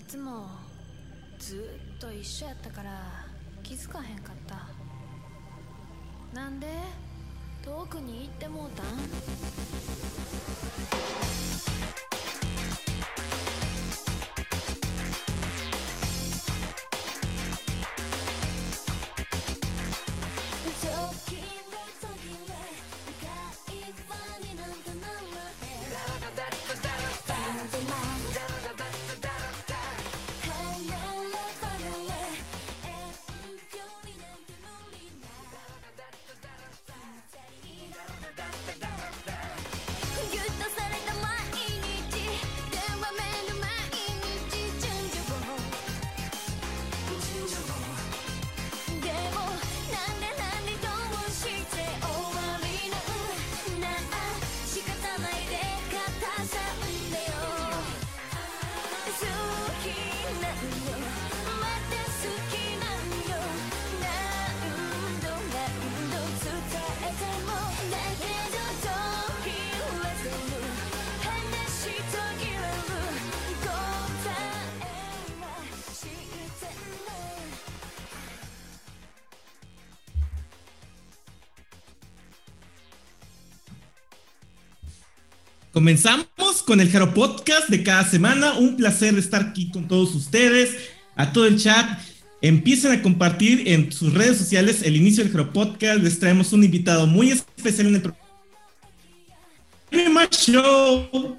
いつもずっと一緒やったから気づかへんかった。なんで？遠くに行ってもうたん？Comenzamos con el Jaro Podcast de cada semana. Un placer estar aquí con todos ustedes, a todo el chat. Empiecen a compartir en sus redes sociales el inicio del Jaro Podcast. Les traemos un invitado muy especial en el programa. Show.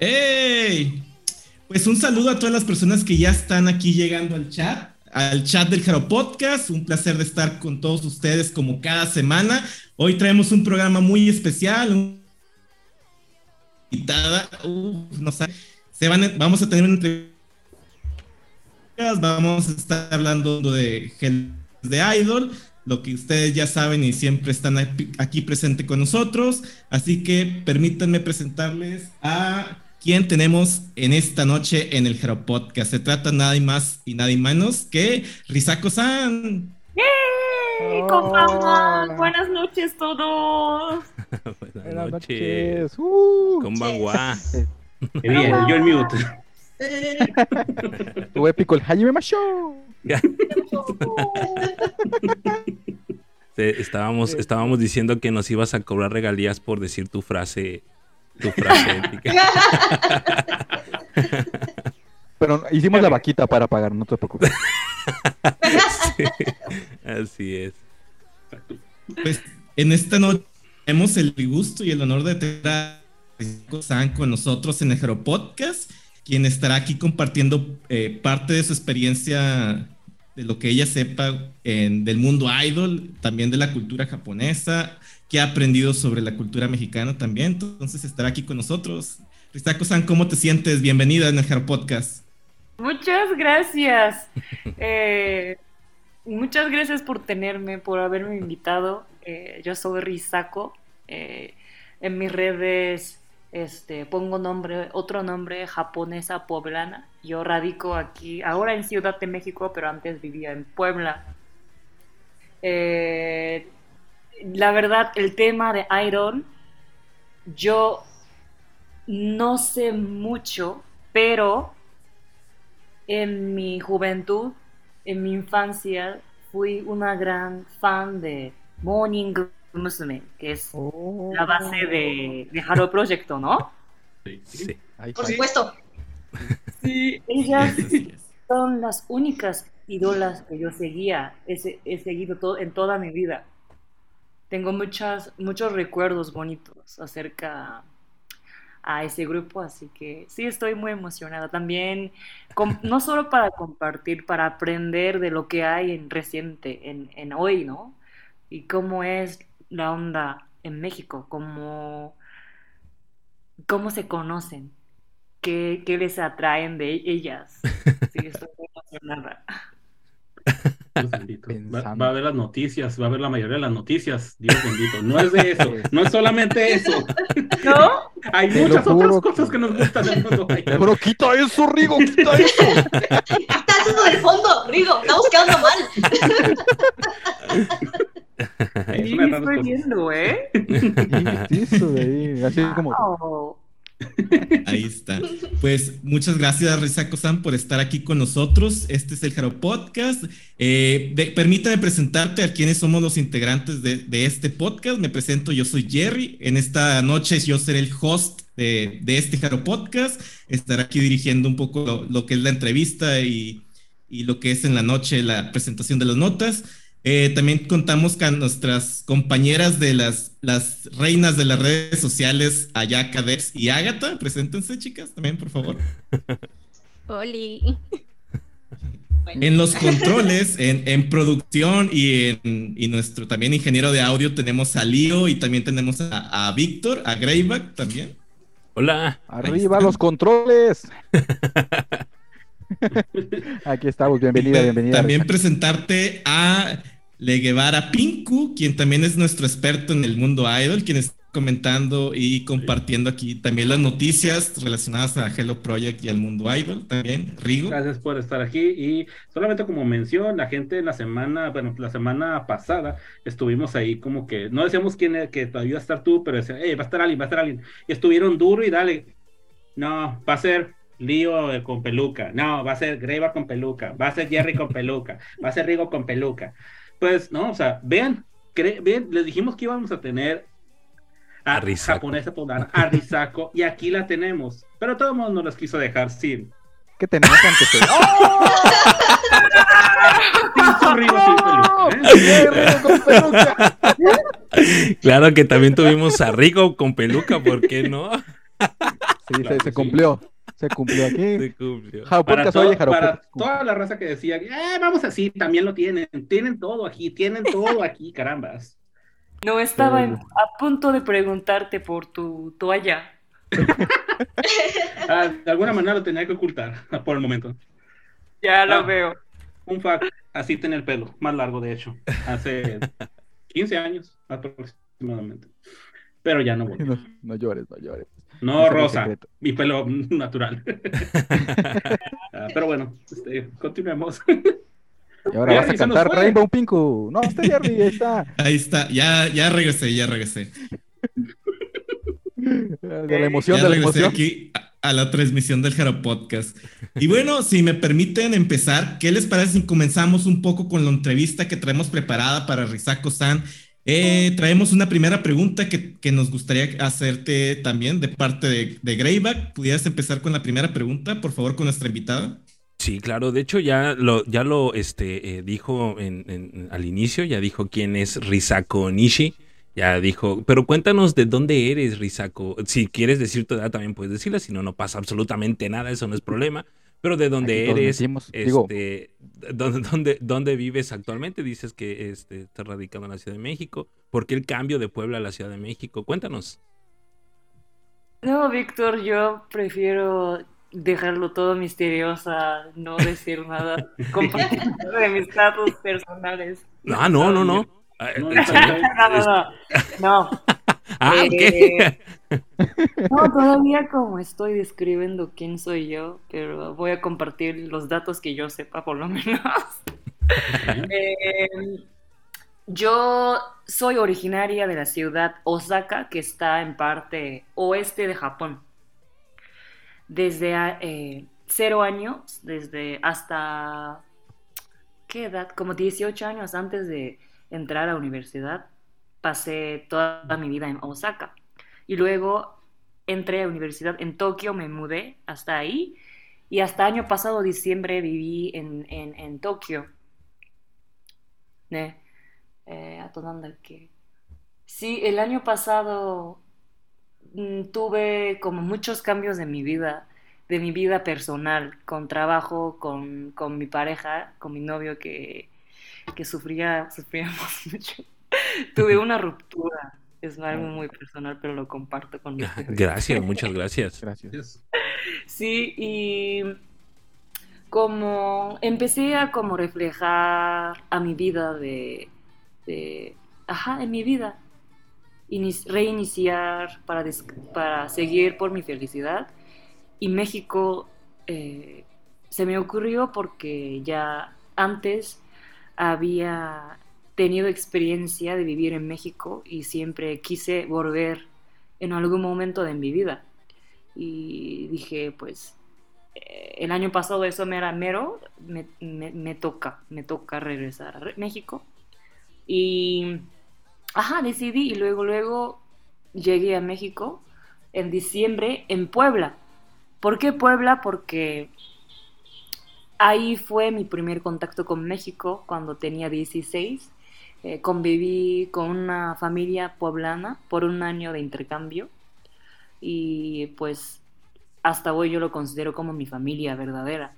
始 Pues un saludo a todas las personas que ya están aquí llegando al chat, al chat del Jaro Podcast. Un placer de estar con todos ustedes como cada semana. Hoy traemos un programa muy especial. Invitada, no sabe, se van, vamos a tener una entrevista. Vamos a estar hablando de de Idol, lo que ustedes ya saben y siempre están aquí presente con nosotros. Así que permítanme presentarles a quien tenemos en esta noche en el Hero Podcast. Se trata nada y más y nada y menos que Risako-san. ¡Yay! ¡Konbanwa! Buenas noches todos. Buenas, noches. Uh, bien, yo el mute. tu épico el Hajime Masho. Estábamos, estábamos diciendo que nos ibas a cobrar regalías por decir tu frase, tu frase épica. Pero hicimos la vaquita para pagar, no te preocupes. Sí, así es. Pues en esta noche tenemos el gusto y el honor de tener a Risako-san con nosotros en el Hero Podcast, quien estará aquí compartiendo eh, parte de su experiencia de lo que ella sepa en- del mundo idol, también de la cultura japonesa, que ha aprendido sobre la cultura mexicana también. Entonces estará aquí con nosotros. Risako-san, ¿cómo te sientes? Bienvenida en el Hero Podcast. Muchas gracias. Eh, muchas gracias por tenerme, por haberme invitado. Eh, yo soy Risako. Eh, en mis redes este, pongo nombre, otro nombre japonesa poblana. Yo radico aquí, ahora en Ciudad de México, pero antes vivía en Puebla. La verdad, el tema de Iron, yo no sé mucho, pero en mi juventud, en mi infancia, fui una gran fan de Morning Musume, que es Oh. la base de, de Haro Project, ¿no? Sí. Ahí Por supuesto. Sí, ellas son las únicas ídolas que yo seguía, he, se- he seguido todo, en toda mi vida. Tengo muchas, muchos recuerdos bonitos acerca a ese grupo, así que sí estoy muy emocionada. También, no solo para compartir, para aprender de lo que hay en reciente, en, en hoy, ¿no? Y cómo es la onda en México, cómo, cómo se conocen, qué, qué les atraen de ellas. Sí, estoy muy emocionada. Dios bendito. Va, a ver las noticias, va a ver la mayoría de las noticias. Dios bendito. No es de eso, no es solamente eso. ¿No? Hay Te muchas otras cosas que- que nos gustan del mundo. Pero quita eso, Rigo, quita eso. Está eso del fondo, Rigo, estamos quedando mal. tremendo, ¿eh? Sí, sí, eso de ahí, así como... Ahí está. Pues muchas gracias, Risako-san, por estar aquí con nosotros. Este es el Jaro Podcast. Eh, permítame presentarte a quienes somos los integrantes de, este podcast. Me presento, yo soy Jerry. En esta noche yo seré el host de, este Jaro Podcast. Estaré aquí dirigiendo un poco lo, que es la entrevista y lo que es en la noche la presentación de las notas. Eh, también contamos con nuestras compañeras de las, las reinas de las redes sociales, Ayaka, Dex y Ágata. Preséntense, chicas, también, por favor. Oli. En los controles, en, en producción y en y nuestro también ingeniero de audio tenemos a Lío y también tenemos a, a Víctor, a Greyback también. Hola. Arriba los controles. Aquí estamos, bienvenida, bienvenida. También presentarte a Le Guevara Pinku, quien también es nuestro experto en el mundo idol, quien está comentando y compartiendo aquí también las noticias relacionadas a Hello Project y al mundo idol también. Rigo. Gracias por estar aquí y solamente como mención, la gente en la semana, bueno, la semana pasada estuvimos ahí como que, no decíamos quién era, que todavía iba a estar tú, pero decía, hey, va a estar alguien, va a estar alguien. Y estuvieron duro y dale, no, va a ser Lío con peluca, no, va a ser Greyback con peluca, va a ser Jerry con peluca, va a ser Rigo con peluca. Pues no, o sea, vean, vean, les dijimos que íbamos a tener a, Risako. japonesa a Risako, y aquí la tenemos, pero todo el mundo nos las quiso dejar sin. ¿Qué tenemos antes? Sin su Rigo, sin peluca, ¿eh? ¡Jerry con peluca! Claro que también tuvimos a Rigo con peluca, ¿por qué no? Sí, Claro se, sí. Se cumplió aquí. Se cumplió. Para, todo- oye, Jaro para Podcast. toda la raza que decía, eh, vamos así, también lo tienen, tienen todo aquí, tienen todo aquí, carambas. No estaba Pero- a punto de preguntarte por tu toalla. Ah, de alguna manera lo tenía que ocultar por el momento. Ya lo Ah. veo. Un fact, así tenía el pelo, más largo de hecho, hace 15 años aproximadamente. Pero ya no voy. No, no llores, no llores. No, Rosa, secreto. mi pelo natural. Ah, pero bueno, este, continuemos. Y ahora vas a Jerry, se nos cantar. Rainbow Pinku. No, está Jerry, ahí está. Ahí está, ya, ya regresé, ya regresé. De la emoción, Ya de la regresé emoción. aquí a, a la transmisión del Jaro Podcast. Y bueno, si me permiten empezar, ¿qué les parece si comenzamos un poco con la entrevista que traemos preparada para Risako-san? Eh, traemos una primera pregunta que, que nos gustaría hacerte también de parte de, de Greyback. ¿Pudieras empezar con la primera pregunta, por favor, con nuestra invitada? Sí, claro. De hecho, ya lo, ya lo este, eh, dijo en- en- al inicio, ya dijo quién es Risako Nishi. Ya dijo, pero cuéntanos de dónde eres, Risako. Si quieres decir tu edad, también puedes decirla, si no, no pasa absolutamente nada, eso no es problema. Pero de dónde Aquí todos eres. Digo- este, dónde, dónde, dónde vives actualmente. Dices que este, estás radicado en la Ciudad de México. ¿Por qué el cambio de Puebla a la Ciudad de México? Cuéntanos. No, Víctor, yo prefiero dejarlo todo misteriosa, no decir nada, compartir de mis datos personales. Ah, no, no, no. Ah, No, ¿en no? No, no, no. No, Ah, Eh, no, todavía como estoy describiendo quién soy yo, pero voy a compartir los datos que yo sepa, por lo menos. Eh, yo soy originaria de la ciudad Osaka, que está en parte oeste de Japón. Desde ah, eh, cero años, desde hasta, ¿qué edad? Como 18 años antes de entrar a la universidad, pasé toda mi vida en Osaka. Y luego entré a la universidad en Tokio, me mudé hasta ahí. Y hasta año pasado, diciembre, viví en, en, en Tokio. Eh, ¿a dónde que? Sí, el año pasado mm, tuve como muchos cambios en mi vida, de mi vida personal, con trabajo, con, con mi pareja, con mi novio que, que sufría, sufríamos mucho. Tuve una ruptura, es algo muy personal, pero lo comparto con ustedes. Gracias, muchas gracias. Gracias. Sí, y como empecé a como reflejar a mi vida de, de- ajá, en mi vida, Ini- reiniciar para, des- para seguir por mi felicidad. Y México eh, se me ocurrió porque ya antes había tenido experiencia de vivir en México y siempre quise volver en algún momento de mi vida. Y dije, pues, eh, el año pasado eso me era mero, me, me- toca, me toca regresar a México. Y, ajá, decidí y luego, luego llegué a México en diciembre en Puebla. ¿Por qué Puebla? Porque ahí fue mi primer contacto con México cuando tenía 16. Eh, conviví con una familia poblana por un año de intercambio y pues hasta hoy yo lo considero como mi familia verdadera.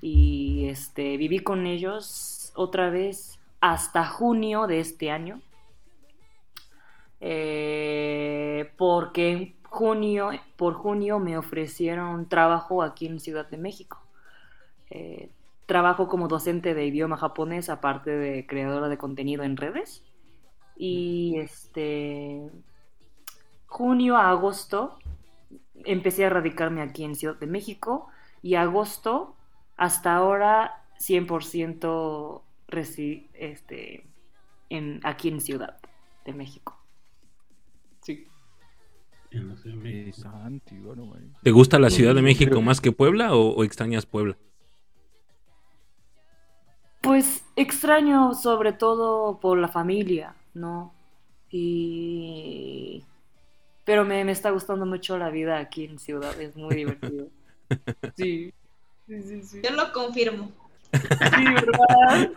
Y este, viví con ellos otra vez hasta junio de este año. Eh, porque junio, por junio me ofrecieron trabajo aquí en Ciudad de México. Eh, trabajo como docente de idioma japonés, aparte de creadora de contenido en redes. Y este junio a agosto empecé a radicarme aquí en Ciudad de México y agosto hasta ahora 100% resi- este, en, aquí en Ciudad de México. Sí. ¿Te gusta la Ciudad de México más que Puebla o, o extrañas Puebla? Pues extraño sobre todo por la familia, ¿no? Y... Pero me, me está gustando mucho la vida aquí en Ciudad, es muy divertido. Sí, sí, sí, sí. Yo lo confirmo. Sí, ¿verdad?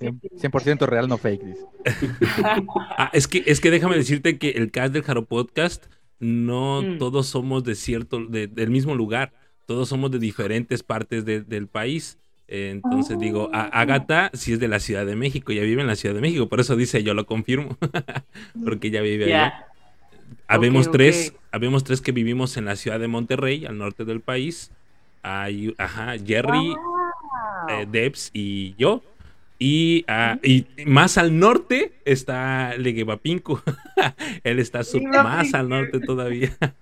100%, 100% real, no fake, dice. Ah, es que, es que déjame decirte que el cast del Jaro Podcast no Mm. todos somos de cierto, de- del mismo lugar, todos somos de diferentes partes de- del país. Eh, Entonces digo, a- Agatha sí es de la Ciudad de México, ya vive en la Ciudad de México, por eso dice yo lo confirmo, porque ya vive allá. Habemos tres, habemos tres que vivimos en la ciudad de Monterrey, al norte del país. Hay, ajá, Jerry, Wow. eh, Debs y yo. Y, ah, y más al norte está Leguevapinco. Él está su- más al norte todavía.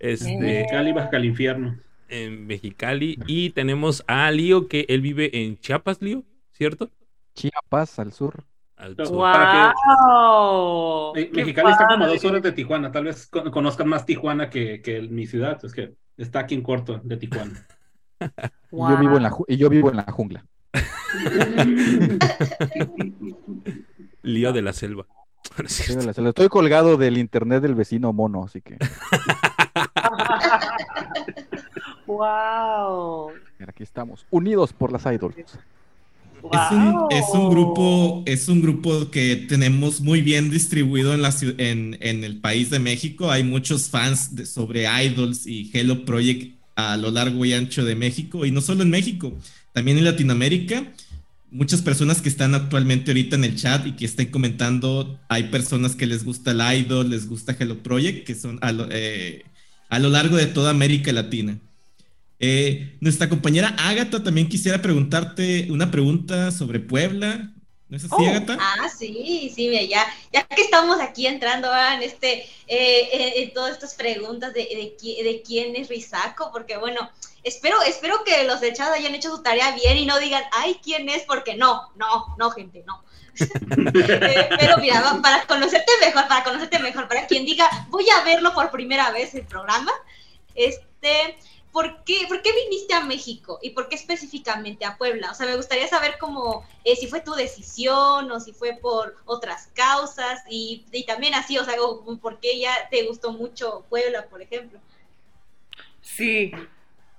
Este, Mexicali, Baja California. En Mexicali. Y tenemos a Lío, que él vive en Chiapas, Lío, ¿cierto? Chiapas al sur. Al Wow. sur. ¡Wow! Eh, ¡Qué Mexicali está como a dos horas de Tijuana. Tal vez con- conozcan más Tijuana que, que mi ciudad. Es que está aquí en corto de Tijuana. Y yo vivo en la, y yo vivo en la jungla. Lío de la selva. No. Estoy colgado del internet del vecino mono, así que ¡Wow! aquí estamos, unidos por las idols. Es un, es un grupo, es un grupo que tenemos muy bien distribuido en, la, en, en el país de México. Hay muchos fans de- sobre Idols y Hello Project a lo largo y ancho de México, y no solo en México, también en Latinoamérica. Muchas personas que están actualmente ahorita en el chat y que estén comentando, hay personas que les gusta el Idol, les gusta Hello Project, que son a lo, eh, a lo largo de toda América Latina. Eh, nuestra compañera Ágata también quisiera preguntarte una pregunta sobre Puebla. ¿No es así, Oh, Ágata? Ah, sí, sí, mira, ya, ya que estamos aquí entrando ah, en este, eh, eh, en todas estas preguntas de, de, qui- de quién es Risaco, porque bueno, espero, espero que los de chat hayan hecho su tarea bien y no digan, ay, ¿quién es? Porque no, no, no, gente, no. Eh, pero mira, para conocerte mejor, para conocerte mejor, para quien diga, voy a verlo por primera vez el programa, este, ¿por qué, ¿por qué viniste a México y por qué específicamente a Puebla? O sea, me gustaría saber cómo, eh, si fue tu decisión o si fue por otras causas y, también así, o sea, por qué ya te gustó mucho Puebla, por ejemplo. Sí,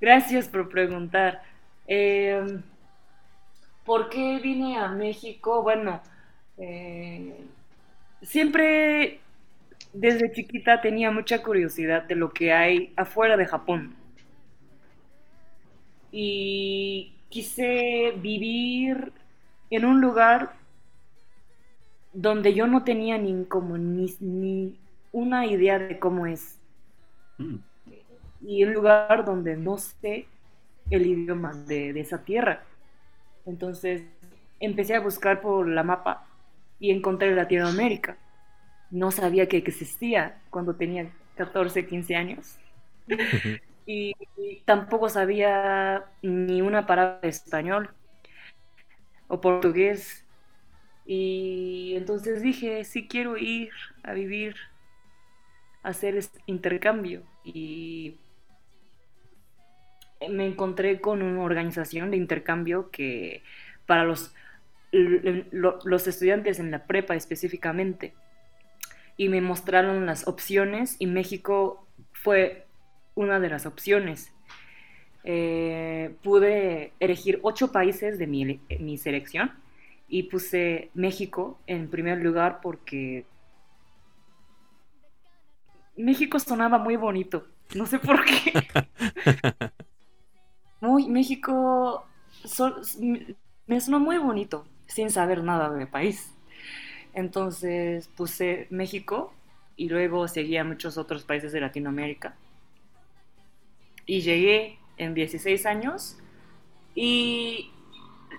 gracias por preguntar. Eh, ¿por qué vine a México? Bueno, eh, siempre desde chiquita tenía mucha curiosidad de lo que hay afuera de Japón. Y quise vivir en un lugar donde yo no tenía ni, como, ni, ni una idea de cómo es Mm. y un lugar donde no sé el idioma de, de esa tierra. Entonces empecé a buscar por la mapa y encontré Latinoamérica. No sabía que existía cuando tenía 14, 15 años. y, tampoco sabía ni una palabra español o portugués. Y entonces dije, sí quiero ir a vivir, a hacer este intercambio. Y me encontré con una organización de intercambio que para los, los estudiantes en la prepa específicamente. Y me mostraron las opciones y México fue una de las opciones. Eh, pude elegir ocho países de mi, mi selección y puse México en primer lugar porque México sonaba muy bonito. No sé por qué. Muy, México so- me sonó muy bonito sin saber nada del país. Entonces puse México y luego seguía muchos otros países de Latinoamérica. Y llegué en 16 años y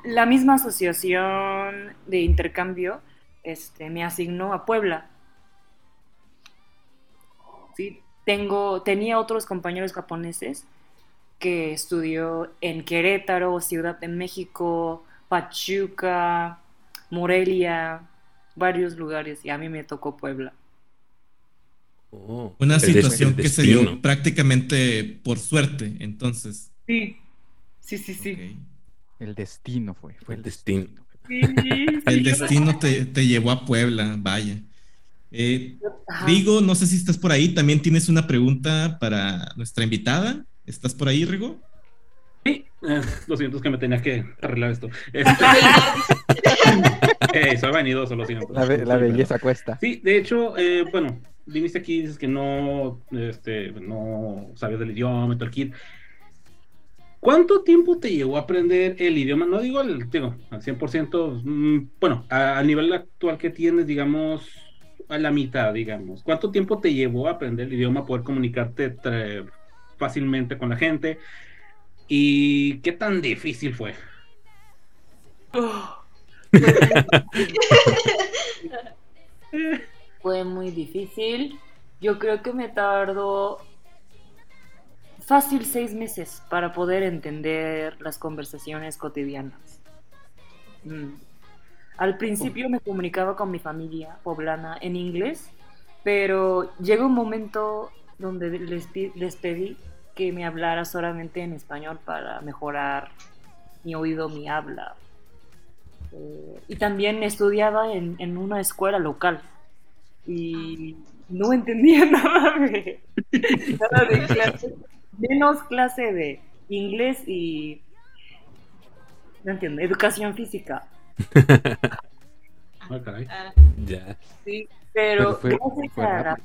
la misma asociación de intercambio este, me asignó a Puebla. Sí, tengo, tenía otros compañeros japoneses que estudió en Querétaro, Ciudad de México, Pachuca, Morelia, varios lugares, y a mí me tocó Puebla. Oh, Una situación que se dio prácticamente por suerte, entonces. Sí, sí, sí, sí. El destino fue. Fue el destino. destino. Sí, sí, El destino te, te llevó a Puebla, vaya. Eh. Rigo, no sé si estás por ahí. También tienes una pregunta para nuestra invitada. ¿Estás por ahí, Rigo? Sí, eh, lo siento, es que me tenía que arreglar esto. Este, eh, soy vanidoso, lo siento. La, be- la Sí, belleza cuesta. Sí, de hecho, eh, bueno, viniste aquí, dices que no, este, no sabías del idioma, y todo el kit. ¿Cuánto tiempo te llevó a aprender el idioma? No digo al, digo, al 100%, mm, bueno, a- al nivel actual que tienes, digamos, a la mitad, digamos. ¿Cuánto tiempo te llevó a aprender el idioma, poder comunicarte fácilmente con la gente? ¿Y qué tan difícil fue? Oh, Fue muy difícil. Yo creo que me tardó fácil seis meses para poder entender las conversaciones cotidianas. Mm. Al principio me comunicaba con mi familia poblana en inglés, pero llegó un momento donde les, pedí que me hablara solamente en español para mejorar mi oído, mi habla. Eh, y también estudiaba en una escuela local y no entendía nada de, nada de clase, menos clase de inglés y no entiendo, educación física. Ah, caray. Ah, Ya. Sí, pero, Pero fue- gracias fue a la,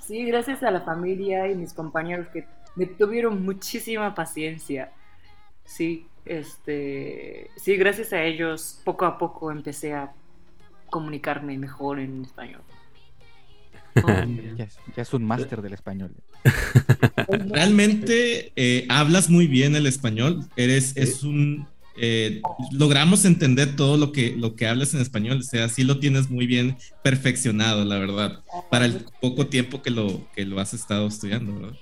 sí, gracias a la familia y mis compañeros que me tuvieron muchísima paciencia. Sí, este, sí, gracias a ellos poco a poco empecé a comunicarme mejor en español. Ya es, ya es un máster del español. Realmente eh, hablas muy bien el español. Eres, es un. eh, logramos entender todo lo que, lo que hablas en español. O sea, sí lo tienes muy bien perfeccionado, la verdad. Para el poco tiempo que lo, que lo has estado estudiando, ¿verdad?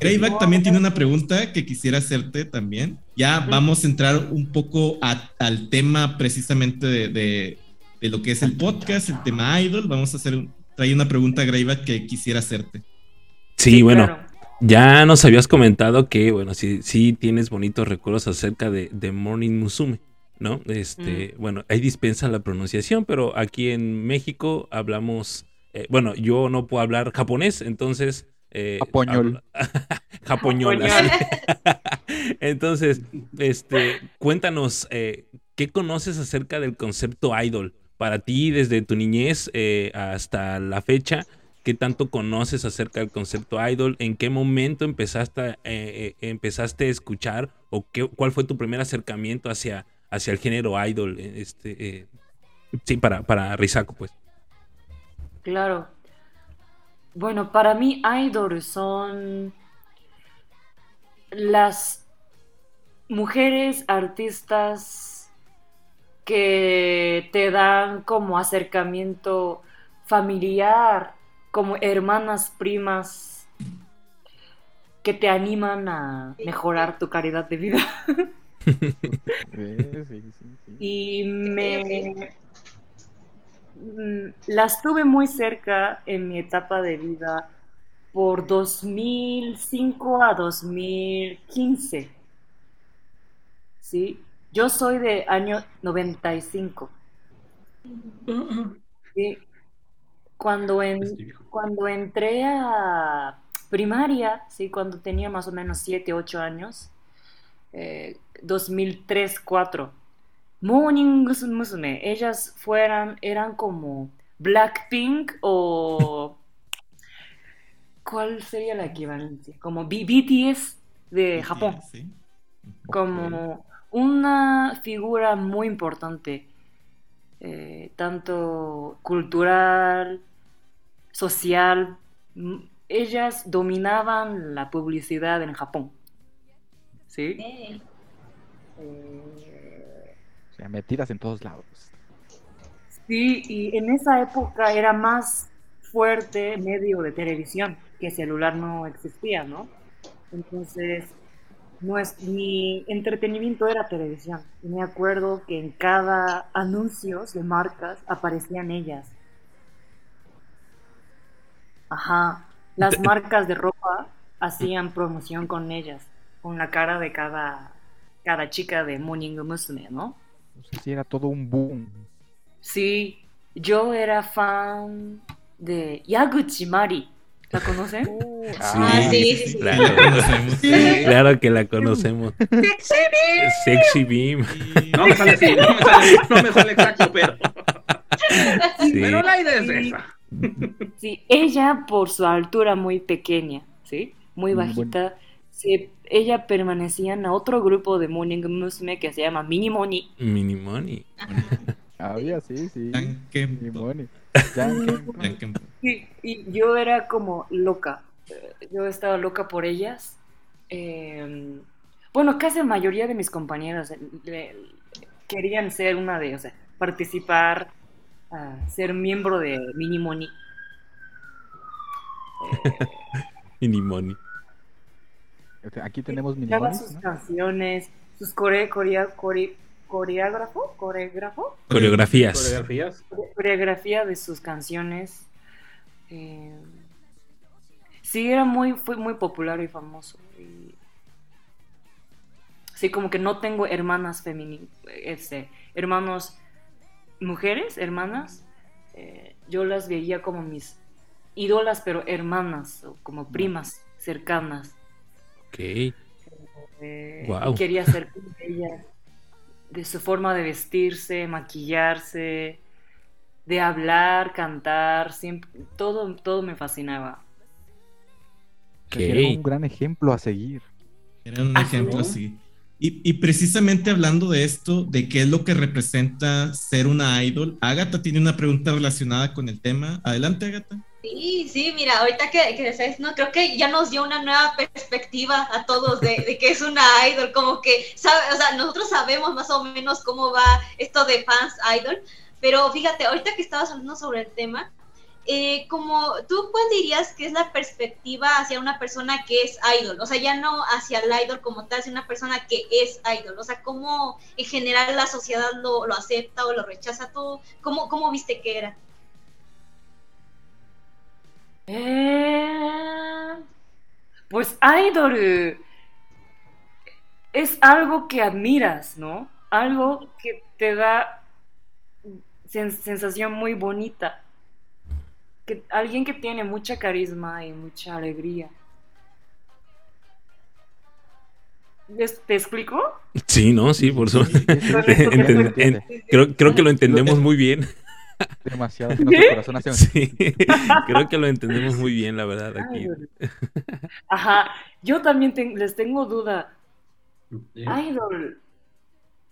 Greyback también tiene una pregunta que quisiera hacerte también. Ya vamos a entrar un poco a- al tema precisamente de, de- de lo que es el podcast, el tema idol. Vamos a hacer un, trae una pregunta Greyback que quisiera hacerte. Sí, bueno, claro. ya nos habías comentado que, bueno, sí, sí tienes bonitos recuerdos acerca de, de Morning Musume, ¿no? Este, bueno, ahí dispensa la pronunciación, pero aquí en México hablamos, eh, bueno, yo no puedo hablar japonés, entonces... eh, Japoñol. hablo- Japoñol, así. Entonces, este, cuéntanos, eh, ¿qué conoces acerca del concepto idol? Para ti, desde tu niñez eh, hasta la fecha, ¿qué tanto conoces acerca del concepto idol? ¿En qué momento empezaste, a- eh, eh, empezaste a escuchar o qué, cuál fue tu primer acercamiento hacia, hacia el género idol? Este, sí, para, para Risako, pues. Claro. Bueno, para mí idol son las mujeres artistas que te dan como acercamiento familiar, como hermanas primas que te animan a mejorar tu calidad de vida. Sí, sí, sí, sí. Y me, mm, las tuve muy cerca en mi etapa de vida por 2005 a 2015. ¿Sí? Yo soy de año 95. ¿sí? Cuando, en, Estoy viejo. cuando entré a primaria, ¿sí? Cuando tenía más o menos 7, 8 años, eh, 2003, 4, Morning Musume, ellas fueran, eran como Blackpink o... ¿Cuál sería la equivalencia? Como B- BTS de Japón Sí. como una figura muy importante, eh, tanto cultural, social. Ellas dominaban la publicidad en Japón. ¿Sí? Eh, Eh, O sea, metidas en todos lados. sí, y en esa época era más fuerte medio de televisión, que celular no existía, ¿no? Entonces, nues- mi entretenimiento era televisión. Y me acuerdo que en cada anuncios de marcas aparecían ellas. Ajá. Las marcas de ropa hacían promoción con ellas, con la cara de cada, cada chica de Morning Musume, ¿no? No sé si era todo un boom. Sí, yo era fan de Yaguchi Mari. ¿La conocen? Ah, sí, sí, sí. Claro, La conocemos. claro que la conocemos. Sexy Beam. No me sale así, no me sale, no me sale exacto, pero, Sí. pero la idea es esa. Sí, ella por su altura muy pequeña, ¿sí? Muy Mm, bajita, sí, ella permanecía en otro grupo de Morning Musume que se llama Minimoni. Mini Money. Había, sí, sí. Y yo era como loca, eh, yo estaba loca por ellas. Eh, bueno, casi la mayoría de mis compañeras eh, le- querían ser una de, o sea, participar, ah, ser miembro de Minimoni. Mini Money. O sea, Aquí tenemos mini Escuchaba money, sus ¿no? canciones, sus core, corea- core- coreógrafo, coreógrafo, Coreografías. Coreografías. coreografía de sus canciones. Eh, sí, era muy, fue muy popular y famoso. y- sí, como que no tengo hermanas femeninas, este, hermanos mujeres, hermanas. eh, yo las veía como mis ídolas, pero hermanas, o como primas cercanas. Ok. Eh, quería ser como ella, de su forma de vestirse, maquillarse, de hablar, cantar, siempre, todo, todo me fascinaba. Que era Ok. un gran ejemplo a seguir. Era un Ah, ejemplo ¿sí? así. Y, y precisamente hablando de esto, de qué es lo que representa ser una idol, Agatha tiene una pregunta relacionada con el tema. Adelante, Agatha. Sí, sí, mira, ahorita que, que decías, no, creo que ya nos dio una nueva perspectiva a todos de, de que es una idol, como que, sabe, o sea, nosotros sabemos más o menos cómo va esto de fans idol, pero fíjate, ahorita que estabas hablando sobre el tema, eh, como tú, ¿cuál dirías que es la perspectiva hacia una persona que es idol? O sea, ya no hacia el idol como tal, sino una persona que es idol. O sea, ¿cómo en general la sociedad lo, lo acepta o lo rechaza? ¿Tú cómo, cómo viste que era? Eh, pues idol es algo que admiras, ¿no? Algo que te da sen- sensación muy bonita. Que, alguien que tiene mucha carisma y mucha alegría. ¿Les- ¿Te explico? Sí, ¿no? Sí, por supuesto. Creo, creo que lo entendemos muy bien. Demasiado. que nuestro corazón hace Sí, creo que lo entendemos muy bien, la verdad, aquí. Ajá, yo también ten- les tengo duda. Idol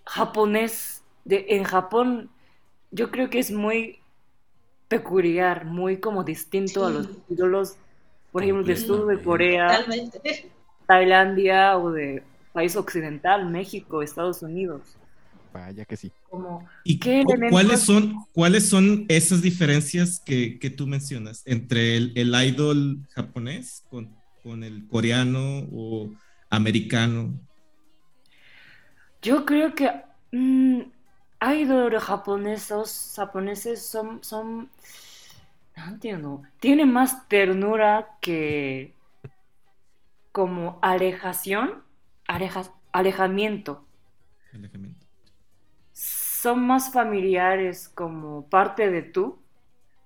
japonés de en Japón yo creo que es muy peculiar, muy como distinto a los ídolos, por ejemplo, de sur de. Corea, Realmente. Tailandia o de país occidental, México, Estados Unidos. Vaya que sí. Como ¿Y ¿Qué cuáles son, cuáles son esas diferencias que, que tú mencionas entre el, el idol japonés con, con el coreano o americano? yo creo que mm, idol japonesos, japoneses son, son, no entiendo, tienen más ternura que como alejación, aleja- alejamiento. Alejamiento. Son más familiares como parte de tú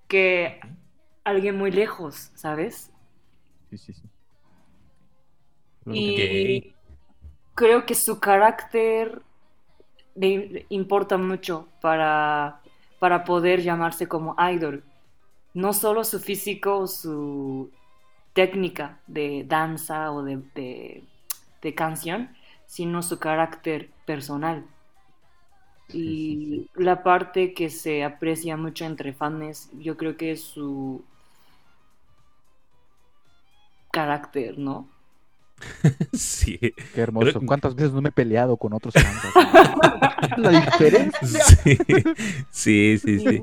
que alguien muy lejos, ¿sabes? Sí, sí, sí. Y creo que su carácter le, le importa mucho para, para poder llamarse como idol. No solo su físico o su técnica de danza o de, de- de canción, sino su carácter personal. Y la parte que se aprecia mucho entre fans, yo creo que es su carácter, ¿no? Sí. Qué hermoso. Creo- ¿Cuántas veces no me he peleado con otros fans? La diferencia. Sí, sí, sí. sí.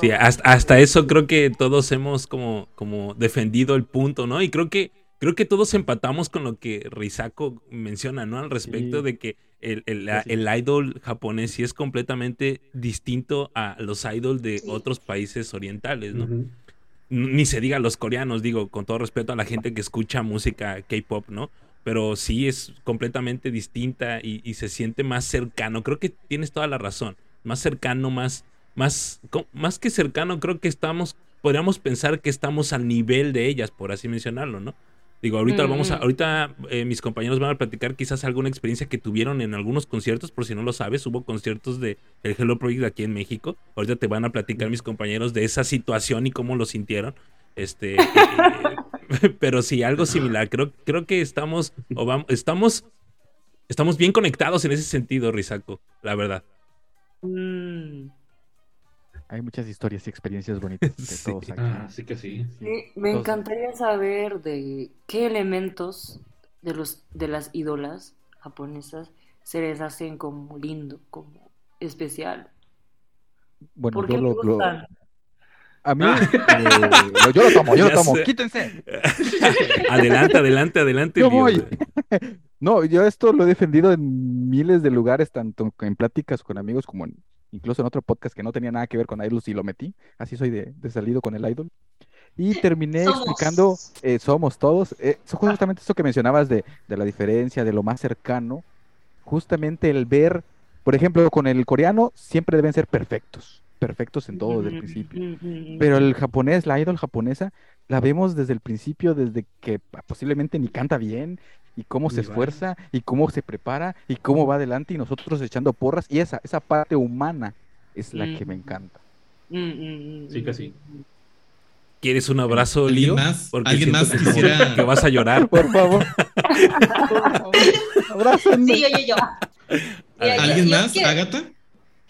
Sí, hasta, hasta eso creo que todos hemos como, como defendido el punto, ¿no? Y creo que, creo que todos empatamos con lo que Risako menciona, ¿no? Al respecto Sí. de que el, el- la- Sí, sí. el idol japonés sí es completamente distinto a los idols de Sí. otros países orientales, ¿no? Ni se diga los coreanos, digo, con todo respeto a la gente que escucha música K-pop, ¿no? Pero sí es completamente distinta y, y se siente más cercano. Creo que tienes toda la razón. Más cercano, más, más, más que cercano, creo que estamos, podríamos pensar que estamos al nivel de ellas, por así mencionarlo, ¿no? Digo, ahorita Mm, vamos a, mm. ahorita eh, mis compañeros van a platicar quizás alguna experiencia que tuvieron en algunos conciertos, por si no lo sabes, hubo conciertos de el Hello Project aquí en México. Ahorita te van a platicar mis compañeros de esa situación y cómo lo sintieron. Este, eh, pero sí, algo similar. Creo, creo que estamos, o vamos, estamos, estamos bien conectados en ese sentido, Risaco, la verdad. Mm. Hay muchas historias y experiencias bonitas de Sí. todos aquí. Ah, sí que sí. sí. Sí, me encantaría saber de qué elementos de los de las ídolas japonesas se les hacen como lindo, como especial. Bueno, ¿Por yo qué lo, lo- gustan? a mí, eh, lo- yo lo tomo, yo lo tomo. sé. Quítense. Adelante, adelante, adelante. Yo voy. No, yo esto lo he defendido en miles de lugares, tanto en pláticas con amigos como en, incluso en otro podcast que no tenía nada que ver con idols y lo metí. Así soy de, de salido con el idol. Y terminé Somos. explicando, eh, somos todos, eh, so- justamente eso que mencionabas de, de la diferencia, de lo más cercano, justamente el ver, por ejemplo, con el coreano siempre deben ser perfectos, perfectos en todo desde el principio. Pero el japonés, la idol japonesa, la vemos desde el principio, desde que posiblemente ni canta bien, y cómo se esfuerza, y cómo se prepara, y cómo va adelante, y nosotros echando porras, y esa, esa parte humana es la que me Mm. encanta. mm, mm, Sí que sí. ¿Quieres un abrazo, ¿Alguien Lío? más? Porque ¿Alguien más que quisiera- que vas a llorar. Por favor. Por favor, abrácenme. Sí, yo, yo, yo. ¿Alguien yo más? ¿Ágata?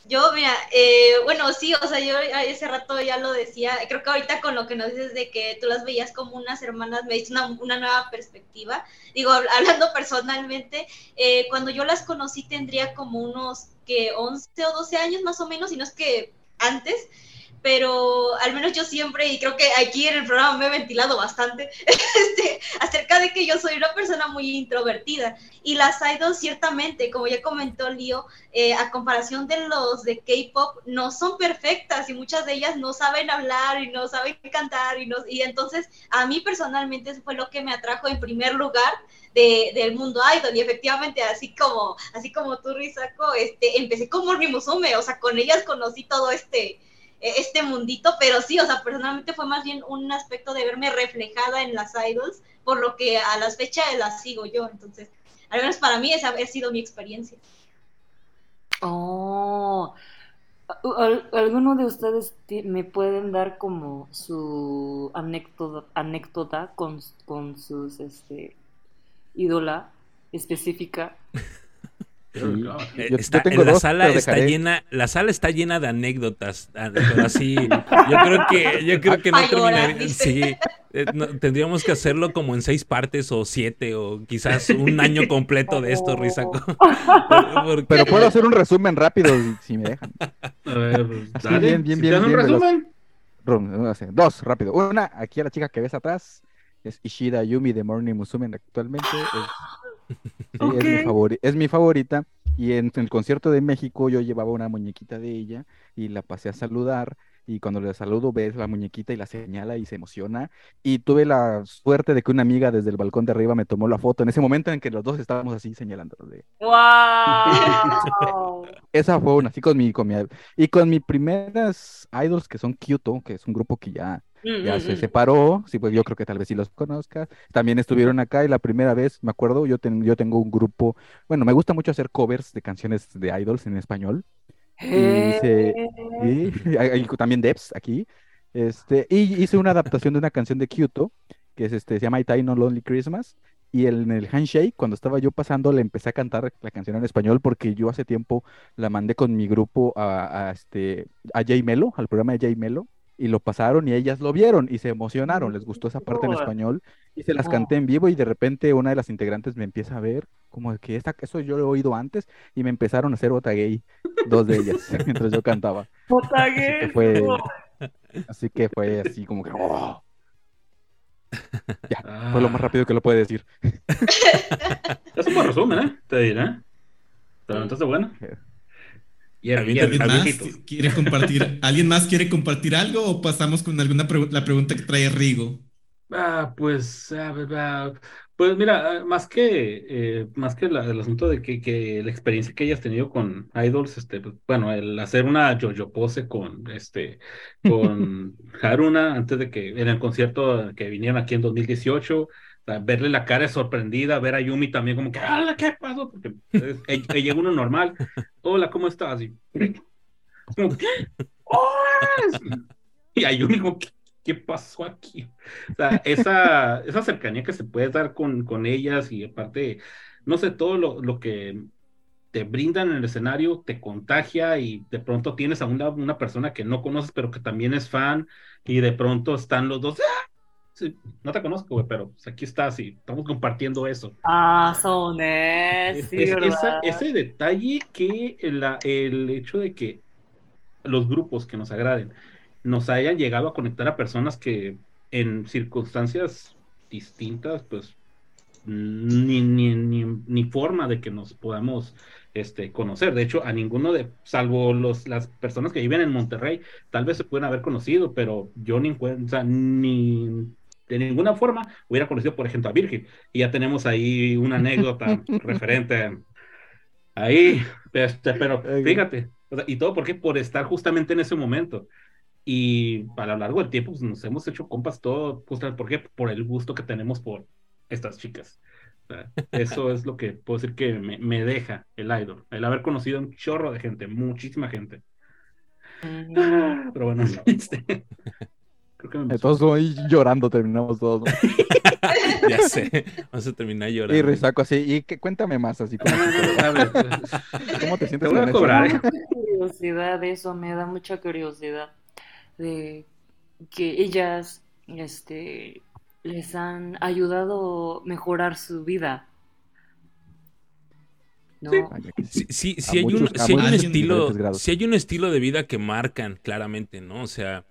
Yo, mira, eh, bueno, sí, o sea, yo ese rato ya lo decía, creo que ahorita con lo que nos dices de que tú las veías como unas hermanas, me diste una, una nueva perspectiva. Digo, hab- hablando personalmente, eh, cuando yo las conocí tendría como unos que 11 o 12 años más o menos, y no es que antes, pero al menos yo siempre, y creo que aquí en el programa me he ventilado bastante, este, acerca de que yo soy una persona muy introvertida. Y las idols, ciertamente, como ya comentó Lío, eh, a comparación de los de K-pop, no son perfectas y muchas de ellas no saben hablar y no saben cantar. Y, no, y entonces, a mí personalmente, eso fue lo que me atrajo en primer lugar. De, del mundo idol y efectivamente así como así como tú Risako este empecé como Rimusume o sea con ellas conocí todo este este mundito, pero sí, o sea, personalmente fue más bien un aspecto de verme reflejada en las idols, por lo que a las fechas las sigo yo, entonces, al menos para mí esa ha sido mi experiencia. Oh, ¿Al- ¿alguno de ustedes me pueden dar como su anécdota, anécdota con, con sus este ídola específica? Sí. Claro. Eh, Yo- está- yo tengo la dos, sala está dejaré- llena, la sala está llena de anécdotas, ah, pero así, yo creo que, yo creo que no terminaría, sí, eh, no, tendríamos que hacerlo como en seis partes o siete o quizás un año completo de esto, Risaco. Por- porque- Pero puedo hacer un resumen rápido si- si me dejan. A ver, pues, Así, dale. bien, bien, Si bien, un veloz. resumen. Dos, rápido. Una, aquí a la chica que ves atrás es Ishida Yumi de Morning Musume actualmente. Es, sí, es mi Ok. favori- es mi favorita. Y en, en el concierto de México yo llevaba una muñequita de ella y la pasé a saludar. Y cuando le saludo, ves la muñequita y la señala y se emociona. Y tuve la suerte de que una amiga desde el balcón de arriba me tomó la foto en ese momento en que los dos estábamos así señalándole. ¡Wow! Esa fue una, así con mi, con mi, y con mis primeras idols que son Kyoto, que es un grupo que ya, ya se separó, sí, pues yo creo que tal vez sí los conozcas, también estuvieron acá y la primera vez, me acuerdo, yo, ten- yo tengo un grupo, bueno, me gusta mucho hacer covers de canciones de idols en español, y Eh, y hay también Debs aquí, este, y hice una adaptación de una canción de Kyoto, que es este, se llama Itai No Lonely Christmas, y en el handshake, cuando estaba yo pasando, le empecé a cantar la canción en español porque yo hace tiempo la mandé con mi grupo a, a, este, a Jay Melo, al programa de Jay Melo, y lo pasaron y ellas lo vieron y se emocionaron, les gustó esa parte en español y se las canté en vivo y de repente una de las integrantes me empieza a ver como que esta, eso yo lo he oído antes y me empezaron a hacer bota gay, dos de ellas, mientras yo cantaba. Así que gay, fue, así que fue así como que, oh. Ya, Ah, fue lo más rápido que lo puede decir. Es un buen resumen, ¿eh? Te diré. Te levantaste bueno. Y el, y el- ¿Alguien al más quiere compartir, ¿Alguien más quiere compartir algo o pasamos con alguna pregu- la pregunta que trae Rigo? Ah, pues, ah, ah, pues mira, ah, más que, eh, más que la- el asunto de que, que la experiencia que hayas tenido con idols, este, pues, bueno, el hacer una yo-yo pose con, este, con Haruna antes de que en el concierto que vinieron aquí en 2018, o verle la cara sorprendida, ver a Yumi también como que, ¡Hala, qué pasó! Porque es- ella ella llega uno normal, hola, ¿cómo estás? Y, como, ¿qué? ¡Hola! Y a Yumi como, ¿qué, qué pasó aquí? O sea, esa, esa cercanía que se puede dar con, con ellas y aparte, no sé, todo lo, lo que te brindan en el escenario te contagia y de pronto tienes a una, una persona que no conoces pero que también es fan y de pronto están los dos, ¡ah! Sí, no te conozco, güey, pero pues, aquí estás y estamos compartiendo eso. Ah, son sí, Es- ese detalle que la- el hecho de que los grupos que nos agraden nos hayan llegado a conectar a personas que en circunstancias distintas, pues ni, ni, ni, ni forma de que nos podamos este, conocer. De hecho, a ninguno de, salvo los, las personas que viven en Monterrey, tal vez se pueden haber conocido, pero yo ni, o sea, ni de ninguna forma hubiera conocido, por ejemplo, a Virgil. Y ya tenemos ahí una anécdota referente ahí, este, pero fíjate, o sea, y todo porque por estar justamente en ese momento. Y a lo largo del tiempo pues, nos hemos hecho compas todo, justamente ¿por qué? Por el gusto que tenemos por estas chicas. O sea, eso es lo que puedo decir que me, me deja el idol, el haber conocido un chorro de gente, muchísima gente. Ah, Pero bueno, este, creo que me Todos ahí llorando terminamos todos. ¿no? Ya sé. Vamos a terminar llorando. Y Risaco así, y que, cuéntame más así, como, ¿cómo te te sientes voy con a eso? cobrar, ¿eh? curiosidad eso, me da mucha curiosidad de que ellas este, les han ayudado a mejorar su vida. ¿No? Sí. Sí, sí, sí hay, muchos- un, hay un estilo, sí hay un estilo de vida que marcan claramente, ¿no? O sea,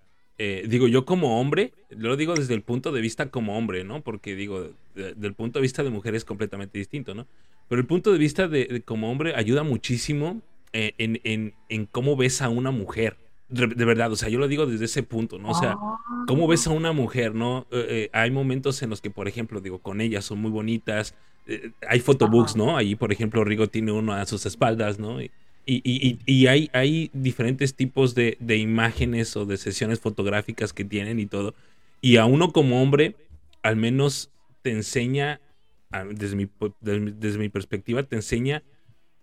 eh, digo, yo como hombre, lo digo desde el punto de vista como hombre, ¿no? Porque digo, de- del punto de vista de mujer es completamente distinto, ¿no? Pero el punto de vista de, de como hombre ayuda muchísimo eh, en, en- en cómo ves a una mujer. De, de verdad, o sea, yo lo digo desde ese punto, ¿no? O sea, ¿Cómo ves a una mujer, no? Eh, eh, hay momentos en los que, por ejemplo, digo, con ellas son muy bonitas. hay photobooks, ¿no? Ahí, por ejemplo, Rigo tiene uno a sus espaldas, ¿no? Y, y- y- y hay, hay diferentes tipos de, de imágenes o de sesiones fotográficas que tienen y todo. Y a uno como hombre, al menos te enseña, desde mi- desde mi perspectiva, te enseña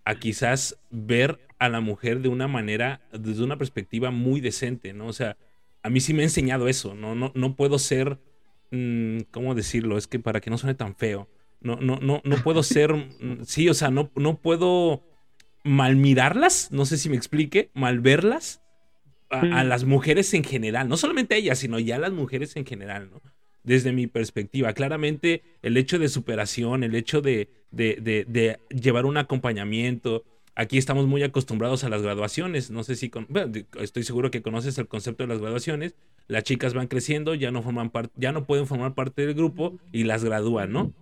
a quizás ver a la mujer de una manera, desde una perspectiva muy decente, ¿no? O sea, a mí sí me ha enseñado eso, no, no, no puedo ser, mm, ¿cómo decirlo? Es que para que no suene tan feo, no, no, no, no puedo ser, mm, sí, o sea, no, no puedo mal mirarlas, no sé si me explique, mal verlas a, a las mujeres en general, no solamente a ellas, sino ya a las mujeres en general, ¿no? Desde mi perspectiva, claramente el hecho de superación, el hecho de, de, de- de llevar un acompañamiento, aquí estamos muy acostumbrados a las graduaciones. No sé si con- bueno, estoy seguro que conoces el concepto de las graduaciones. Las chicas van creciendo, ya no forman parte, ya no pueden formar parte del grupo y las gradúan, ¿no?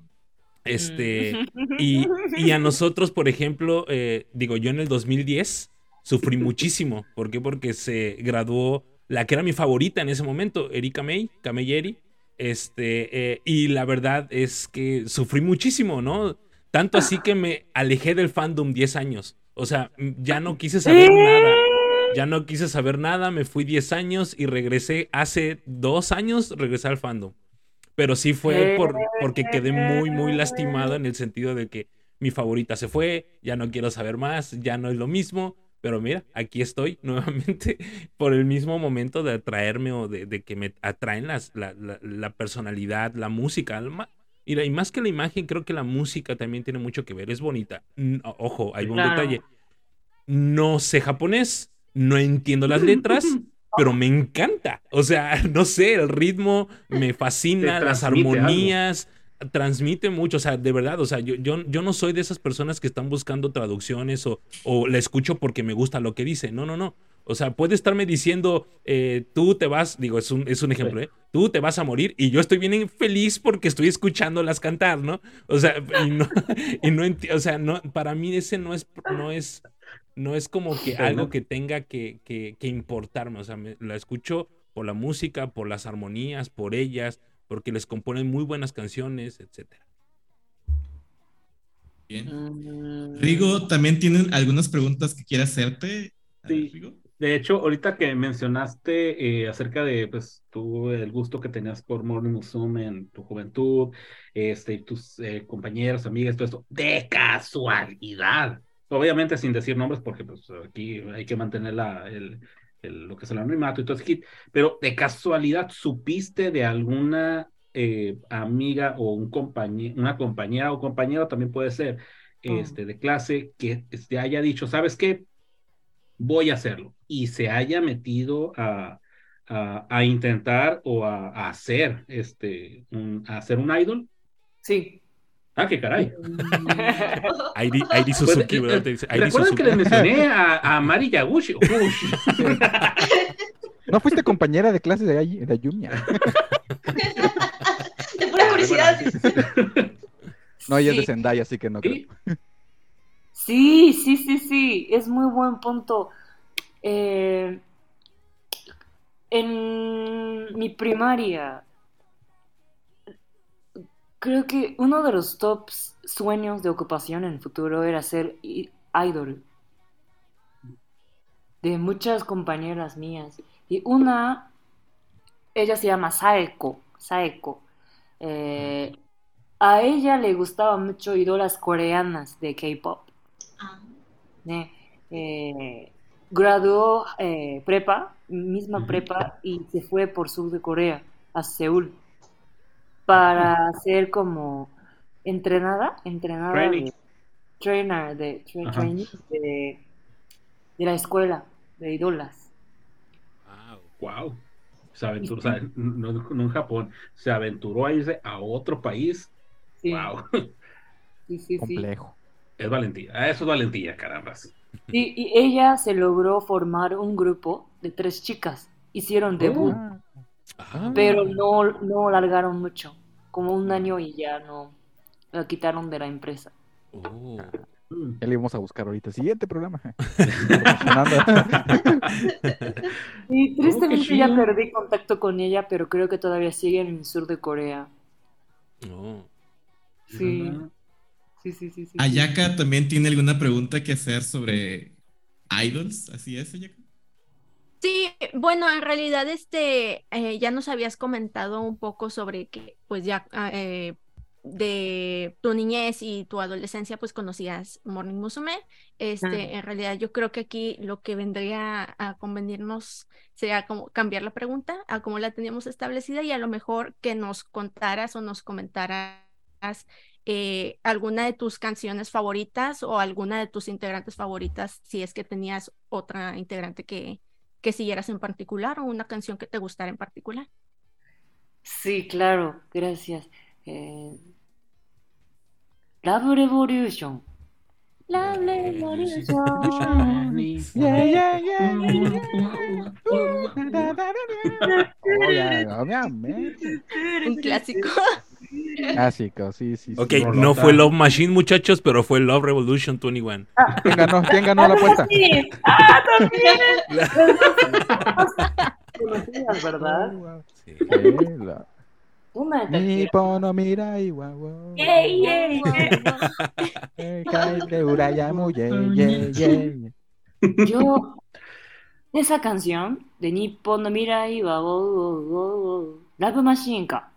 Este, y, y a nosotros, por ejemplo, eh, digo, yo en el 2010 sufrí muchísimo. ¿Por qué? Porque se graduó la que era mi favorita en ese momento, Erika May, Camilleri. Este, eh, y la verdad es que sufrí muchísimo, ¿no? Tanto así que me alejé del fandom 10 años. O sea, ya no quise saber nada. Ya no quise saber nada, me fui 10 años y regresé hace dos años, regresé al fandom. Pero sí fue por, porque quedé muy, muy lastimado en el sentido de que mi favorita se fue, ya no quiero saber más, ya no es lo mismo. Pero mira, aquí estoy nuevamente por el mismo momento de atraerme o de, de que me atraen las, la, la, la personalidad, la música. ma- Mira, y más que la imagen, creo que la música también tiene mucho que ver. Es bonita. Ojo, hay un Claro. detalle. No sé japonés, no entiendo las letras, pero me encanta. O sea, no sé, el ritmo me fascina, las transmite algo. armonías, transmite mucho. O sea, de verdad, o sea, yo, yo, yo no soy de esas personas que están buscando traducciones o, o la escucho porque me gusta lo que dice. No, no, no. O sea, puede estarme diciendo, eh, tú te vas, digo, es un, es un ejemplo, ¿eh? Tú te vas a morir y yo estoy bien feliz porque estoy escuchándolas cantar, ¿no? O sea, y no, y no o sea, no, para mí ese no es, no es, no es como que Sí, algo ¿no? que tenga que, que, que importarme. O sea, me- la escucho por la música, por las armonías, por ellas, porque les componen muy buenas canciones, etcétera. Bien. Mm, Rigo, también tienen algunas preguntas que quiere hacerte. Sí. Rigo. De hecho, ahorita que mencionaste eh, acerca de pues tú el gusto que tenías por Morning Musume en tu juventud, este, y tus eh, compañeros, amigas, todo esto, de casualidad, obviamente sin decir nombres porque pues aquí hay que mantener la, el, el- lo que es el anonimato y todo ese kit, pero de casualidad supiste de alguna eh, amiga o un compañe- una compañera o compañero también puede ser este, de clase que te haya dicho, ¿sabes qué? voy a hacerlo y se haya metido a, a, a intentar o a, a hacer este un, a hacer un idol. Sí. Ah, qué caray. Airi, Airi Pues, Suzuki, ¿verdad? eh, Te dice, Airi ¿Recuerdan que les mencioné a, a Mari Yaguchi? ¿No fuiste compañera de clase de, Ay- de Ayumiya? De pura curiosidad. No, ella es de. Zendaya, así que no creo. Sí, Sí, sí, sí, sí, es muy buen punto. Eh, en mi primaria, creo que uno de los tops sueños de ocupación en el futuro era ser idol de muchas compañeras mías. Y una, ella se llama Saeko, Saeko. Eh, a ella le gustaban mucho idolas coreanas de K-pop. Ah, né? Eh, graduó eh, prepa, misma prepa, y se fue por sur de Corea, a Seúl, para ser como entrenada, entrenada Training. de, trainer de, tra- Ajá. trainee de, de la escuela de idolas. wow. Se aventuró, o sea, no, no en Japón, se aventuró a irse a otro país. Sí, Wow. sí, sí, sí. Complejo. Es valentía. Ah, Eso es valentía, carambas. Sí, y ella se logró formar un grupo de tres chicas. Hicieron debut. Ah, Pero no, no largaron mucho, como un año y ya no la quitaron de la empresa. oh. Mm. ya le íbamos a buscar ahorita. Siguiente programa. Y tristemente qué ya perdí contacto con ella, pero creo que todavía sigue en el sur de Corea. Oh. Sí, sí, sí, sí. sí. Ayaka también tiene alguna pregunta que hacer sobre idols. ¿Así es, Ayaka? Sí, bueno, en realidad este eh, ya nos habías comentado un poco sobre que pues ya ah, eh, de tu niñez y tu adolescencia pues conocías Morning Musume. Este, en realidad yo creo que aquí lo que vendría a convenirnos sería como cambiar la pregunta a cómo la teníamos establecida y a lo mejor que nos contaras o nos comentaras eh, alguna de tus canciones favoritas o alguna de tus integrantes favoritas si es que tenías otra integrante que que siguieras en particular o una canción que te gustara en particular. Sí, claro, gracias. Eh, Love Revolution. Love Revolution. Yeah, yeah, yeah, yeah, yeah. Ya, obviamente. Un clásico. Clásico, sí, sí. sí. Ok, Rolota. no fue Love Machine, muchachos, pero fue Love Revolution 21. ¿Quién ganó? ¿Quién ganó la apuesta? Sí. ¡Ah, también! Conocidas, ¿verdad? Sí. Sí, la- Una de Ni pono mira y guau, guau. Yeah, yeah, yeah. Yo, esa canción de Nippon no Mirai wa wo wo wo wo, Love Machine ka.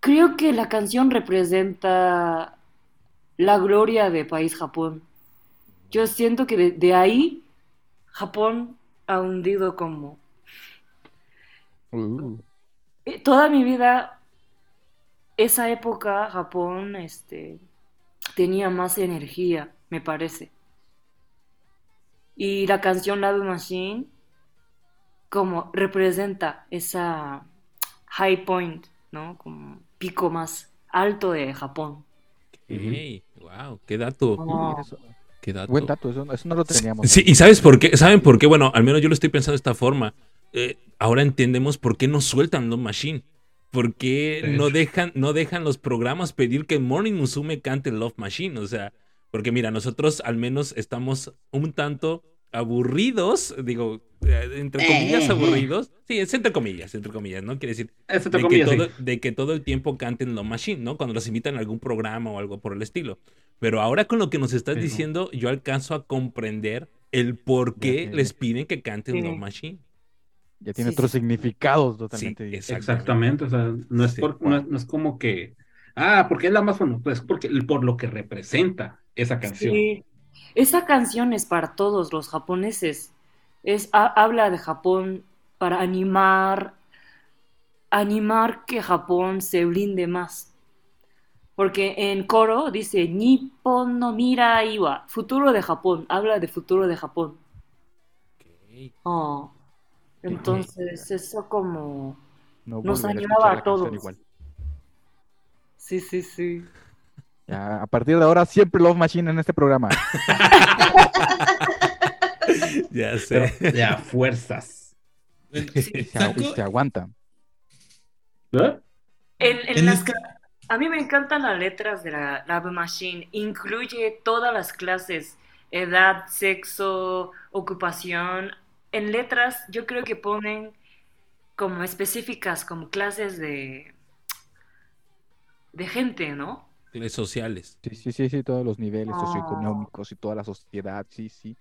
Creo que la canción representa la gloria de país Japón. Yo siento que de, de ahí Japón ha hundido como... Uh, eh, Toda mi vida, esa época Japón este, tenía más energía, me parece. Y la canción Love Machine como representa esa high point, ¿no? Como pico más alto de Japón. Wow, qué dato, Oh. eso- qué dato. buen dato, eso, eso no lo teníamos. Sí, y sabes por qué, saben por qué, bueno, al menos yo lo estoy pensando de esta forma. Eh, ahora entendemos por qué no sueltan Love Machine. ¿Por qué no dejan, no dejan los programas pedir que Morning Musume cante Love Machine? O sea, porque mira, nosotros al menos estamos un tanto aburridos, digo, eh, entre comillas Eh, eh. aburridos. Sí, es entre comillas, entre comillas, ¿no? Quiere decir, de que, comillas, sí. todo, de que todo el tiempo canten Love Machine, ¿no? Cuando los invitan a algún programa o algo por el estilo. Pero ahora con lo que nos estás Sí, diciendo, yo alcanzo a comprender el por qué les piden que canten Sí. Love Machine. Ya tiene Sí, otros sí. significados totalmente Sí, distintos. Exactamente, o sea, no es, Sí. por, no, es, no es como que, ah, porque es la más bueno, pues porque por lo que representa esa canción. Sí. Esa canción es para todos los japoneses. Es, ha- habla de Japón para animar, animar que Japón se blinde más. Porque en coro dice Nippon no mirai wa, futuro de Japón, habla de futuro de Japón. Oh. Entonces, eso como... No Nos escuchar a todos. igual. Sí, sí, sí. Ya, a partir de ahora siempre Love Machine en este programa. Ya sé. Pero de a fuerzas. Bueno, Se, se aguanta. ¿Eh? En, en En las esta- ca- A mí me encantan las letras de la Love Machine. Incluye todas las clases, edad, sexo, ocupación. En letras yo creo que ponen como específicas, como clases de, de gente, ¿no? Clases sociales. Sí, sí, sí, sí, todos los niveles Oh. socioeconómicos y toda la sociedad, sí, sí.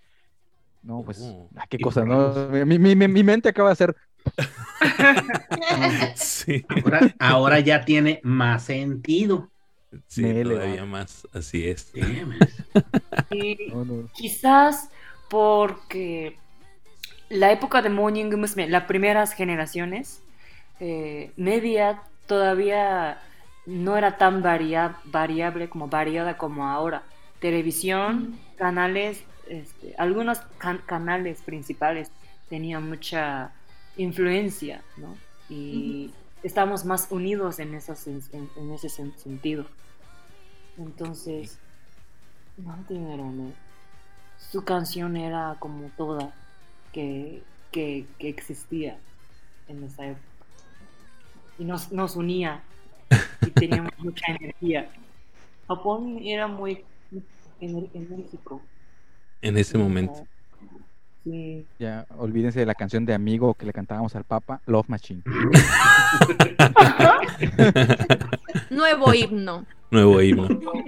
No, pues, Oh. ah, qué cosa, ¿no? Mi, mi- mi- mi mente acaba de ser, Sí. Ahora, ahora ya tiene más sentido. Sí, todavía más. Así es. No, no, quizás porque la época de Morning Musume, las primeras generaciones, eh, media todavía no era tan varia- variable como variada como ahora. Televisión, canales, este, algunos can- canales principales tenían mucha influencia, ¿no? Y estamos más unidos en, esas- en- en ese sen- sentido. Entonces, no ¿no? Su canción era como toda que, que, que existía en esa época. Y nos, nos unía y teníamos mucha energía. Japón era muy enérgico. En ese momento. Sí. ya, olvídense de la canción de Amigo que le cantábamos al Papa, Love Machine. Nuevo himno. Nuevo himno.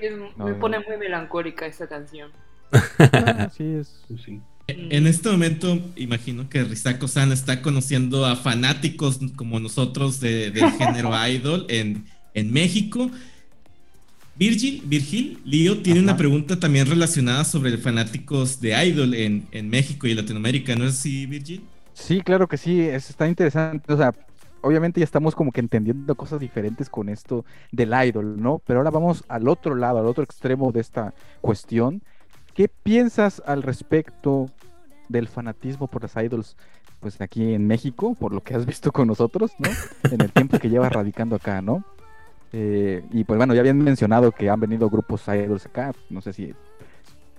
Es- No, me pone muy melancólica esa canción. Ah, sí, es, Sí. En este momento, imagino que Risako-san está conociendo a fanáticos como nosotros de- del género idol en, en México. Virgil, Virgil, Lío tiene Ajá. una pregunta también relacionada sobre fanáticos de idol en, en México y Latinoamérica, ¿no es así, Virgil? Sí, claro que sí, es, está interesante. O sea, obviamente ya estamos como que entendiendo cosas diferentes con esto del idol, ¿no? Pero ahora vamos al otro lado, al otro extremo de esta cuestión. ¿Qué piensas al respecto del fanatismo por las idols? Pues aquí en México, por lo que has visto con nosotros, ¿no? En el tiempo que llevas radicando acá, ¿no? Eh, y pues bueno, ya habían mencionado que han venido grupos idols acá, no sé si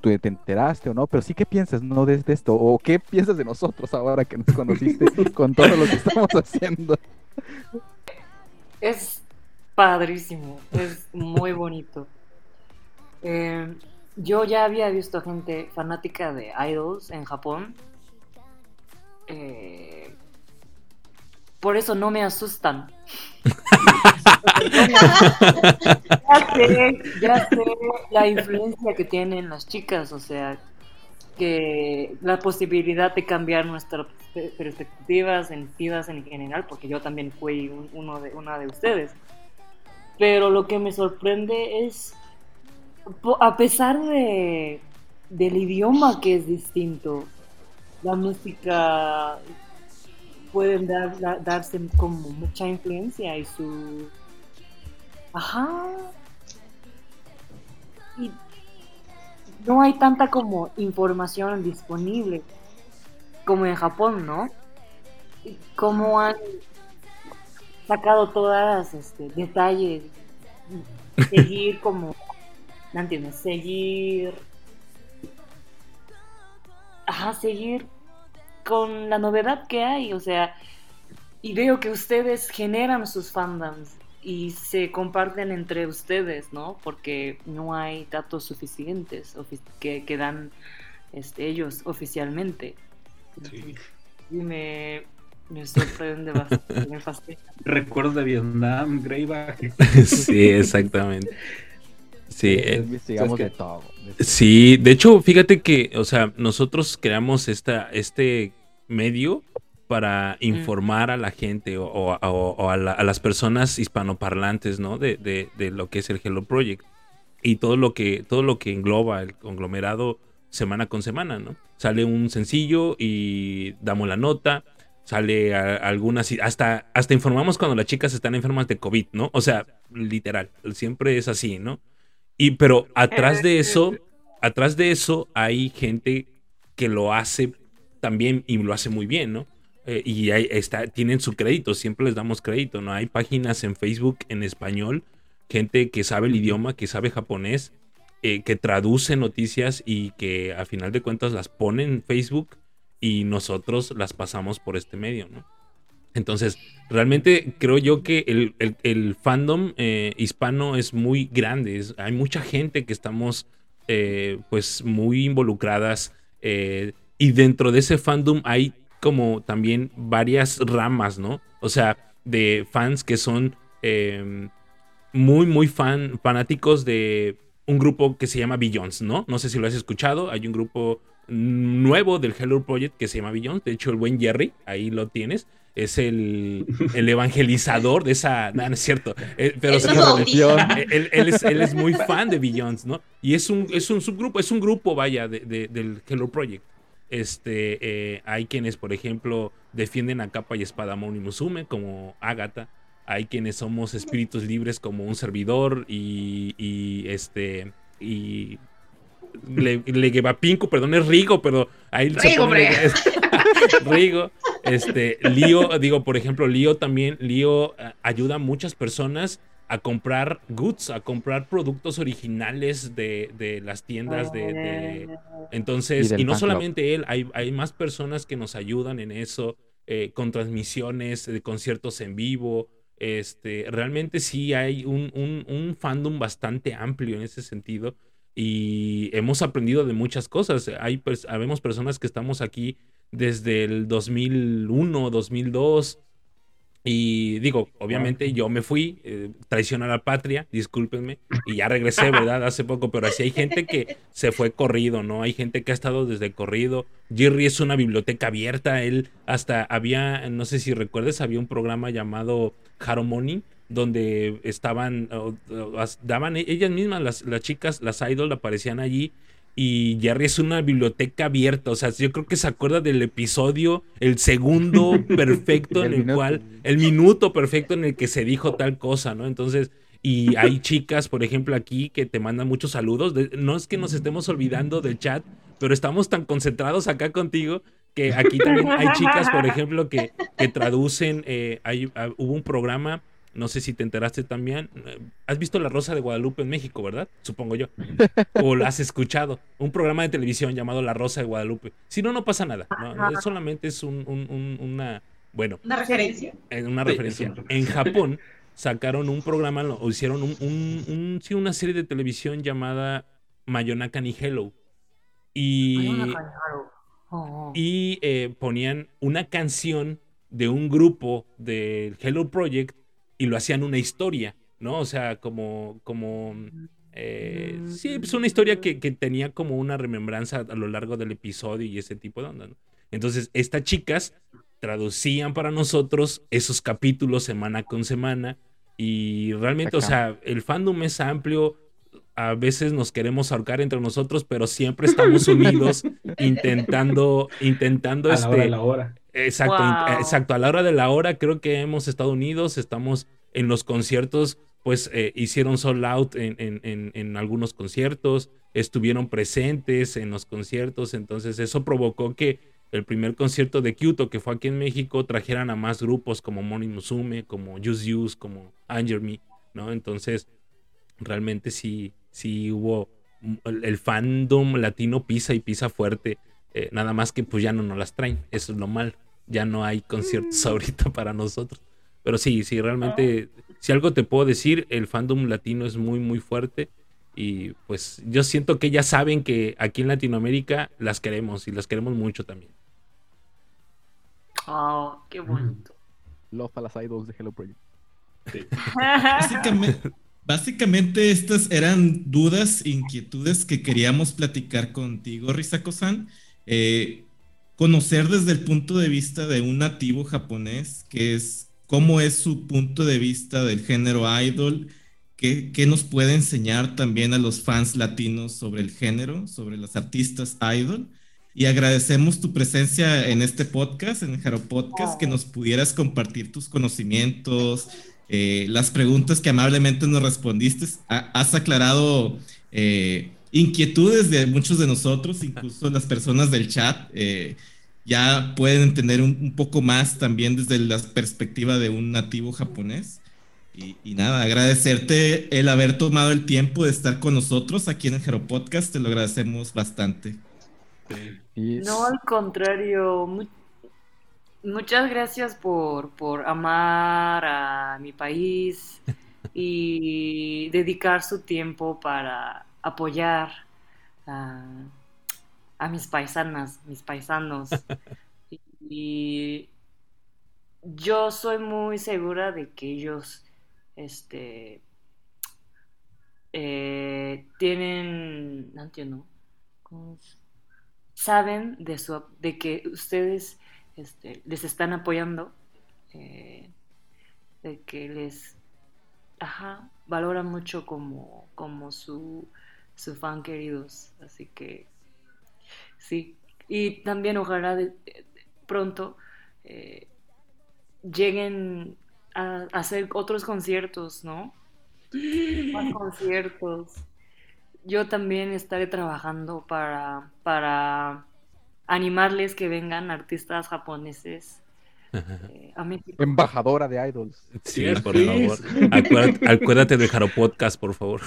tú te enteraste o no, pero sí qué piensas, ¿no? De, de esto, o qué piensas de nosotros ahora que nos conociste con todo lo que estamos haciendo. Es padrísimo, es muy bonito. Eh, yo ya había visto gente fanática de idols en Japón. Eh, por eso no me asustan. ya sé, ya sé la influencia que tienen las chicas, o sea, que la posibilidad de cambiar nuestras pe- perspectivas en vidas en general, porque yo también fui un- uno de, una de ustedes. Pero lo que me sorprende es, a pesar de, del idioma que es distinto, la música pueden dar, da- darse como mucha influencia y su... Ajá. Y no hay tanta como información disponible como en Japón, ¿no? Y Cómo han sacado todas este detalles, seguir como, ¿no entiendes? Seguir, ajá, seguir con la novedad que hay, o sea, y veo que ustedes generan sus fandoms y se comparten entre ustedes, ¿no? Porque no hay datos suficientes ofi- que, que dan este, ellos oficialmente. Sí. Y me, me sorprende bastante, me fascina. Recuerdos de Vietnam, Greyback. sí, exactamente. Sí, eh, investigamos ¿sabes qué? de todo. de- Sí, de hecho, fíjate que, o sea, nosotros creamos esta, este medio para informar a la gente o, o- o- a, la- a las personas hispanoparlantes, ¿no? De, de- de lo que es el Hello Project y todo lo que todo lo que engloba el conglomerado semana con semana, ¿no? Sale un sencillo y damos la nota, sale a- algunas hasta hasta informamos cuando las chicas están enfermas de COVID, ¿no? O sea, literal, siempre es así, ¿no? Y pero atrás de eso, atrás de eso hay gente que lo hace también y lo hace muy bien, ¿no? Eh, y ahí está, tienen su crédito, siempre les damos crédito, ¿no? Hay páginas en Facebook en español, gente que sabe el idioma, que sabe japonés, eh, que traduce noticias y que a final de cuentas las pone en Facebook y nosotros las pasamos por este medio, ¿no? Entonces, realmente creo yo que el, fandom eh, hispano es muy grande. hay mucha gente que estamos eh, pues muy involucradas eh, y dentro de ese fandom hay como también varias ramas, ¿no? O sea, de fans que son eh, muy, muy fan, fanáticos de un grupo que se llama Billions, ¿no? No sé si lo has escuchado. Hay un grupo nuevo del Hello Project que se llama Billions. De hecho, el buen Jerry, ahí lo tienes. Es el, el evangelizador de esa. No, no es cierto. Eh, pero pero- bautiza. él, él- él es, él es muy fan de Billions, ¿no? Y es un, es un subgrupo, es un grupo, vaya, de- de- del Hello Project. Este, eh, hay quienes, por ejemplo, defienden a capa y espada a Moni Musume, como Agatha. Hay quienes somos espíritus libres, como un servidor y, y este y le, le Pinco, perdón, es Rigo, pero ahí se Rigo, hombre. Rigo, este, Lío, digo, por ejemplo, Lío también, Lío eh, ayuda a muchas personas a comprar goods, a comprar productos originales de, de las tiendas de, de- entonces, Y no club. solamente él, hay, hay más personas que nos ayudan en eso, eh, con transmisiones de conciertos en vivo. Este, realmente sí hay un, un- un fandom bastante amplio en ese sentido y hemos aprendido de muchas cosas. Hay, pers- habemos personas que estamos aquí desde el 2001, 2002. Y digo, obviamente yo me fui, eh, traición a la patria, discúlpenme, y ya regresé, ¿verdad? Hace poco, pero así hay gente que se fue corrido, ¿no? Hay gente que ha estado desde corrido. Jerry es una biblioteca abierta, él hasta había, no sé si recuerdes, había un programa llamado Harmony, donde estaban, o- daban ellas mismas, las, las chicas, las idols aparecían allí y Jerry es una biblioteca abierta. O sea, yo creo que se acuerda del episodio, el segundo perfecto en El minuto. cual, el minuto perfecto en el que se dijo tal cosa, ¿no? Entonces, y hay chicas, por ejemplo, aquí que te mandan muchos saludos. No es que nos estemos olvidando del chat, pero estamos tan concentrados acá contigo que aquí también hay chicas, por ejemplo, que, que traducen. eh, hay- ah, hubo un programa no sé si te enteraste también. eh, Has visto La Rosa de Guadalupe en México, ¿verdad? Supongo yo. O la has escuchado. Un programa de televisión llamado La Rosa de Guadalupe. Si no, no pasa nada. ¿no? Es Solamente es un- un- un- una. Bueno, Una referencia. en una referencia. En Japón sacaron un programa, lo- o hicieron un, un- un- sí, una serie de televisión llamada Mayonaka ni Hello. Y, oh. y eh, ponían una canción de un grupo del Hello Project y lo hacían una historia, ¿no? O sea, como, como, eh, sí, pues una historia que, que tenía como una remembranza a lo largo del episodio y ese tipo de onda, ¿no? Entonces, estas chicas traducían para nosotros esos capítulos semana con semana y realmente, o sea, el fandom es amplio. A veces nos queremos ahorcar entre nosotros, pero siempre estamos unidos intentando, intentando A la este, hora de la hora. Exacto, Wow. exacto. A la hora de la hora creo que hemos estado unidos, estamos en los conciertos, pues eh, hicieron sold out en, en- en- en algunos conciertos, estuvieron presentes en los conciertos, entonces eso provocó que el primer concierto de Kyoto, que fue aquí en México, trajeran a más grupos como Moni Musume, como Use Use, como Anger Me, ¿no? Entonces, realmente sí, sí hubo el, el fandom latino pisa y pisa fuerte. eh, nada más que pues ya no nos las traen. Eso es lo malo. Ya no hay conciertos ahorita para nosotros. Pero sí, sí, realmente, si algo te puedo decir, el fandom latino es muy, muy fuerte. Y pues yo siento que ya saben que aquí en Latinoamérica las queremos y las queremos mucho también. Oh, qué bonito. Love a las idols de Hello Project. Básicamente, básicamente estas eran dudas, inquietudes que queríamos platicar contigo, Risako-san. Eh, conocer desde el punto de vista de un nativo japonés, que es cómo es su punto de vista del género idol, qué, qué nos puede enseñar también a los fans latinos sobre el género, sobre las artistas idol. Y agradecemos tu presencia en este podcast, en el Jaro Podcast, que nos pudieras compartir tus conocimientos, eh, las preguntas que amablemente nos respondiste. Ha- has aclarado eh, inquietudes de muchos de nosotros, incluso las personas del chat. eh, ya pueden entender un, un poco más también desde la perspectiva de un nativo japonés. Y, y nada, agradecerte el haber tomado el tiempo de estar con nosotros aquí en el Jaro Podcast, te lo agradecemos bastante. No, al contrario. mu- muchas gracias por, por amar a mi país y dedicar su tiempo para apoyar a, a mis paisanas, mis paisanos. Y yo soy muy segura de que ellos este, eh, tienen, no entiendo, saben de su de que ustedes este, les están apoyando, eh, de que les ajá, valoran mucho como, como su, su fan queridos. Así que sí. Y también ojalá de- de- pronto eh, lleguen a, a hacer otros conciertos, ¿no? Más conciertos. Yo también estaré trabajando para, para animarles que vengan artistas japoneses eh, a México. embajadora de idols. Sí, Yes, por please. favor. Acuérdate, acuérdate del Jaro Podcast, por favor.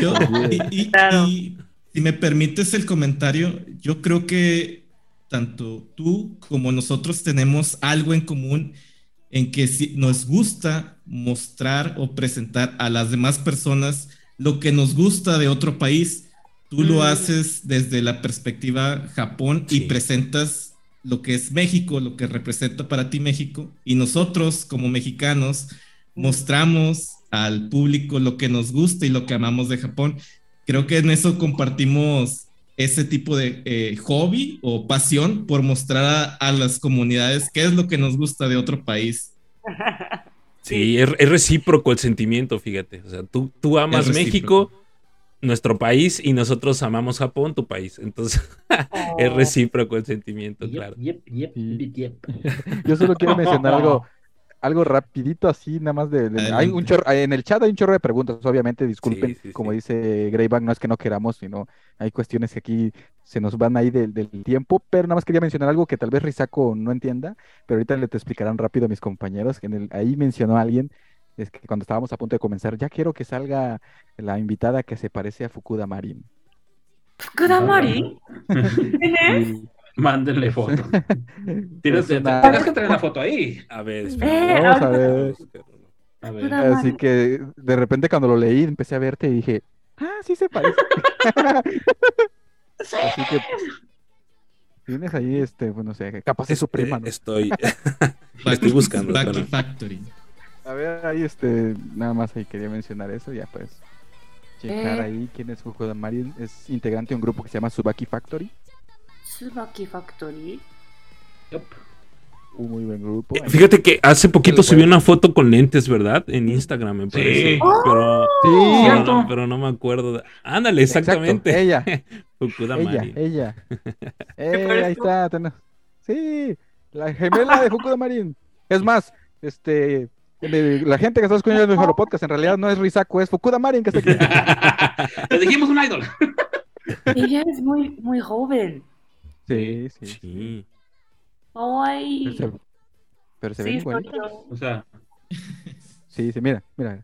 Yo- y, y- Claro. y si me permites el comentario, yo creo que tanto tú como nosotros tenemos algo en común en que si nos gusta mostrar o presentar a las demás personas lo que nos gusta de otro país. Tú lo Mm. haces desde la perspectiva Japón Sí. y presentas lo que es México, lo que representa para ti México. Y nosotros como mexicanos mostramos al público lo que nos gusta y lo que amamos de Japón. Creo que en eso compartimos ese tipo de eh, hobby o pasión por mostrar a, a las comunidades qué es lo que nos gusta de otro país. Sí, es, es recíproco el sentimiento, fíjate. O sea, tú, tú amas México, nuestro país, y nosotros amamos Japón, tu país. Entonces, es recíproco el sentimiento, Yep, claro. yep, yep, Sí. yep, yep. Yo solo quiero mencionar algo. algo rapidito así, nada más de, de- hay un chorro, en el chat hay un chorro de preguntas, obviamente, disculpen, Sí, sí, como sí. dice Greyback, no es que no queramos, sino hay cuestiones que aquí se nos van ahí del, del tiempo, pero nada más quería mencionar algo que tal vez Risako no entienda, pero ahorita le te explicarán rápido a mis compañeros, que en el, ahí mencionó alguien, es que cuando estábamos a punto de comenzar, ya quiero que salga la invitada que se parece a Fukuda Marin. ¿Fukuda-mari? ¿Quién es? Mándenle foto. Tienes, es una- tienes que tener la foto ahí. A ver, Eh. Vamos a ver. A ver. Fukuda- Así Marin. que de repente cuando lo leí empecé a verte y dije, ah, sí se parece. Así que tienes ahí, este, pues no sé, capaz es su prima, ¿no? Estoy, estoy buscando. Factory. A ver, ahí este, nada más ahí quería mencionar eso, ya pues. Checar Eh. ahí quién es Fukuda Marin, es integrante de un grupo que se llama Subaki Factory, Tsubaki Factory. Yup. un muy buen grupo. ahí. Fíjate que hace poquito subí una foto con lentes, ¿verdad? En Instagram, me parece. Sí. Pero, Sí, pero, no, pero no me acuerdo. de- Ándale, exacto, exactamente. ella, Fukuda ella, Marin. ella. Eh, ahí está, ten- sí, la gemela de Fukuda Marin. Es más, este, la gente que está escuchando el Jaro Podcast en realidad no es Risako, es Fukuda Marin que está aquí. Le dijimos un idol. Ella es muy, muy joven. Sí, sí. Sí. Kawaii. Pero se, pero se ve Sí, yo. O sea, Sí, sí, mira, mira.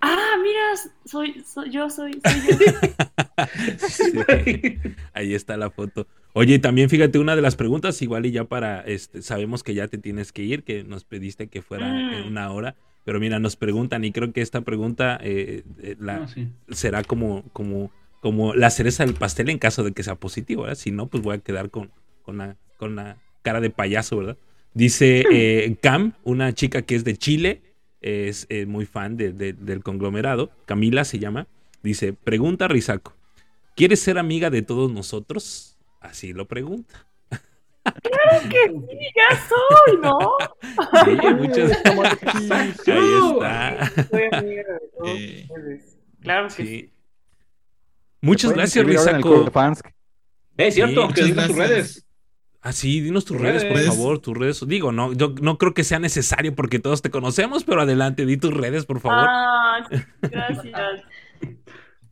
Ah, mira, soy, soy yo, soy, soy yo. Sí. Ahí está la foto. Oye, también fíjate una de las preguntas, igual y ya para, este, sabemos que ya te tienes que ir, que nos pediste que fuera Mm. en una hora, pero mira, nos preguntan y creo que esta pregunta eh, eh, la, no, sí. será como, como, como la cereza del pastel en caso de que sea positivo, ¿verdad? Si no, pues voy a quedar con, con, la, con la cara de payaso, ¿verdad? Dice eh, Cam, una chica que es de Chile, es eh, muy fan de- de- del conglomerado, Camila se llama, dice, pregunta Risaco, ¿quieres ser amiga de todos nosotros? Así lo pregunta. ya soy, ¿no? Sí, muchas. Ahí está. Eh. Claro que sí. Sí. Muchas gracias, fans. Eh, es cierto, Sí, que digas tus redes. Ah, sí, dinos tus redes, por favor, tus redes. Digo, no, yo no creo que sea necesario porque todos te conocemos, pero adelante, di tus redes, por favor. Ah, gracias.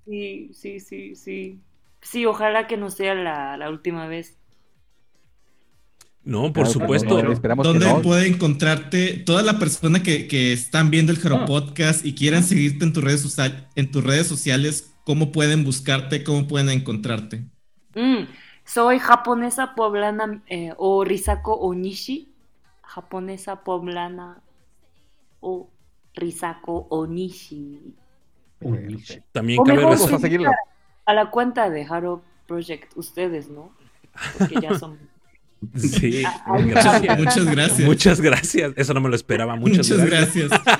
Sí, sí, sí, sí. Sí, ojalá que no sea la, la última vez. no, por Claro supuesto. no, esperamos que ¿Dónde no. puede encontrarte toda la persona que, que están viendo el Jaro Ah. Podcast y quieran seguirte en tus redes social- en tus redes sociales? ¿Cómo pueden buscarte? ¿Cómo pueden encontrarte? Mm, soy japonesa poblana eh, o Risako Onishi. Japonesa poblana o Risako Onishi. También O cabe mejor a la cuenta de Haro Project, ustedes, ¿no? Porque ya son. Sí, Ay, gracias. Muchas gracias. Muchas gracias. Eso no me lo esperaba. Muchas, Muchas, gracias. gracias.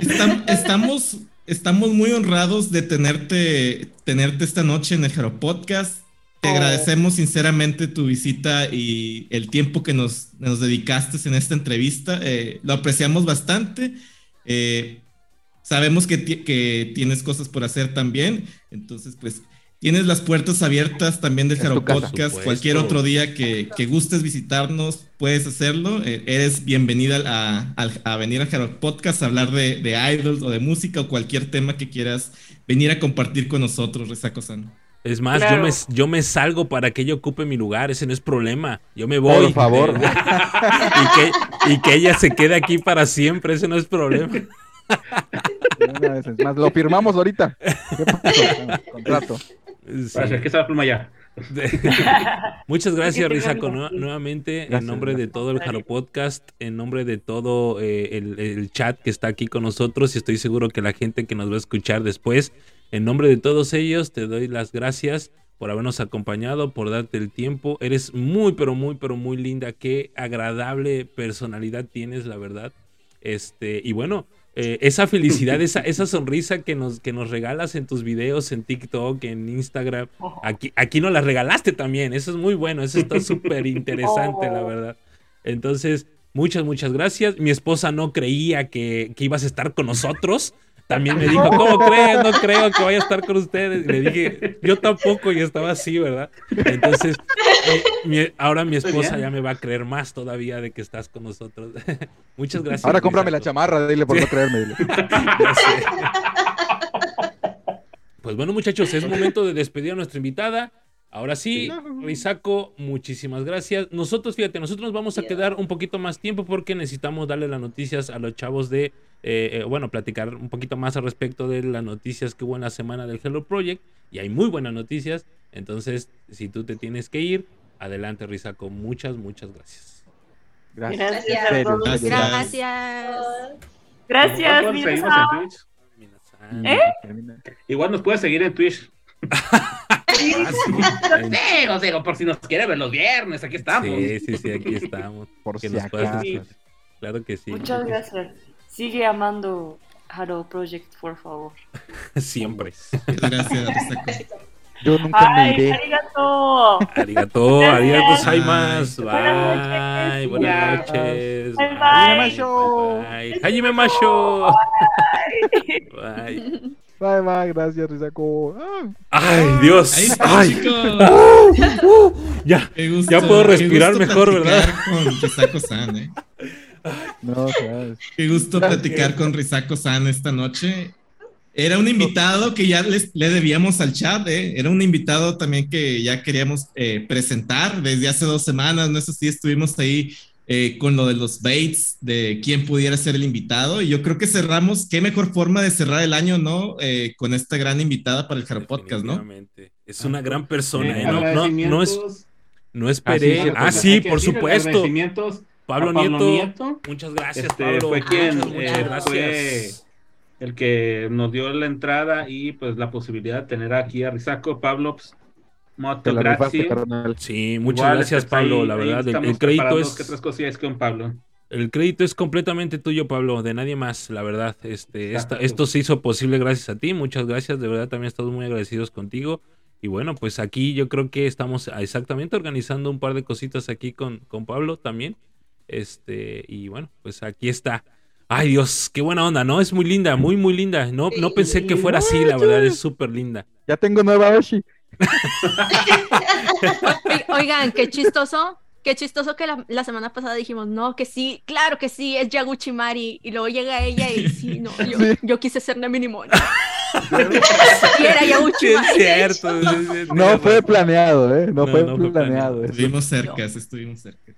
Estam- estamos, estamos muy honrados de tenerte, tenerte esta noche en el Jaro Podcast. Te Oh. agradecemos sinceramente tu visita y el tiempo que nos, nos dedicaste en esta entrevista. Eh, lo apreciamos bastante. Eh, sabemos que, que tienes cosas por hacer también. Entonces, pues, tienes las puertas abiertas también del Jaro. Podcast. Cualquier otro día que, que gustes visitarnos, puedes hacerlo. Eh, eres bienvenida a, al- a venir al Jaro Podcast a hablar de, de idols o de música o cualquier tema que quieras venir a compartir con nosotros, Resako San. Es más, Claro. yo, me, yo me salgo para que ella ocupe mi lugar. Ese no es problema. Yo me voy. Por favor. y, que, y que ella se quede aquí para siempre. Ese no es problema. Una vez, es más, lo firmamos ahorita. ¿Qué pasó? Contrato. Sí. Gracias, aquí está la pluma ya. Muchas gracias, Nue- nuevamente, en Gracias, nombre de todo el Jaro Podcast, en nombre de todo eh, el, el chat que está aquí con nosotros, y estoy seguro que la gente que nos va a escuchar después, en nombre de todos ellos, te doy las gracias por habernos acompañado, por darte el tiempo. Eres muy, pero muy, pero muy linda. Qué agradable personalidad tienes, la verdad. Este, y bueno, eh, esa felicidad, esa, esa sonrisa que nos, que nos regalas en tus videos, en TikTok, en Instagram, Aquí, aquí nos la regalaste también. Eso es muy bueno. Eso está súper interesante, la verdad. Entonces, muchas, muchas gracias. Mi esposa no creía que, que ibas a estar con nosotros. También me dijo, ¿cómo crees? No creo que vaya a estar con ustedes. Y le dije, yo tampoco, y estaba así, ¿verdad? Entonces, eh, mi- ahora mi esposa ya me va a creer más todavía de que estás con nosotros. Muchas gracias. Ahora cómprame la chamarra, dile por Sí. no creerme. dile. Ya sé. Pues bueno, muchachos, es momento de despedir a nuestra invitada. Ahora sí, Risaco, muchísimas gracias. Nosotros, fíjate, nosotros nos vamos a quedar un poquito más tiempo porque necesitamos darle las noticias a los chavos de, eh, eh, bueno, platicar un poquito más al respecto de las noticias que hubo en la semana del Hello Project. Y hay muy buenas noticias. Entonces, si tú te tienes que ir, adelante, Risaco. Muchas, muchas gracias. Gracias. Gracias Gracias. a todos. Gracias. Gracias. ¿Eh? Igual nos puedes seguir en Twitch. Ah, sí. Digo, digo, por si nos quiere ver los viernes, aquí estamos. Sí, sí, sí, aquí estamos. Por Que si nos puedas acaso. escuchar. Claro que sí. Muchas gracias. Sigue amando Haro Project, por favor. Siempre. Muchas gracias. Yo nunca me ¡Ay, iré. arigato! Arigato, arigato. Buenas Bye, noches. buenas noches. Bye, Bye, bye. Masho. bye. Hajime Masho. Bye. Bye, bye, gracias, Risaco. Ah. Ay, Dios. Ahí está, Ay. chicos. Ya. Qué gusto, Ya puedo respirar mejor, platicar Con ¿eh? No, sabes. Qué gusto platicar con Risako-san esta noche. Era un invitado que ya les, le debíamos al chat, ¿eh? Era un invitado también que ya queríamos eh, presentar desde hace dos semanas, ¿no? Eso sí, estuvimos ahí eh, con lo de los baits, de quién pudiera ser el invitado. Y yo creo que cerramos, qué mejor forma de cerrar el año, ¿no? Eh, con esta gran invitada para el Jaro Podcast, ¿no? Es una gran persona, Eh. No, no, no, es, no esperé. cierto, Ah, sí, que por supuesto. agradecimientos Pablo, Nieto. Nieto. Muchas gracias, Este, Pablo. fue quien, muchas, muchas eh, gracias. fue el que nos dio la entrada y pues la posibilidad de tener aquí a Risaco. Pablo, pues, moto, la rifaste, gracias. Sí, muchas Igual, gracias, este, Pablo. ahí- la verdad, el- el, crédito es que otras cosillas con Pablo. el crédito es completamente tuyo, Pablo, de nadie más, la verdad. Este, esta- esto se hizo posible gracias a ti. Muchas gracias, de verdad también estamos muy agradecidos contigo. Y bueno, pues aquí yo creo que estamos exactamente organizando un par de cositas aquí con, con Pablo también. Este, y bueno, pues aquí está. Ay Dios, qué buena onda, ¿no? Es muy linda, muy, muy linda. No, no pensé que fuera así, la verdad, es súper linda. Ya tengo nueva Oshi. Oigan, qué chistoso. Qué chistoso que la, la semana pasada dijimos, no, que sí, claro que sí, es Yaguchi Mari. Y luego llega ella y sí, no, yo, Sí. yo quise ser Nemirimon. y era Yaguchi Sí, es Mari. cierto. sí, No fue planeado, ¿eh? No, No, fue no fue planeado. planeado. Estuvimos cerca, estuvimos cerca.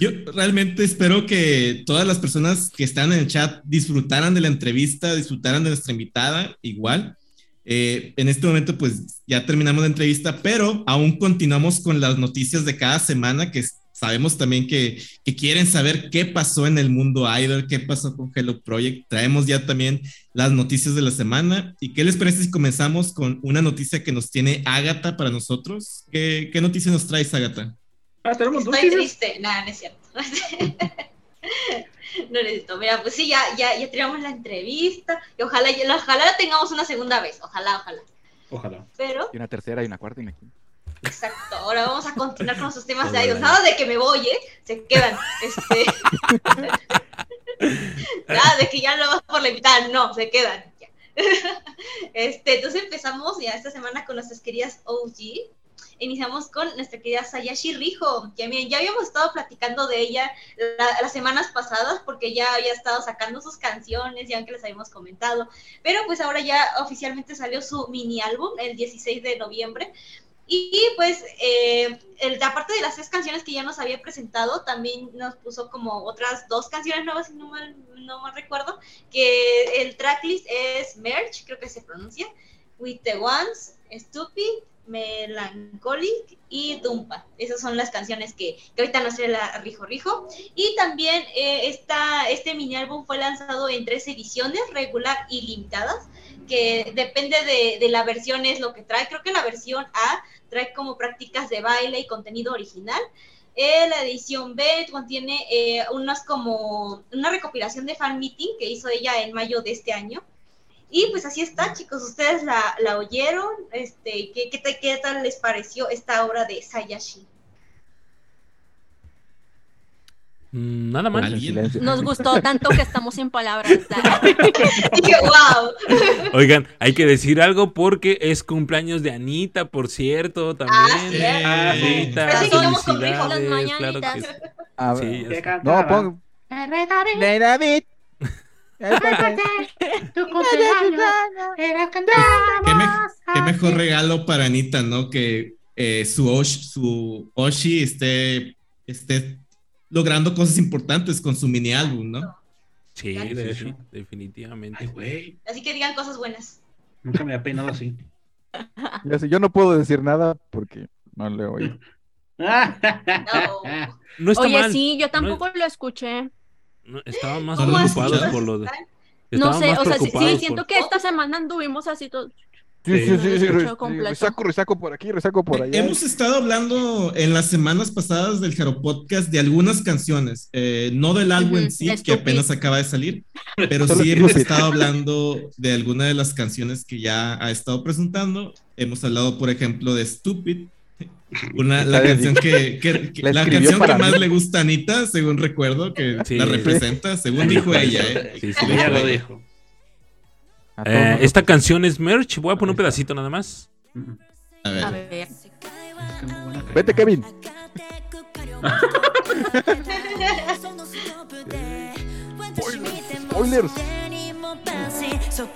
Yo realmente espero que todas las personas que están en el chat disfrutaran de la entrevista, disfrutaran de nuestra invitada, igual. Eh, en este momento, pues ya terminamos la entrevista, pero aún continuamos con las noticias de cada semana, que sabemos también que, que quieren saber qué pasó en el mundo idol, qué pasó con Hello Project. Traemos ya también las noticias de la semana. ¿Y qué les parece si comenzamos con una noticia que nos tiene Ágata para nosotros? ¿Qué, qué noticia nos traes, Ágata? Ah, tenemos dos Estoy triste. Nada, no es cierto. No necesito. Mira, pues sí, ya, ya, ya tenemos la entrevista. Y ojalá, ojalá la tengamos una segunda vez. Ojalá, ojalá. Ojalá. Pero, Y una tercera y una cuarta y una quinta. exacto. Ahora vamos a continuar con nuestros temas de idols. Nada de que me voy, ¿eh? Se quedan. Este... Nada de que ya no vas por la mitad. No, se quedan. Ya. Este, entonces empezamos ya esta semana con nuestras queridas OG. Iniciamos con nuestra querida Sayashi Rijo, que miren, ya habíamos estado platicando de ella la- las semanas pasadas porque ya había estado sacando sus canciones, ya que les habíamos comentado, pero pues ahora ya oficialmente salió su mini álbum el 16 de noviembre. Y pues, eh, el- aparte de las tres canciones que ya nos había presentado, también nos puso como otras dos canciones nuevas, si no mal, no mal recuerdo, que el tracklist es Merch, creo que se pronuncia, With the Ones, Stupid, Melancholic y Dumpa. Esas son las canciones que, que ahorita nos trae la Rijo Rijo. Y también eh, esta, este mini álbum fue lanzado en tres ediciones, regular y limitadas, que depende de, de la versión es lo que trae. Creo que la versión A trae como prácticas de baile y contenido original. Eh, la edición B contiene eh, unas como una recopilación de fan meeting que hizo ella en mayo de este año. Y pues así está, chicos. Ustedes la, la oyeron. Este, ¿qué, qué, te- ¿Qué tal les pareció esta obra de Sayashi? Mm, Nada. Silencio. Nos gustó tanto que estamos sin palabras. Dije, wow. Oigan, hay que decir algo porque es cumpleaños de Anita, por cierto, también. sí. Ah, sí. Anita, sí, felicidades, las claro que sí. A Sí, ver. ya ¿Qué sé. cantaba? Rey David. ¿Qué, me- qué mejor regalo para Anita, ¿no? Que eh, su, Osh- su Oshi esté, esté logrando cosas importantes con su mini álbum, ¿no? Sí, De definitivamente. Ay, güey. Así que digan cosas buenas. Nunca me había peinado así. Ya sé, yo no puedo decir nada porque no le oí. No. No está Oye, mal. sí, yo No tampoco lo escuché. No, estaban más ¿No lo preocupados por lo de. No sé, o sea, sí, sí, siento por- que esta semana anduvimos así todo. Sí, sí, Sí. sí. Resaco, resaco por aquí, resaco por allá. Hemos estado hablando en las semanas pasadas del Jaro Podcast de algunas canciones, eh, no del álbum en sí, que apenas acaba de salir, pero sí hemos estado hablando de algunas de las canciones que ya ha estado presentando. Hemos hablado, por ejemplo, de Stupid, una, la canción que, que- que- La canción que más le gusta a Anita, según recuerdo, que Sí, la sí. representa, según dijo ella. ¿eh? Sí, sí, Ella lo dijo. Eh, esta canción es merch. Voy a poner un pedacito nada más. A ver. A ver. Vete, Kevin. Spoilers. そ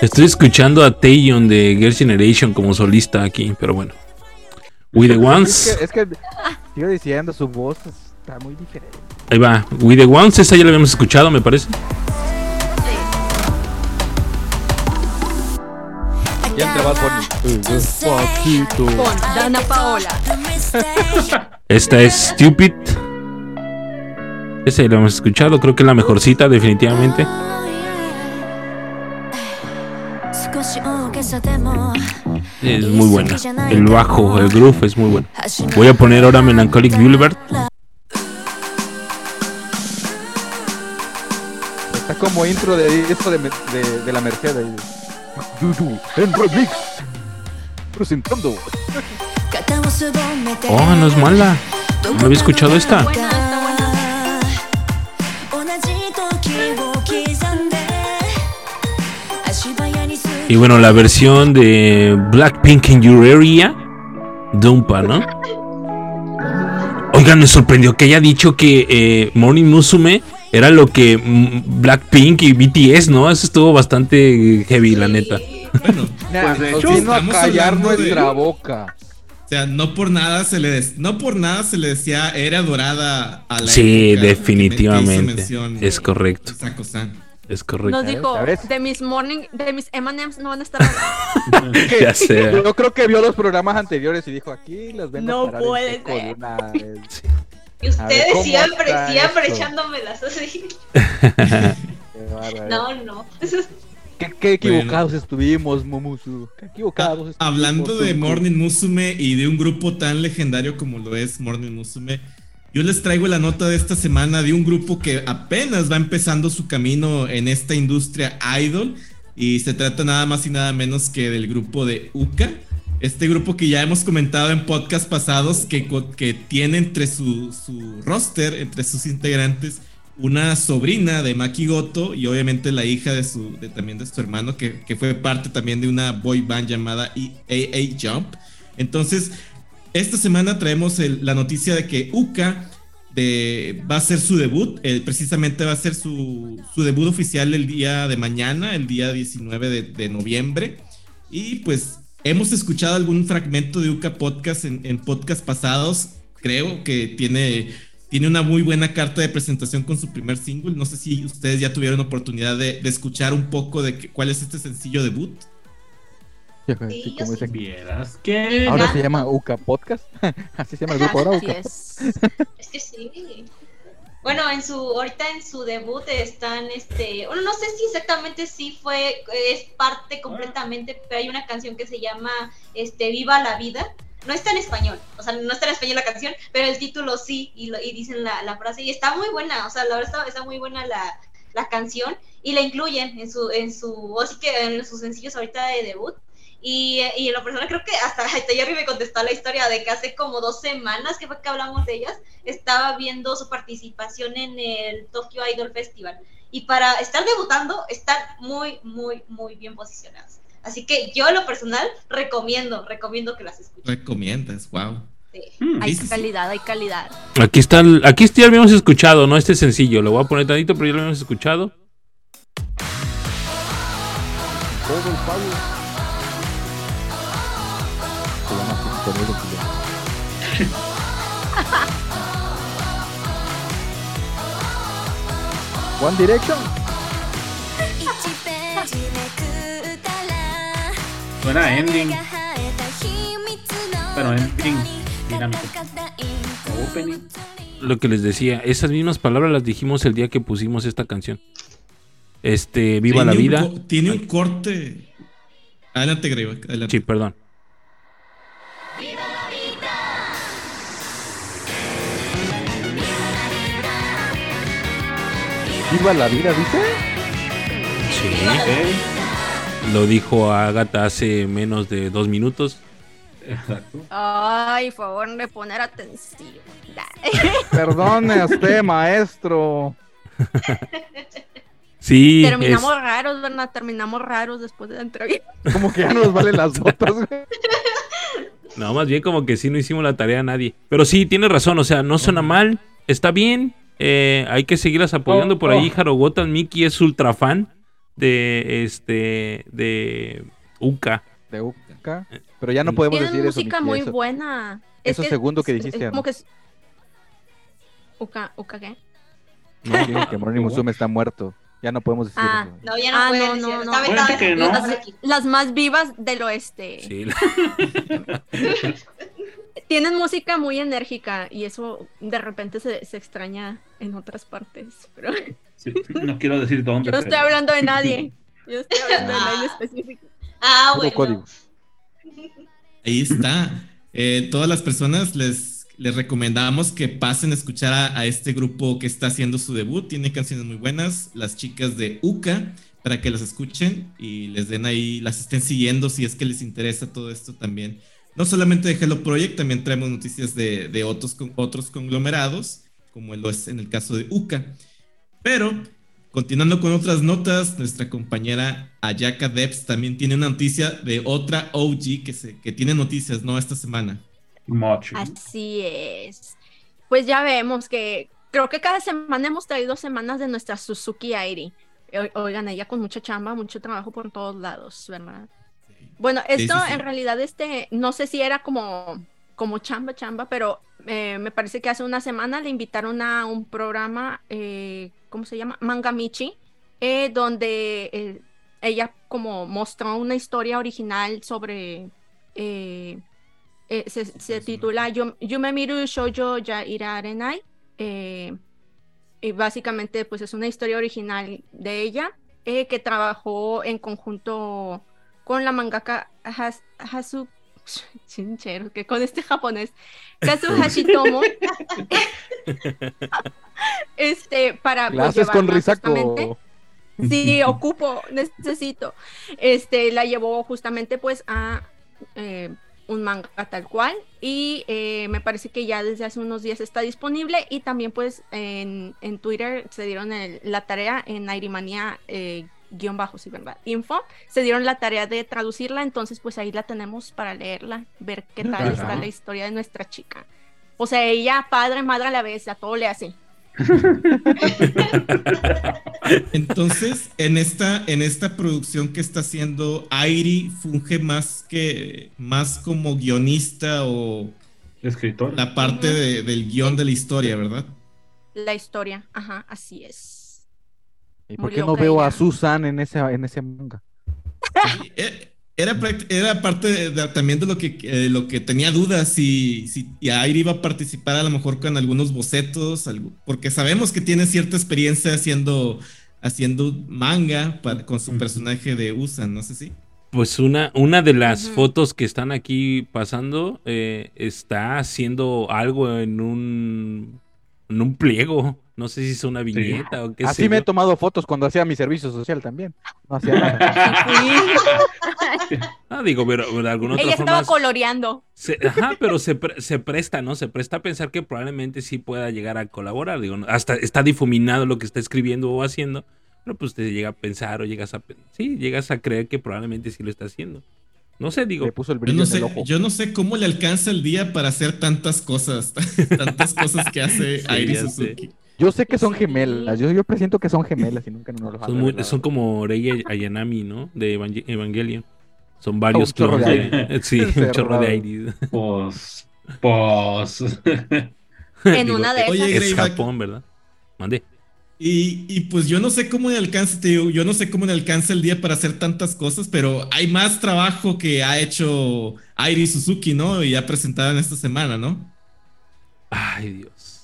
Estoy escuchando a Taeyeon de Girls' Generation como solista aquí, pero bueno. We the Es Ones. que, es que sigo diciendo, su voz está muy diferente. Ahí va. We the Ones, esa ya la habíamos escuchado, me parece. Ya entra Bad Bunny. Despacito. Con Dana Paola. Esta es Stupid. Ese lo hemos escuchado, creo que es la mejor cita, definitivamente. Es muy buena. El bajo, el groove es muy bueno. Voy a poner ahora Melancholic Boulevard. Está como intro de disco de, la Mercedes. Yuyu, en. Presentando. Oh, no es mala. No había escuchado esta. Y bueno, la versión de Blackpink in Your Area. Dumpa, ¿no? Oigan, me sorprendió que haya dicho que eh, Morning Musume era lo que mm, Blackpink y BTS, ¿no? Eso estuvo bastante heavy, la neta. Bueno, Nah, Pues, de hecho, vino a callar de- nuestra boca. o sea, no por nada se le des- no por nada se le decía era dorada a la Sí, época que definitivamente. hizo mención Es correcto, Sako-san. Es correcto. Nos dijo, ¿Sabes? de mis morning, de mis M&M's no van a estar Ya sé. Yo creo que vio los programas anteriores y dijo, aquí los vengo No puede seco ser. de una vez". Y ver, ustedes ¿cómo siempre, siempre esto? echándomelas así. No, no. Qué, qué equivocados estuvimos, Momusu. Qué equivocados estuvimos. Hablando de. Morning Musume y de un grupo tan legendario como lo es Morning Musume, yo les traigo la nota de esta semana de un grupo que apenas va empezando su camino en esta industria idol y se trata nada más y nada menos que del grupo de Uka. Este grupo que ya hemos comentado en podcast pasados que, que tiene entre su, su roster, entre sus integrantes, una sobrina de Maki Goto y obviamente la hija de su, de, también de su hermano, que, que fue parte también de una boy band llamada AA Jump. Entonces, esta semana traemos el- la noticia de que Uka de, va a hacer su debut, eh, precisamente va a ser su, su debut oficial el día de mañana, el día 19 de, de noviembre. Y pues hemos escuchado algún fragmento de Uka Podcast en, en podcast pasados. Creo que tiene, tiene una muy buena carta de presentación con su primer single. No sé si ustedes ya tuvieron oportunidad de, de escuchar un poco de que- cuál es este sencillo debut. Sí, Sí, como yo dicen. Vieras que. Ahora se llama Uka Podcast. Así se llama el grupo ahora, Así Uka. es. Es que sí. Bueno, en su, ahorita en su debut están, este, bueno, no sé si exactamente sí fue, es parte completamente, pero hay una canción que se llama, este, Viva la Vida. No está en español, o sea, no está en español la canción, pero el título sí, y, lo- y dicen la, la frase, y está muy buena, o sea, la verdad está, está muy buena la, la canción y la incluyen en su, en su, así que en sus sencillos ahorita de debut. Y, y en lo personal creo que hasta, hasta Jerry me contestó la historia de que hace como dos semanas que fue que hablamos de ellas, estaba viendo su participación en el Tokyo Idol Festival. Y para estar debutando, están muy, muy, muy bien posicionadas. Así que yo en lo personal recomiendo, recomiendo que las escuchen. Recomiendas, wow. Sí. Hmm. Hay calidad, hay calidad. Aquí está, el- aquí ya lo habíamos escuchado, no este sencillo. Lo voy a poner tantito, pero ya lo habíamos escuchado. Todo el One Direction. Ending. Bueno, ending dinámico. Opening. Lo que les decía, esas mismas palabras las dijimos el día que pusimos esta canción. Este, viva la vida. Tiene un corte. Adelante, Greba. Sí, perdón. Viva la vida, dice. Sí. Lo dijo Agatha hace menos de dos minutos. Exacto. Ay, favor de poner atención. Perdone usted, maestro. Sí, Terminamos es- raros, ¿verdad? Terminamos raros después de la entrevista. Como que ya no nos valen las notas, güey. no, más bien como que sí no hicimos la tarea a nadie. Pero sí, tiene razón, o sea, no suena mal, está bien. Eh, hay que seguirlas apoyando Oh, por ahí. oh. Harogotan Miki es ultra fan de este de Uka. De Uca. Pero ya no podemos Tienen decir eso. música Miki, muy eso. buena. eso segundo que dijiste, Es como Ana. que es... Uka, Uka, ¿qué? No, digo que Moroni Musume está muerto. Ya no podemos decir Ah. eso. No, ya no Ah, puedes no, decirlo. no, Está no. que no. Las, las más vivas del oeste. Sí, Tienen música muy enérgica y eso de repente se, se extraña en otras partes. Pero yo Sí, no quiero decir dónde. no estoy hablando de nadie. Yo estoy hablando de nadie Ah. específico. Ah, bueno. Ahí está. Eh, todas las personas les, les recomendamos que pasen a escuchar a, a este grupo que está haciendo su debut. Tiene canciones muy buenas. Las chicas de UCA, para que las escuchen y les den ahí, las estén siguiendo si es que les interesa todo esto también. No solamente de Hello Project, también traemos noticias de, de otros, con- otros conglomerados, como lo es en el caso de UCA. Pero Continuando con otras notas, nuestra compañera Ayaka Debs también tiene una noticia de otra OG que, se, que tiene noticias, ¿no? Esta semana. Mochi. Así es. Pues ya vemos que creo que cada semana hemos traído semanas de nuestra Suzuki Airi. Oigan, ella con mucha chamba, mucho trabajo por todos lados, ¿verdad? Bueno, esto sí, sí. en realidad, este, no sé si era como, como chamba, chamba, pero eh, me parece que hace una semana le invitaron a un programa, eh, ¿cómo se llama? Mangamichi, eh, donde eh, ella como mostró una historia original sobre, eh, se, se titula Yum- Yume Miru Shoujo Ya Ira Arenai, y básicamente pues es una historia original de ella, que trabajó en conjunto con la mangaka Has- Hasu chinchero, que con este japonés Kazu Hashitomo este para pues, Clases con llevarla justamente- Risako. Sí, ocupo, necesito. Este, la llevó justamente pues a eh, un manga tal cual y eh, me parece que ya desde hace unos días está disponible y también pues en, en Twitter se dieron el- la tarea en Airimania eh, guion bajo, sí, ¿verdad? Info, se dieron la tarea de traducirla, entonces pues ahí la tenemos para leerla, ver qué tal Ajá. está la historia de nuestra chica. O sea, ella padre, madre a la vez, a todo le hace. Entonces, en esta, en esta producción que está haciendo, Airi funge más que más como guionista o Escritor. la parte de- del guion de la historia, ¿verdad? La historia, ajá, así es. ¿Y por qué no veo a. Susan en ese, en ese manga? Eh, Era, era parte de- de- también de lo que, eh, lo que tenía dudas si, si iba a participar a lo mejor con algunos bocetos, algo- porque sabemos que tiene cierta experiencia haciendo, haciendo manga para- con su personaje de Usan, no sé si. Pues una, una de las fotos que están aquí pasando eh, está haciendo algo en un un pliego. No sé si es una viñeta o qué Así sé me he tomado fotos cuando hacía mi servicio social también. No hacía nada. Ah, digo, pero pero de alguna otra Ella forma. estaba coloreando. se- ajá, pero se, pre- se presta, ¿no? Se presta a pensar que probablemente sí pueda llegar a colaborar. Digo, no, hasta está difuminado lo que está escribiendo o haciendo. Pero pues te llega a pensar o llegas a. Sí, llegas a creer que probablemente sí lo está haciendo. No sé, digo. Le puso el Yo no, en el sé, ojo. yo no sé cómo le alcanza el día para hacer tantas cosas, tantas cosas que hace Sí, Airi ya sé. Suzuki. Yo sé que son gemelas. Yo, yo presiento que son gemelas y nunca nos lo han Son, muy- son como Rey Ayanami, ¿no? De Evangel- Evangelion. Son varios un chorro de de. Sí, un chorro de aire. Pues, pues. En Digo, una de Oye, esas. Es Greyback. Japón, ¿verdad? Mande. Y, y pues yo no sé cómo le alcanza, te digo, yo no sé cómo le alcanza el día para hacer tantas cosas, pero hay más trabajo que ha hecho Airi Suzuki, ¿no? Y ha presentado en esta semana, ¿no? Ay, Dios.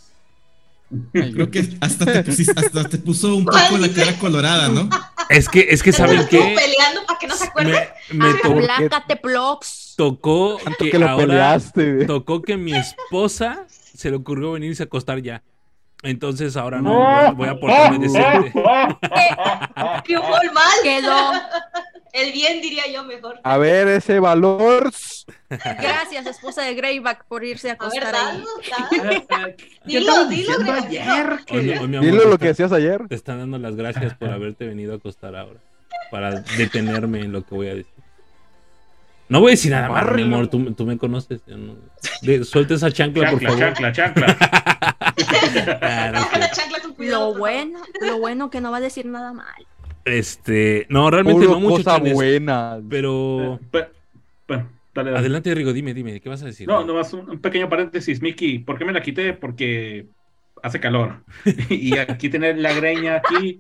Creo que hasta te, pusiste- hasta te puso un poco la cara colorada, ¿no? Es que, es que ¿saben Estuvo qué? peleando para que no se acuerde. Me, me Plox. tocó Tanto que, que lo ahora peleaste. tocó que mi esposa se le ocurrió venirse a acostar ya. Entonces ahora no, voy, voy a portarme decente. Triunfó el mal. Quedó. El bien, diría yo mejor. A ver, ese valor. Gracias, esposa de Greyback, por irse a A ver, acostar ahí. danos, danos. ¿Qué Dilo, dilo, Greg, ayer? Que- amor, Dilo lo que hacías ayer. Te están dando las gracias por haberte venido a acostar ahora. Para detenerme en lo que voy a decir. No voy a decir nada más, mi amor. Tú, tú me conoces. no- De- suelta esa chancla, por Chancla, favor. chancla, chancla. Lo por bueno, lo bueno que no va a decir nada mal. Este, no, realmente Puro no mucho. cosa buena. Pero Pe- Bueno, dale, dale. adelante, Rigo, dime, dime, ¿qué vas a decir? No, nomás un, un pequeño paréntesis, Miki. ¿Por qué me la quité? Porque hace calor. y aquí tener la greña aquí,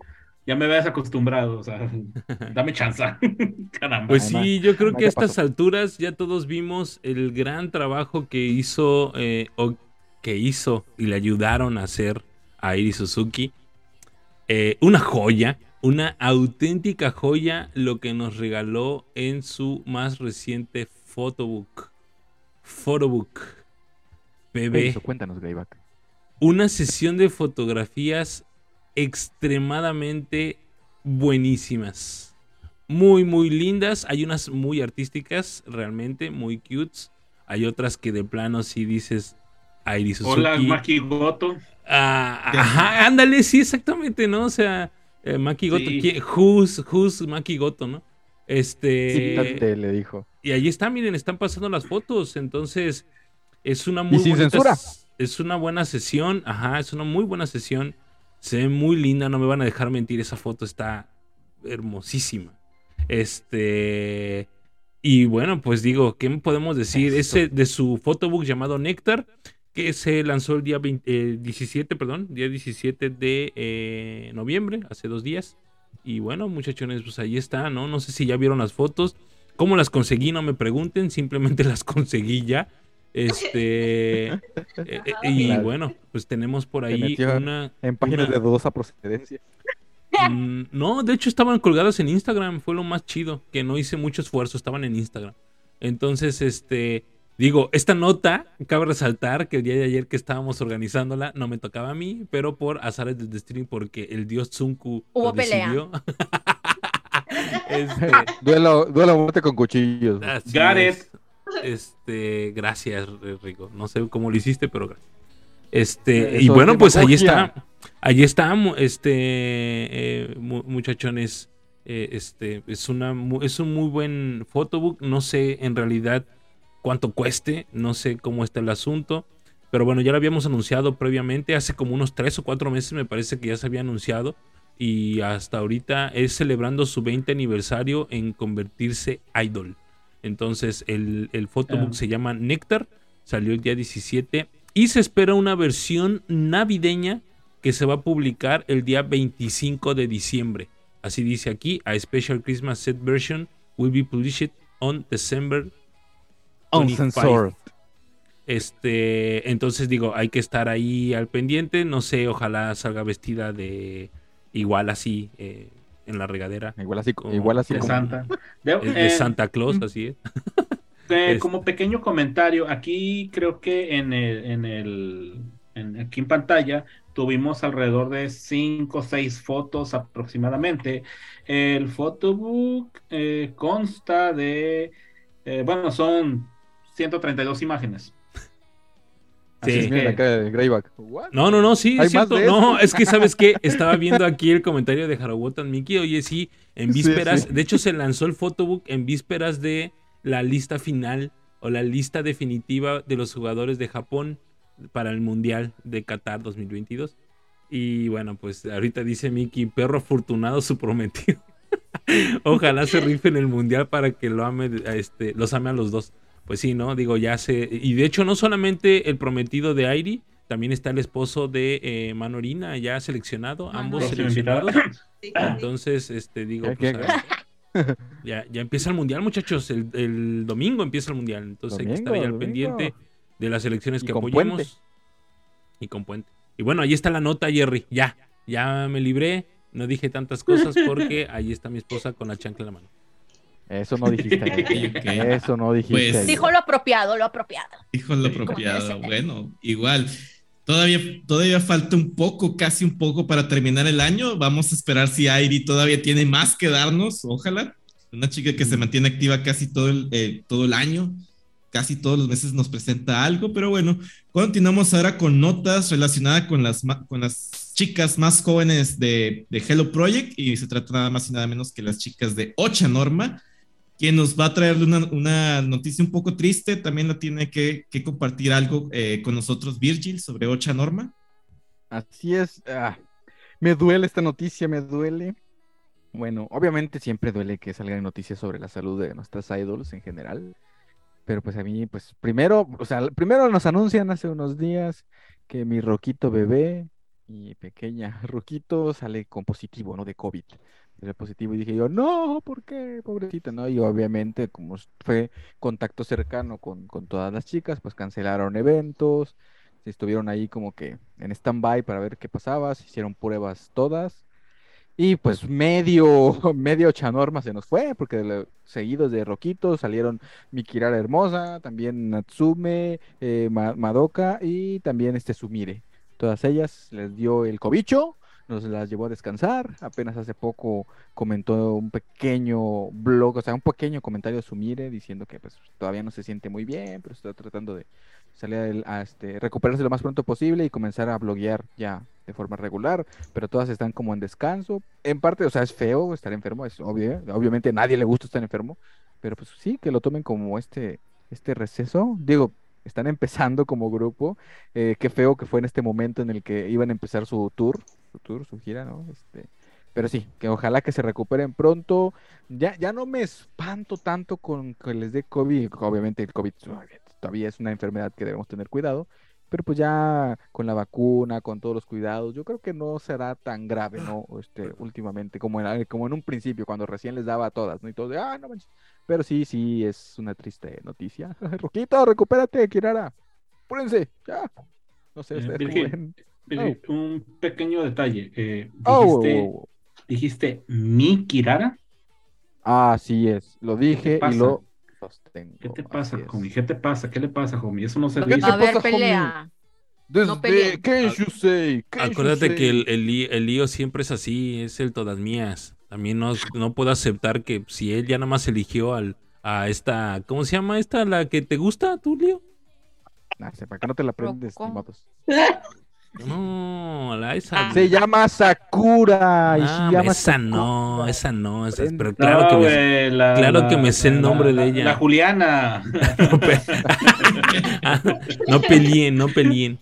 ya me ves acostumbrado. O sea, dame chance. Caramba. Pues sí, yo creo que a estas alturas ya todos vimos el gran trabajo que hizo eh, o que hizo y le ayudaron a hacer a Iri Suzuki. Eh, una joya, una auténtica joya lo que nos regaló en su más reciente photobook. Photobook. Bebé Eso, cuéntanos, Greyback. una sesión de fotografías extremadamente buenísimas. Muy, muy lindas. Hay unas muy artísticas, realmente, muy cutes. Hay otras que de plano sí dices, Airi Suzuki. Hola, Maki Goto. Ah, ajá, ándale, sí, exactamente, ¿no? O sea, eh, Maki Goto. Sí. ¿quién- Who's, who's Maki Goto, no? Este. Quítate, le dijo. Y ahí está, miren, están pasando las fotos. Entonces, es una muy sin bonita censura. Es una buena sesión. Ajá, es una muy buena sesión. Se ve muy linda, no me van a dejar mentir. Esa foto está hermosísima. Este. Y bueno, pues digo, ¿qué podemos decir? Eso. Ese de su photobook llamado Néctar, que se lanzó el día 20 eh, 17, perdón, día 17 de eh, noviembre, hace dos días. Y bueno, muchachones, pues ahí está, ¿no? No sé si ya vieron las fotos. ¿Cómo las conseguí? No me pregunten, simplemente las conseguí ya. Este. eh, eh, y Claro. bueno, pues tenemos por ahí una. En páginas una- de dudosa procedencia. Mm, no, de hecho estaban colgadas en Instagram, fue lo más chido, que no hice mucho esfuerzo, estaban en Instagram. Entonces, este, digo, esta nota, cabe resaltar que el día de ayer que estábamos organizándola, no me tocaba a mí, pero por azares del destino, porque el dios Tsunku Hubo lo pelea. decidió. Este, duelo, duelo muerte con cuchillos. así es. Este, gracias, Rico. No sé cómo lo hiciste, pero gracias. Este, Eso y bueno, pues ahí demagogia. está. Ahí está, este, eh, mu- muchachones. eh, este, es, una, es un muy buen photobook. No sé en realidad cuánto cueste, no sé cómo está el asunto. Pero bueno, ya lo habíamos anunciado previamente, hace como unos tres o cuatro meses me parece que ya se había anunciado. Y hasta ahorita es celebrando su 20 aniversario en convertirse idol. Entonces el, el photobook Ah. se llama Nectar, salió el día 17 y se espera una versión navideña que se va a publicar el día 25 de diciembre. Así dice aquí, a special Christmas set version will be published on December 25. Uncensored. Este, entonces digo, hay que estar ahí al pendiente. No sé, ojalá salga vestida de igual así eh, en la regadera. Igual así, Como- igual así De como. Santa. De, Es de eh, Santa Claus, mm. así es. Es- Como pequeño comentario, aquí creo que en el, en el, en, aquí en pantalla, tuvimos alrededor de 5 o 6 fotos aproximadamente. El photobook eh, consta de, eh, bueno, son 132 imágenes. Así Sí. es Mira que- acá de Greyback. ¿What? No, no, no, sí, ¿Hay es cierto. No, es que sabes qué, estaba viendo aquí el comentario de Harawotan Miki. Oye, sí, en Sí, vísperas, sí. de hecho se lanzó el photobook en vísperas de la lista final o la lista definitiva de los jugadores de Japón para el Mundial de Qatar 2022. Y bueno, pues ahorita dice Miki, perro afortunado su prometido. Ojalá se rife en el Mundial para que lo ame, este, los ame a los dos. Pues sí, ¿no? Digo, ya se... Y de hecho no solamente el prometido de Airi, también está el esposo de eh, Manorina ya seleccionado, ambos seleccionados. invitado. Sí, sí. Entonces, este, digo, ¿Qué, pues, ver, ya, ya empieza el mundial, muchachos. El, el domingo empieza el mundial. Entonces hay que estar ahí al Domingo, pendiente de las elecciones Y que apoyemos. puente. Y con puente. Y bueno, ahí está la nota, Jerry. Ya, ya me libré. No dije tantas cosas porque ahí está mi esposa con la chancla en la mano. Eso no dijiste. Ok, ok. Eso no dijiste. Pues-. Dijo lo apropiado, lo apropiado. Dijo lo apropiado. Bueno, igual. Todavía, todavía falta un poco, casi un poco para terminar el año. Vamos a esperar si Airi todavía tiene más que darnos. Ojalá. Una chica que se mantiene activa casi todo el, eh, todo el año. Casi todos los meses nos presenta algo. Pero bueno, continuamos ahora con notas relacionadas con las, con las chicas más jóvenes de, de Hello Project. Y se trata nada más y nada menos que las chicas de Ocha Norma quien nos va a traer una, noticia un poco triste, también la tiene que, que compartir algo eh, con nosotros Virgil sobre Ocha Norma. Así es. ah, me duele esta noticia, me duele. Bueno, obviamente siempre duele que salgan noticias sobre la salud de nuestras idols en general. Pero pues a mí, pues primero, o sea, primero nos anuncian hace unos días que mi Roquito bebé y pequeña Roquito sale con positivo, ¿no? De COVID. Sale positivo y dije yo, no, ¿por qué? Pobrecita, ¿no? Y obviamente, como fue contacto cercano con, con todas las chicas, pues cancelaron eventos, estuvieron ahí como que en stand-by para ver qué pasaba, se hicieron pruebas todas. Y pues medio, medio Chanorma se nos fue, porque lo- seguidos de Roquito salieron Mikirara Hermosa, también Natsume, eh, Ma- Madoka y también este Sumire. Todas ellas les dio el cobicho, nos las llevó a descansar. Apenas hace poco comentó un pequeño blog, o sea, un pequeño comentario Sumire diciendo que pues todavía no se siente muy bien, pero está tratando de salir a, este, recuperarse lo más pronto posible y comenzar a bloguear ya de forma regular, pero todas están como en descanso. En parte, o sea, es feo estar enfermo, es obvio, obviamente a nadie le gusta estar enfermo, pero pues sí, que lo tomen como este, este receso. Digo, están empezando como grupo, eh, qué feo que fue en este momento en el que iban a empezar su tour, su tour, su gira, ¿no? Este, pero sí, que ojalá que se recuperen pronto. Ya, ya no me espanto tanto con que les dé COVID. Obviamente el COVID todavía- es una enfermedad que debemos tener cuidado. Pero pues ya con la vacuna, con todos los cuidados, yo creo que no será tan grave, ¿no? Este, últimamente, como en, como en un principio, cuando recién les daba a todas, ¿no? Y todos de, ah, no manches. Pero sí, sí, es una triste noticia. Roquito, recupérate, Kirara. Apúrense, ya. No sé, Eh, ustedes Virgil. Virgil, Un pequeño detalle. eh, Oh, dijiste, oh, oh, oh. dijiste mi Kirara. Así es, lo dije y lo sostengo. ¿Qué te pasa, homie? ¿Qué te pasa? ¿Qué le pasa, homie? Eso no se ¿Qué dice. A ver, pasa, homie? pelea. Desde, No can't you say, you Acuérdate que el, el, el lío siempre es así, es el todas mías. También no, no puedo aceptar que si él ya nada más eligió al, a esta, ¿cómo se llama esta? ¿La que te gusta, tú, Lío? Nah, sé, ¿para qué no te la aprendes, ¿Cómo? Timatos? No, la esa. Se llama Sakura. y Ah, se llama esa Sakura. no, esa no, esa- pero claro No, que me, la- claro la- que me sé el nombre la- de ella. La Juliana. no, pe- Ah, no peleen, no peleen.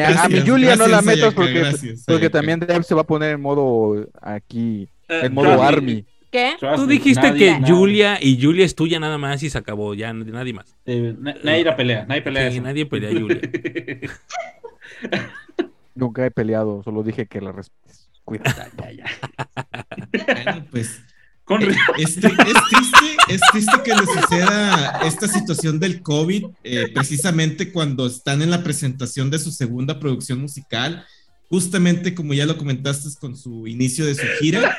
A mi Gracias, Julia no la metas porque, gracias, porque también Deb se va a poner en modo aquí, en modo army. ¿Qué? Tú dijiste nadie- que nadie- Julia y Julia es tuya nada más y se acabó, ya nadie más. eh, na- nadie la pelea, nadie pelea Sí, nadie pelea a Julia. Nunca he peleado, solo dije que la respetes. Cuida. Bueno, pues Con Eh, es, tri- es triste, es triste que le suceda esta situación del COVID, eh, precisamente cuando están en la presentación de su segunda producción musical, justamente como ya lo comentaste con su inicio de su gira.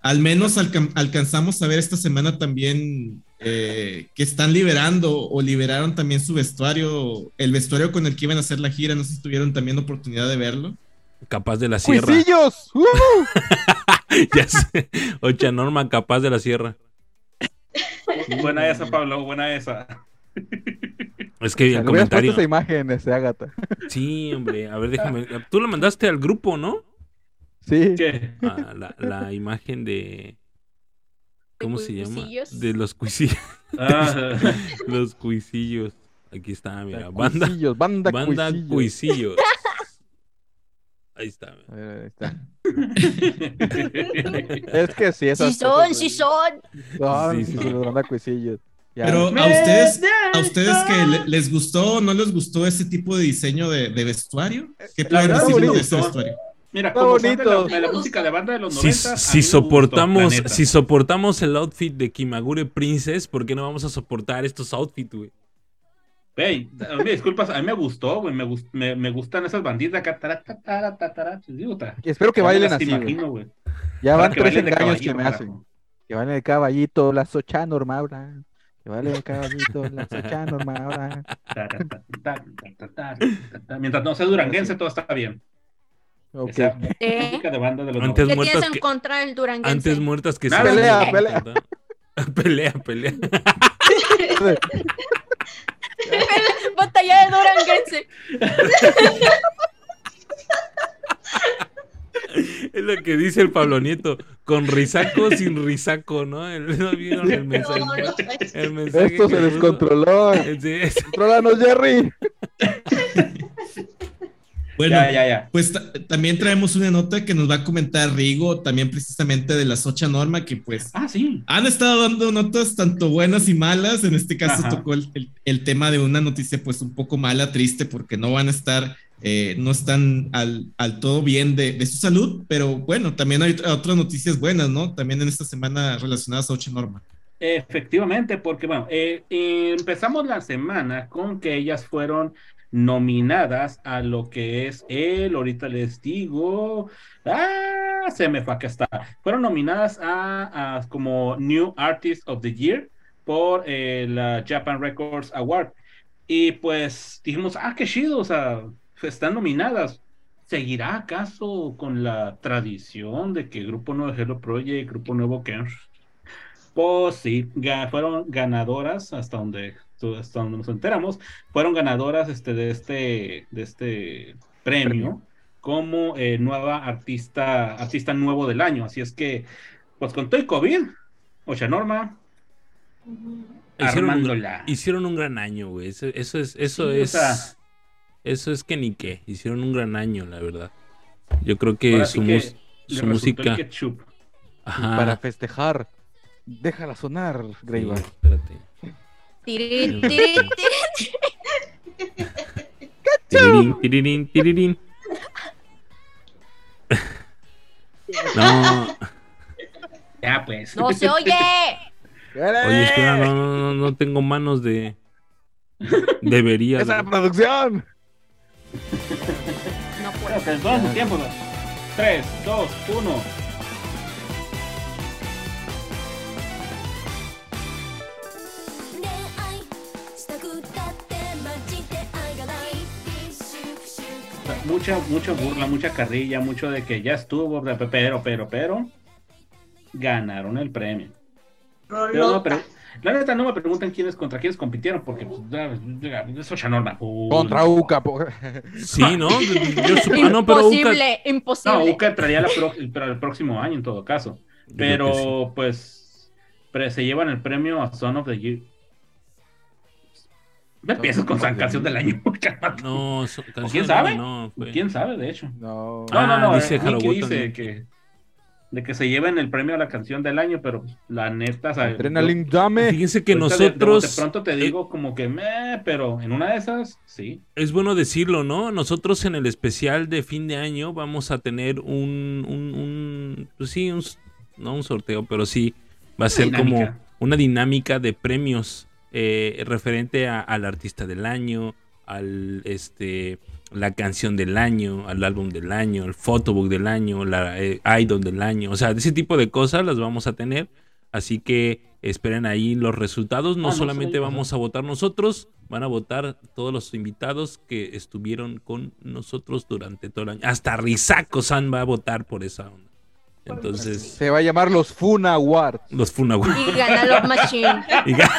al menos alca- alcanzamos a ver esta semana también eh, que están liberando o liberaron también su vestuario, el vestuario con el que iban a hacer la gira. No sé si tuvieron también oportunidad de verlo. Capaz de la sierra. ¡Cuisillos! ¡Uh! ya sé. Ocha Norma, capaz de la sierra. Buena esa, Pablo, buena esa. Es que Le el hubieras puesto comentario. esa imagen, ese Ágata. Sí, hombre. A ver, déjame. Tú lo mandaste al grupo, ¿no? Sí. ¿Qué? Ah, la, la imagen de. ¿Cómo se llama? cuisillos? De los cuisillos. Ah, los cuisillos. Aquí está, mira. Banda, Cuisillos, banda, banda cuisillos. cuisillos. Ahí está. A ahí está. Es que sí, esas Sí son, sí son. Son, Sí sí, son. sí, los banda cuisillos. Ya. Pero a ustedes, a ustedes que le- les gustó o no les gustó ese tipo de diseño de, de vestuario, ¿qué bonito. de ese vestuario? Mira, como fan de la, bonito. de la música de banda de los Si, 90. si soportamos, si soportamos el outfit de Kimagure Princess, ¿por qué no vamos a soportar estos outfits, güey? Güey, disculpas, a mí me gustó, güey. Me, gust, me, me, gustan esas banditas acá. Tará, tará, tará, digo, Espero que bailen así. Imagino, güey. Ya van tres engaños que me hacen. Que bailen de caballito, la sochano, Maura. Ah. Que bailen de caballito, la sochano, Maura. Ah. Mientras no sea duranguense, todo está bien. De banda de los antes muertas en que... contra del duranguense? Antes muertas que Pelea, pelea. pelea, pelea. Batalla de duranguense. Es lo que dice el Pablo Nieto. Con risaco o sin risaco, ¿no? El- ¿No vieron el mensaje? No, no, no. El mensaje Esto se puso? descontroló. Sí, es- Controlanos, Jerry. Bueno, Ya, ya, ya. pues ta- también traemos una nota que nos va a comentar Rigo, también precisamente de la Socha Norma, que pues Ah, sí. han estado dando notas tanto buenas y malas. En este caso Ajá. tocó el, el- el tema de una noticia pues un poco mala, triste, porque no van a estar, eh, no están al, al todo bien de, de su salud, pero bueno, también hay otra- otras noticias buenas, ¿no? También en esta semana relacionadas a Socha Norma. Efectivamente, porque bueno, eh, eh, empezamos la semana con que ellas fueron nominadas a lo que es el, ahorita les digo, ah, se me fue, acá está. Fueron nominadas a, como New Artist of the Year por eh, Japan Records Award. Y pues dijimos, ah, qué chido, o sea, están nominadas. ¿Seguirá acaso con la tradición de que Grupo Nuevo Hello Project, Grupo Nuevo Kensh pues sí, fueron ganadoras hasta donde, hasta donde nos enteramos, fueron ganadoras este, de, este, de este premio como eh, nueva artista, artista nuevo del año. Así es que, pues con todo el COVID, Ocha Norma, Hicieron un, armándola. hicieron un gran año, güey. Eso, eso es, eso Sí, o es, sea- eso es que ni qué. Hicieron un gran año, la verdad. Yo creo que su, que su música. Para festejar. Déjala sonar, Sí, Greyback. espérate. Tirín, tirín, tirín. Tirirín, tirirín, tirirín. No, Ya, pues. No se oye. oye, espera, no, no, no, no tengo manos de. Debería. ¡Esa de- producción! No puedo. Su tiempo. 3, 2, 1. Mucha, mucha burla, mucha carrilla, mucho de que ya estuvo, pero, pero, pero, ganaron el premio. Pero no, Rolota. pero, la neta no me preguntan quiénes contra quiénes compitieron, porque pues, ya, ya, eso es norma. Contra Uca. po- Sí, ¿no? Yo ah, no, pero Uca- Imposible, No, imposible. Uca entraría pro- el, el próximo año en todo caso. Sí. Pero, pues, pero se llevan el premio a Son of the Year. Me empiezas con San Canción del Año. No, so- quién sabe? No, ¿Quién sabe, de hecho? No. No, no, Ah, no. dice eh, Nicky dice que de que se lleven el premio a la canción del año, pero la neta, Adrenaline yo- Dame. Fíjense que ahorita de- de- nosotros. de, pronto te digo como que me, pero en una de esas, sí. Es bueno decirlo, ¿no? Nosotros en el especial de fin de año vamos a tener un, un, un- pues sí, un no un sorteo, pero sí va a ser dinámica. como una dinámica de premios eh, referente a- al artista del año, al este la canción del año, al álbum del año, el photobook del año, la eh, idol del año, o sea, ese tipo de cosas las vamos a tener. Así que esperen ahí los resultados. No Ah, solamente vamos a votar nosotros, van a votar todos los invitados que estuvieron con nosotros durante todo el año. Hasta Risako San va a votar por esa onda. Entonces, Se va a llamar los Funa Awards. los Funawa. Y gana Love Machine. Y, ga-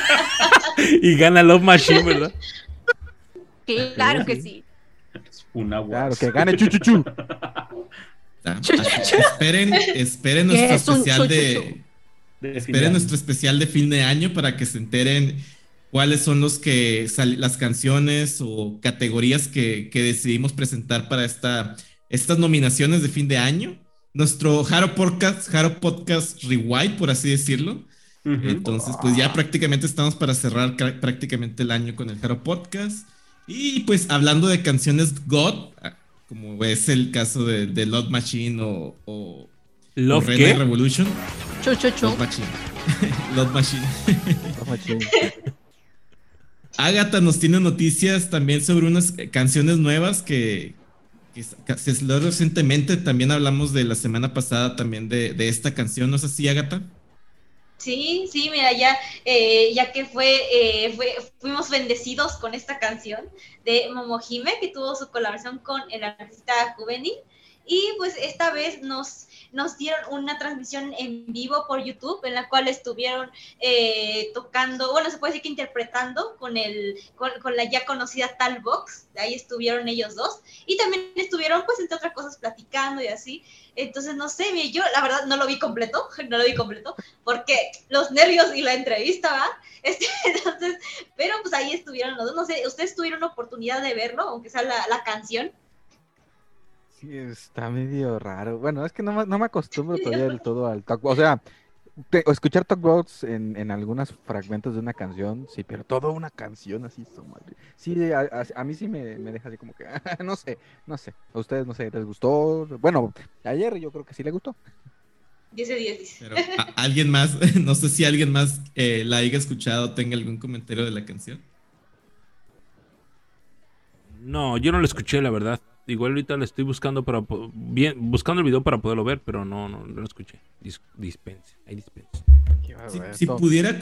y gana Love Machine, ¿verdad? Claro que sí. Es una Claro, que gane Chuchuchu. Ah, esperen, esperen ¿Qué nuestro es especial de, De fin de esperen año. nuestro especial de fin de año para que se enteren cuáles son los que sal- las canciones o categorías que, que decidimos presentar para esta, estas nominaciones de fin de año. Nuestro Haro Podcast, Haro Podcast Rewind, por así decirlo. Entonces, pues ya prácticamente estamos para cerrar prácticamente el año con el Haro Podcast. Y pues hablando de canciones God, ah, como es el caso de, de Love Machine o, o, o ¿Love Red qué? Dead Revolution. Chu, chu, chu. Love Machine. Love Machine. Agatha nos tiene noticias también sobre unas eh, canciones nuevas que, que se salió recientemente. También hablamos de la semana pasada también de, de esta canción. ¿No es así, Agatha? Sí, sí, mira, ya, eh, ya que fue, eh, fue, fuimos bendecidos con esta canción de Momohime, que tuvo su colaboración con el artista juvenil. Y pues esta vez nos, nos dieron una transmisión en vivo por YouTube, en la cual estuvieron eh, tocando, bueno, se puede decir que interpretando con, el, con, la ya conocida Tal Box, ahí estuvieron ellos dos, y también estuvieron, pues, entre otras cosas, platicando y así. Entonces, no sé, yo la verdad no lo vi completo, no lo vi completo, porque los nervios y la entrevista, ¿va? Este, entonces, pero pues ahí estuvieron los dos, no sé, ¿ustedes tuvieron oportunidad de verlo, aunque sea la, la canción? Sí, está medio raro. Bueno, es que no, me- no me acostumbro todavía del todo al talk. O sea, te- o escuchar talkbacks en, en algunos fragmentos de una canción, sí, pero toda una canción así, su madre. Sí, a, a- a mí sí me, me deja así como que, no sé, no sé. A ustedes, no sé, ¿les gustó? Bueno, ayer yo creo que sí le gustó. 10 de 10, dice. Pero ¿a- alguien más, no sé si alguien más eh, la haya escuchado, tenga algún comentario de la canción. No, yo no lo escuché, la verdad. Igual ahorita le estoy buscando para bien, buscando el video para poderlo ver, pero no, no, no lo escuché. Dis- dispense, ahí dispense. Si, pudiera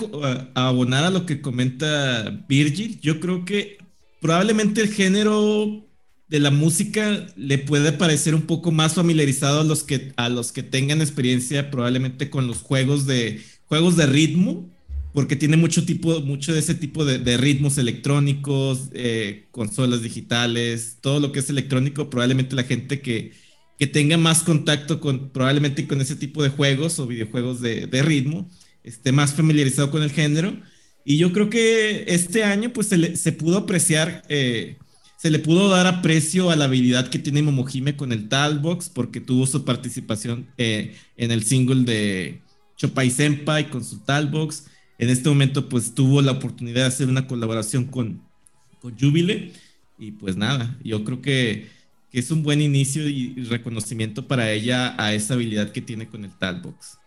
abonar a lo que comenta Virgil, yo creo que probablemente el género de la música le puede parecer un poco más familiarizado a los que, a los que tengan experiencia probablemente con los juegos de, juegos de ritmo, porque tiene mucho, tipo, mucho de ese tipo de, de ritmos electrónicos, eh, consolas digitales, todo lo que es electrónico, probablemente la gente que, que tenga más contacto con probablemente con ese tipo de juegos o videojuegos de, de ritmo, esté más familiarizado con el género. Y yo creo que este año pues se, le- se pudo apreciar, eh, se le pudo dar aprecio a la habilidad que tiene Momohime con el Talbox porque tuvo su participación eh, en el single de Chopai Senpai con su Talbox. En este momento pues tuvo la oportunidad de hacer una colaboración con, con Jubile y pues nada, yo creo que, que es un buen inicio y, reconocimiento para ella a esa habilidad que tiene con el Talbox.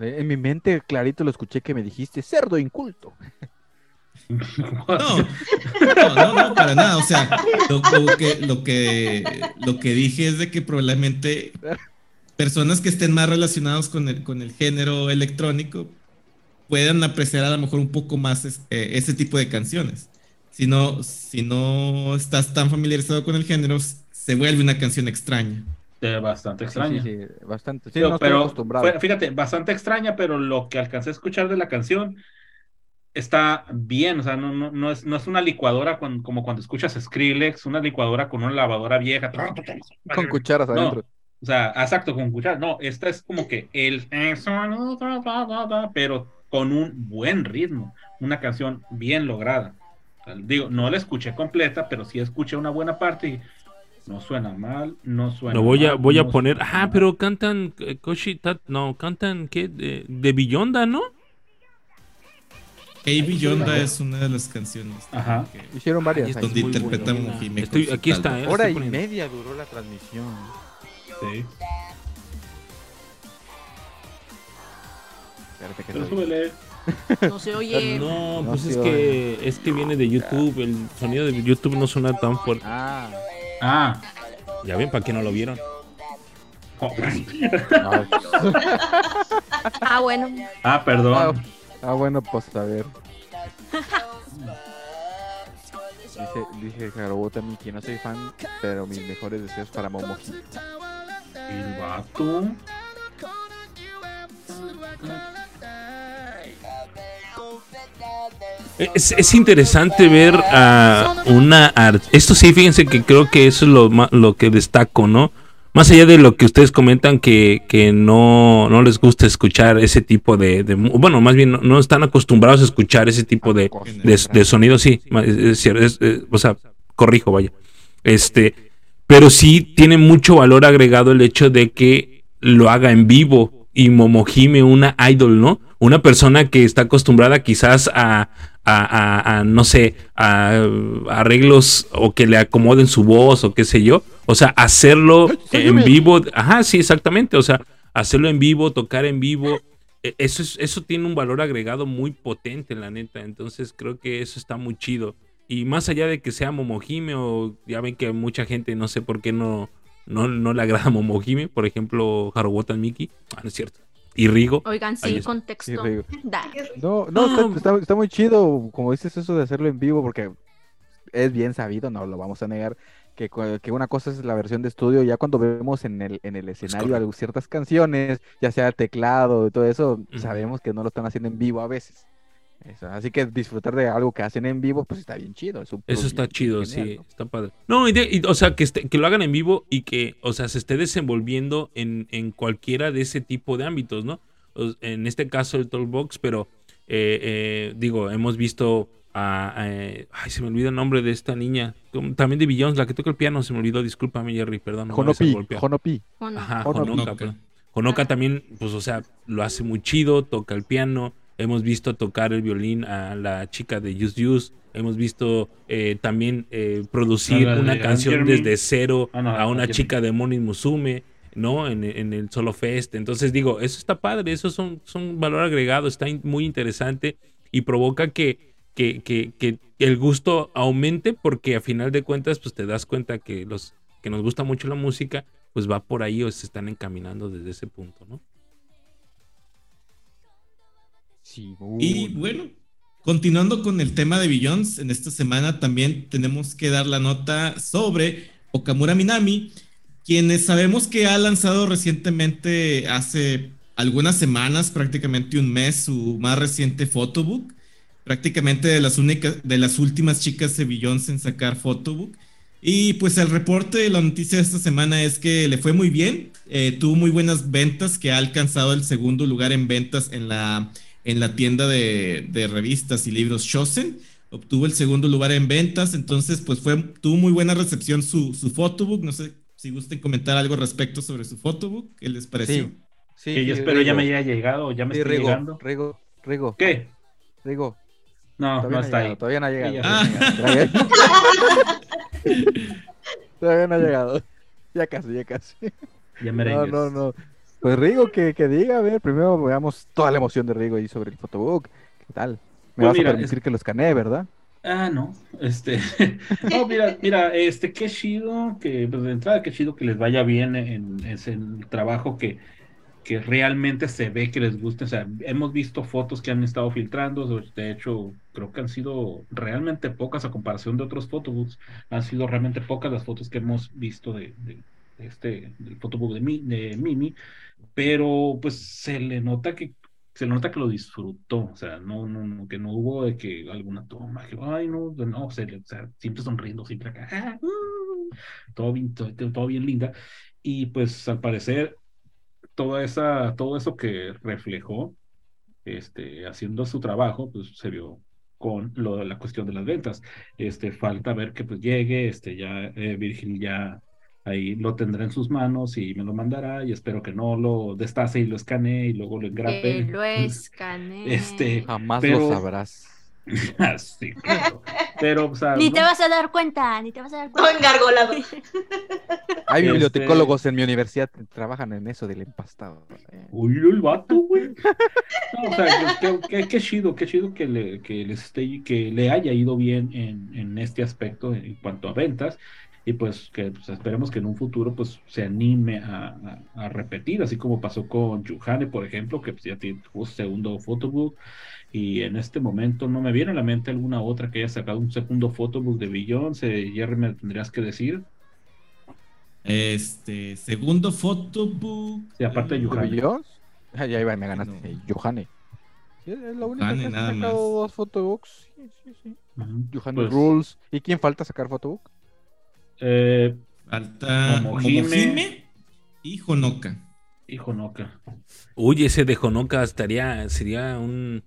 En mi mente clarito lo escuché que me dijiste, cerdo inculto. No, no, no, no, para nada. O sea, lo, lo que, lo, que, lo que dije es de que probablemente personas que estén más relacionados con el, con el género electrónico puedan apreciar a lo mejor un poco más es- eh, ese tipo de canciones. Si no, si no estás tan familiarizado con el género, se vuelve una canción extraña. Eh, bastante extraña. Sí, sí, sí, bastante. Sí, Pero, no estoy pero acostumbrado. fue- fíjate, bastante extraña, pero lo que alcancé a escuchar de la canción está bien, o sea, no, no, no, es, no es una licuadora con- como cuando escuchas Skrillex, una licuadora con una lavadora vieja. Con cucharas No, adentro. o sea, exacto, con cuchara. No, esta es como que el pero con un buen ritmo, una canción bien lograda. Digo, no la escuché completa, pero sí escuché una buena parte y no suena mal, no suena Lo voy a, mal, voy a no poner. suena Ah, mal. pero cantan eh, Koshi Tat- no, cantan ¿qué? De, de Billonda, ¿no? Baby Yonda es una de las canciones Ajá. que- Hicieron varias. Es donde interpreta Estoy- con su aquí está, eh. Hora y media duró la transmisión. Sí. Espérate que Pero súbele. No se oye. No, No pues es que es que viene de YouTube, el sonido de YouTube no suena tan fuerte. Ah, Ah, Ya ven, ¿para qué no lo vieron? oh, Ah, Ah, bueno. ah, ah, perdón. ah, bueno, pues a ver. Dice, dice Harobota Miki, no soy fan, pero mis mejores deseos para Momoji. El vato. Es, es interesante ver a una art- Esto sí, fíjense que creo que eso es lo, lo que destaco, ¿no? Más allá de lo que ustedes comentan que, que no, no les gusta escuchar ese tipo de... bueno, más bien no, están acostumbrados a escuchar ese tipo de, de, sonido, sí. o sea, corrijo, vaya. Este, pero sí tiene mucho valor agregado el hecho de que lo haga en vivo y Momojime, una idol, ¿no? Una persona que está acostumbrada quizás a, a, a- a, no sé, a, a arreglos o que le acomoden su voz o qué sé yo. O sea, hacerlo en vivo, ajá, sí, exactamente. O sea, hacerlo en vivo, tocar en vivo, e- eso, es, eso tiene un valor agregado muy potente, la neta. Entonces creo que eso está muy chido. Y más allá de que sea Momojime o ya ven que mucha gente, no sé por qué no, no, no le agrada Momojime, por ejemplo, Harubotan Miki, ah, no es cierto. Y Rigo. Oigan, sí, contexto. No, no, Ah. está, está- está muy chido, como dices eso de hacerlo en vivo, porque es bien sabido, no lo vamos a negar, que, que una cosa es la versión de estudio, ya cuando vemos en el, en el escenario ciertas canciones, ya sea teclado y todo eso, sabemos que no lo están haciendo en vivo a veces. Eso, así que disfrutar de algo que hacen en vivo, pues está bien chido. es Eso está bien- chido, genial, sí, ¿no? está padre. No, y de- y, o sea, que, lo hagan en vivo y que, o sea, se esté desenvolviendo en, en cualquiera de ese tipo de ámbitos, ¿no? O- En este caso el Talkbox, pero eh, eh, digo, hemos visto a, a- eh, ay, se me olvida el nombre de esta niña, también de Billions, la que toca el piano, se me olvidó, discúlpame Jerry, perdón. no Honopi, golpear. Honopi. Ajá, Honoka. Honoka, perdón. Honoka también, pues, o sea, lo hace muy chido, toca el piano. Hemos visto tocar el violín a la chica de Use Use. Hemos visto eh, también eh, producir una de canción Jeremy. desde cero Ah, no, a una chica de Moni Musume, ¿no? En, en el Solo Fest. Entonces, digo, eso está padre, eso son, son valor agregado, está in- muy interesante y provoca que, que, que, que el gusto aumente porque a final de cuentas, pues te das cuenta que los que nos gusta mucho la música, pues va por ahí o se están encaminando desde ese punto, ¿no? Sí, Y bueno, continuando con el tema de Billions, en esta semana también tenemos que dar la nota sobre Okamura Minami, quienes sabemos que ha lanzado recientemente, hace algunas semanas, prácticamente un mes, su más reciente photobook, prácticamente de las, únicas, de las últimas chicas de Billions en sacar photobook. Y pues el reporte, la noticia de esta semana es que le fue muy bien, eh, tuvo muy buenas ventas, que ha alcanzado el segundo lugar en ventas en la, en la tienda de, de revistas y libros Shosen. Obtuvo el segundo lugar en ventas, entonces pues fue, tuvo muy buena recepción su, su photobook. No sé si gusten comentar algo respecto sobre su photobook, ¿qué les pareció? Sí, sí, Que yo espero ya Rigo. me haya llegado, ya me Sí, está Rigo, llegando. Rigo, Rigo, ¿Qué? Rigo. No, Todavía no no, está ha ahí. llegado, todavía no ha llegado. ya Todavía, sé. todavía- todavía no ha llegado. Ya casi, ya casi. Ya No, merengues. no, no. Pues Rigo, que, que diga, a ver, primero veamos toda la emoción de Rigo ahí sobre el photobook. ¿Qué tal? Me Pues vas mira, a permitir que lo escanee, ¿verdad? Ah, no, este, no, mira, mira, este, qué chido que, pues de entrada, qué chido que les vaya bien en, en ese trabajo que, que realmente se ve que les gusta, o sea, hemos visto fotos que han estado filtrando, de hecho, creo que han sido realmente pocas a comparación de otros photobooks, han sido realmente pocas las fotos que hemos visto de, de- de este, del photobook de, Mi- de Mimi, pero pues se le nota que se le nota que lo disfrutó, o sea, no, no, no, que no hubo de que alguna toma, que, ay, no, no, se le- o sea, siempre sonriendo, siempre acá, ah, uh, todo bien, todo, todo bien linda, y pues al parecer, toda esa, todo eso que reflejó, este, haciendo su trabajo, pues se vio con lo la cuestión de las ventas, este, falta ver que pues llegue, este, ya eh, Virgil ya ahí lo tendrá en sus manos y me lo mandará y espero que no lo destace y lo escanee y luego lo engrape. que lo escanee. Este, Jamás Pero- lo sabrás. Ah, sí, claro. Pero, o sea, Ni no- te vas a dar cuenta, ni te vas a dar Todo cuenta. engargolado. Hay Este- bibliotecólogos en mi universidad que trabajan en eso del empastado. Eh, Uy, el vato, güey. No, o sea, qué chido, qué chido que le, que les esté, que le haya ido bien en, en este aspecto en cuanto a ventas. Y pues que pues, esperemos que en un futuro pues se anime a, a- a repetir, así como pasó con Yuhane, por ejemplo, que pues, ya tiene segundo photobook y en este momento no me viene a la mente alguna otra que haya sacado un segundo photobook de Beyoncé, Jerry me tendrías que decir, Este, segundo photobook. Sí, aparte de ¿De Johanne. Beyoncé? Ah, ya iba, me ganaste. No. Eh, Johanne. Sí, es la única que ha nada sacado más. dos photobooks. Sí, pues, Rules. ¿Y quién falta sacar photobook? Eh, Falta Momohime. Momohime y Honoka. hijo Noca. Uy, ese de Honoka estaría, sería un,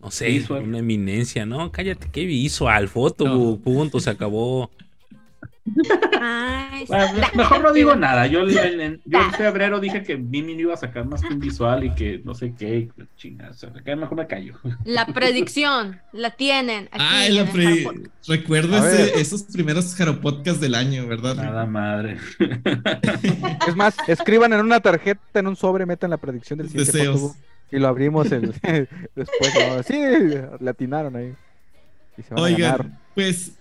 no sé, Visual. una eminencia, ¿no? Cállate, qué visual, fotobook, punto, se acabó. Ay, Bueno, la- mejor no digo nada. Yo, en, en- yo en febrero dije que Mimi no iba a sacar más que un visual y que no sé qué. y Chingas, mejor me callo. La predicción la tienen aquí Ah, en la pre- esos primeros Jaro Podcast del año, ¿verdad? Nada madre. Es más, escriban en una tarjeta, en un sobre, metan la predicción del siguiente Deseos. y lo abrimos el, después. ¿no? Sí, le atinaron ahí. Y se van a ganar. Oigan, pues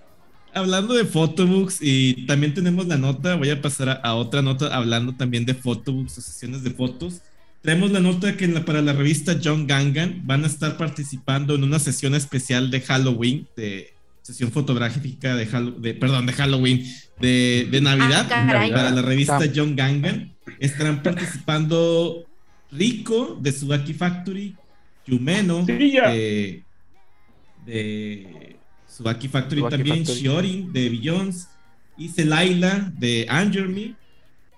hablando de photobooks y también tenemos la nota, voy a pasar a, a otra nota hablando también de photobooks o sesiones de fotos. Tenemos la nota que en la- para la revista John Gangan van a estar participando en una sesión especial de Halloween, de sesión fotográfica de, Hallo- de perdón, de Halloween, de, de Navidad, Ah, caray. para la revista. John Gangan. Estarán participando Rico de Subaki Factory, Yumeno Sí, de, de Subaki Factory Tsubaki también, Factory. Shiorin de Beyoncé y Celaila de Anger Me.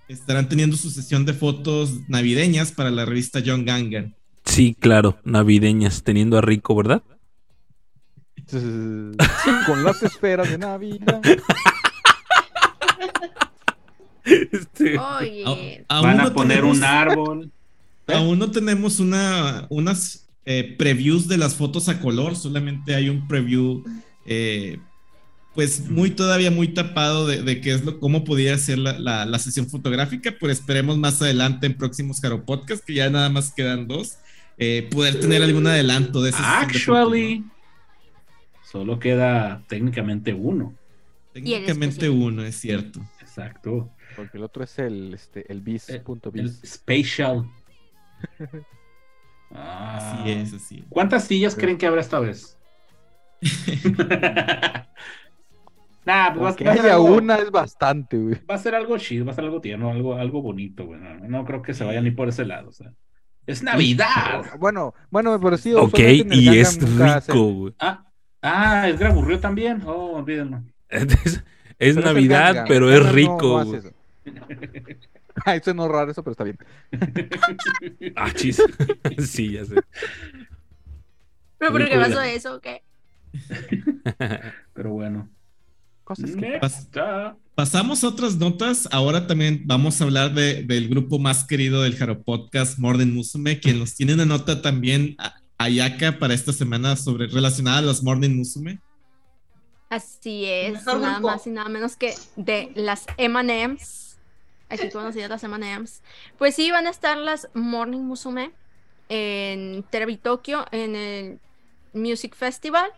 Estarán teniendo su sesión de fotos navideñas para la revista John Gangan. Sí, claro, navideñas, teniendo a Rico, ¿verdad? Con las esferas de Navidad. Este, Van a poner tenemos- un árbol. Aún no tenemos una, unas eh, previews de las fotos a color, solamente hay un preview, eh, pues muy todavía muy tapado de, de qué es lo, cómo podría ser la, la- la sesión fotográfica, pero esperemos más adelante en próximos Jaro Podcast, que ya nada más quedan dos, eh, poder tener algún adelanto de esa sesión de fotos, Actually, solo queda técnicamente uno. Técnicamente uno, es cierto. Exacto. Porque el otro es el, este, el bis, Eh, punto El bis. Spatial. Ah. Así es, así es. ¿Cuántas sillas creen que habrá esta vez? nah, pues ser haya algo, una es bastante, güey. va a ser algo chido, va a ser algo tierno, algo, algo bonito, güey. No, no creo que se vaya ni por ese lado. O sea. Es Navidad. Bueno, bueno, pero sí. ok, y Gangnam es rico, güey. Ah, ah, es aburrido también. Oh, olvídenlo. Es, es pero el Navidad, pero es no- rico. no hace güey. eso. No es raro eso, pero está bien. Ah, chis. sí, ya sé. ¿pero por qué pasó eso? o qué? Pero bueno. Cosas que. Pasamos a otras notas. Ahora también vamos a hablar de- del grupo más querido del Jaro Podcast, Morden Musume, quien nos tiene una nota también a- Ayaka para esta semana sobre relacionada a los Morden Musume. Así es, Mejor nada grupo. más y nada menos que de las M&M's, aquí conocidas las M&M's. Pues sí, van a estar las Morning Musume en Terebi Tokio, en el Music Festival,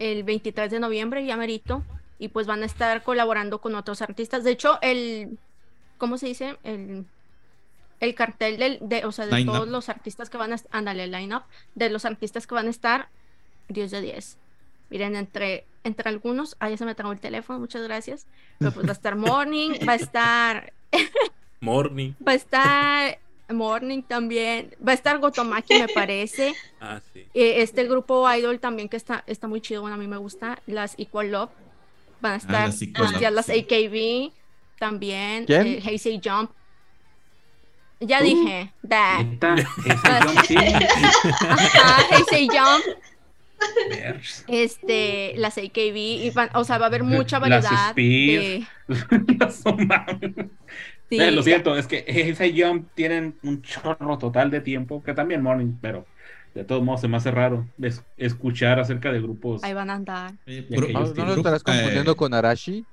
el 23 de noviembre, ya merito, y pues van a estar colaborando con otros artistas. De hecho, el, ¿cómo se dice? El, el cartel del, de, o sea, de todos los artistas que van a, ándale, el line-up, de los artistas que van a estar, 10 de 10. Miren, entre, entre algunos, ah, ya se me trabó el teléfono, muchas gracias. Pero pues va a estar Morning, va a estar, Morning. va a estar Morning también, va a estar Gotomaki, me parece. Ah, sí. Eh, Este grupo idol también que está, está muy chido, bueno, a mí me gusta, las Equal Love. Van a estar las Equal pues, Love, ya las sí. AKB también, eh, Heisei Jump. Ya Uh. dije, esa John sí. Ajá, Jump. Este, las AKB, y van- o sea, va a haber mucha Las variedad de... Las. sí, Eh, lo siento, es que ese Jump tienen un chorro total de tiempo, que también Morning, pero de todos modos se me hace raro es- escuchar acerca de grupos. Ahí van a andar. Eh, ¿No, lo estarás confundiendo eh, con Arashi?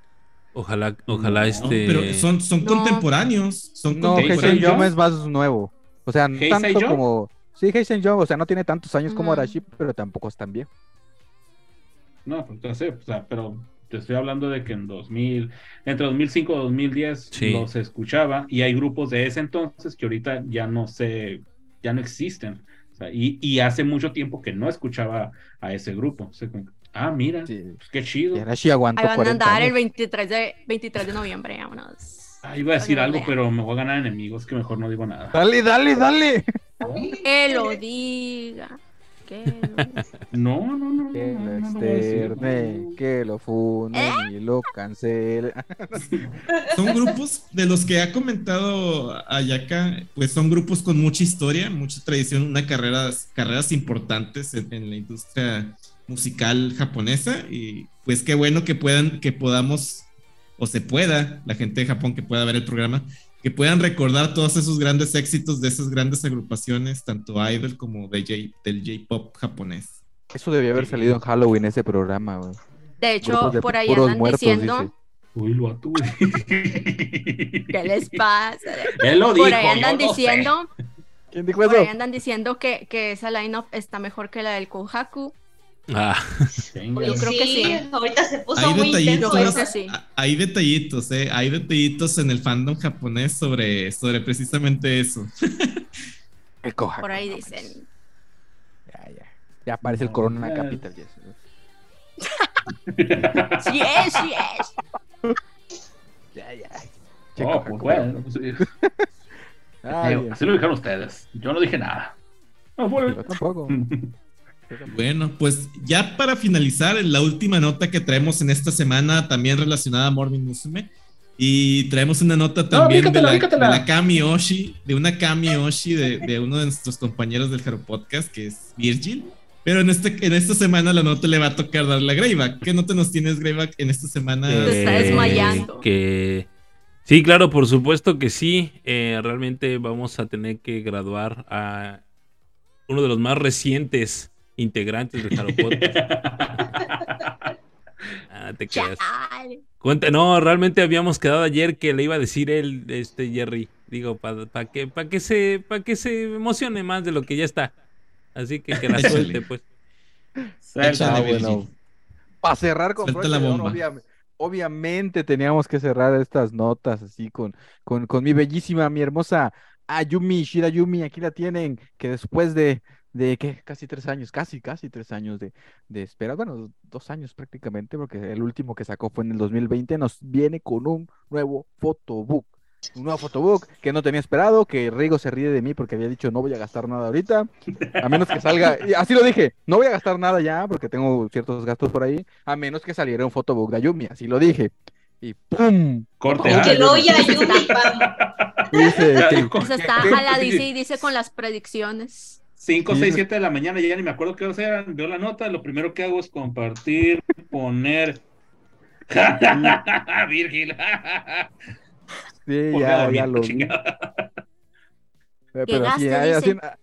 Ojalá, ojalá No, este. pero son, son No. contemporáneos. Son No, contemporáneos. Jump es más nuevo. O sea, no ¿Heisei tanto Jump? como... Sí, Heisei Jump, o sea, no tiene tantos años como. Arashi, pero tampoco es tan viejo. No, pues ya sé, o sea, pero te estoy hablando de que en 2000, entre 2005 y 2010 Sí. los escuchaba y hay grupos de ese entonces que ahorita ya no sé, ya no existen. O sea, y, y hace mucho tiempo que no escuchaba a ese grupo. O sea, como ah, mira, Sí. pues qué chido. Y ahora sí aguanto Ahí van a 40 andar el años. 23 de, 23 de noviembre, vámonos. Ah, iba a decir algo, pero me voy a ganar enemigos, que mejor no digo nada. Dale, dale, dale. Que lo diga. Que diga. No, no, no. Que no, lo no, no externe, que lo funen y lo cancelen. Son grupos de los que ha comentado Ayaka, pues son grupos con mucha historia, mucha tradición, una carreras, carreras importantes en, en la industria musical japonesa y pues qué bueno que puedan, que podamos o se pueda, la gente de Japón que pueda ver el programa, que puedan recordar todos esos grandes éxitos de esas grandes agrupaciones, tanto idol como de J- del J-pop japonés. Eso debió haber salido en Halloween ese programa. De hecho, de por ahí andan muertos, diciendo. dice. Uy, lo atuve. ¿Qué les pasa? Él lo dijo, Por ahí yo andan no sé. diciendo, ¿Quién dijo por ahí eso? andan diciendo que, que esa lineup está mejor que la del Kohaku. Ah, Venga. Yo creo que sí. Ahorita se puso Hay muy intenso detallitos, eso. que sí. hay detallitos, eh, hay detallitos en el fandom japonés sobre, sobre precisamente eso. Kohaku, Por ahí dicen. Ya, ya. Ya aparece el Corona Capital. Yes. Sí es, sí es. Ya, ya. Oh, pues bueno, pues, sí. Ay, Digo, así lo dijeron ustedes. Yo no dije nada. No fue. yo tampoco. Bueno, pues ya para finalizar, la última nota que traemos en esta semana, también relacionada a Morbin Musume. Y traemos una nota también de, la, de la Kami Oshi, de una Kami Oshi de, de uno de nuestros compañeros del Hero Podcast, que es Virgil. Pero en, este, en esta semana la nota le va a tocar dar la Greyback. ¿Qué nota nos tienes, Greyback, en esta semana? Te está eh, desmayando. Que sí, claro, por supuesto que sí. Eh, realmente vamos a tener que graduar a uno de los más recientes integrantes del Jaro Podcast. Ah, te. Chale. Cuenta, no, realmente habíamos quedado ayer que le iba a decir él, este Jerry. Digo, para que, pa que se, para que se emocione más de lo que ya está. Así que que la suelte, pues. Échale, Ah, bueno. Para cerrar con Suelta broche la bomba. obvia- obviamente teníamos que cerrar estas notas así con, con, con mi bellísima, mi hermosa Ayumi Shirayumi. Aquí la tienen, que después de, de ¿qué? casi tres años, casi, casi tres años de, de espera, bueno, dos años prácticamente, porque el último que sacó fue en el 2020, nos viene con un nuevo photobook. Un nuevo photobook que no tenía esperado, que Rigo se ríe de mí porque había dicho no voy a gastar nada ahorita, a menos que salga, y así lo dije, no voy a gastar nada ya porque tengo ciertos gastos por ahí, a menos que saliera un photobook de Ayumi, así lo dije. Y ¡pum! Corte. Y que lo oye a Yumi, pam. Dice Ya, que- Eso está ¿qué? jala, dice y dice con las predicciones. 5, Sí. 6, 7 de la mañana, ya ni me acuerdo qué hora eran. Veo la nota, lo primero que hago es compartir, poner. Virgil. sí, a ya, ya lo vi. Eh, ¿Qué Pero así, dice? ah,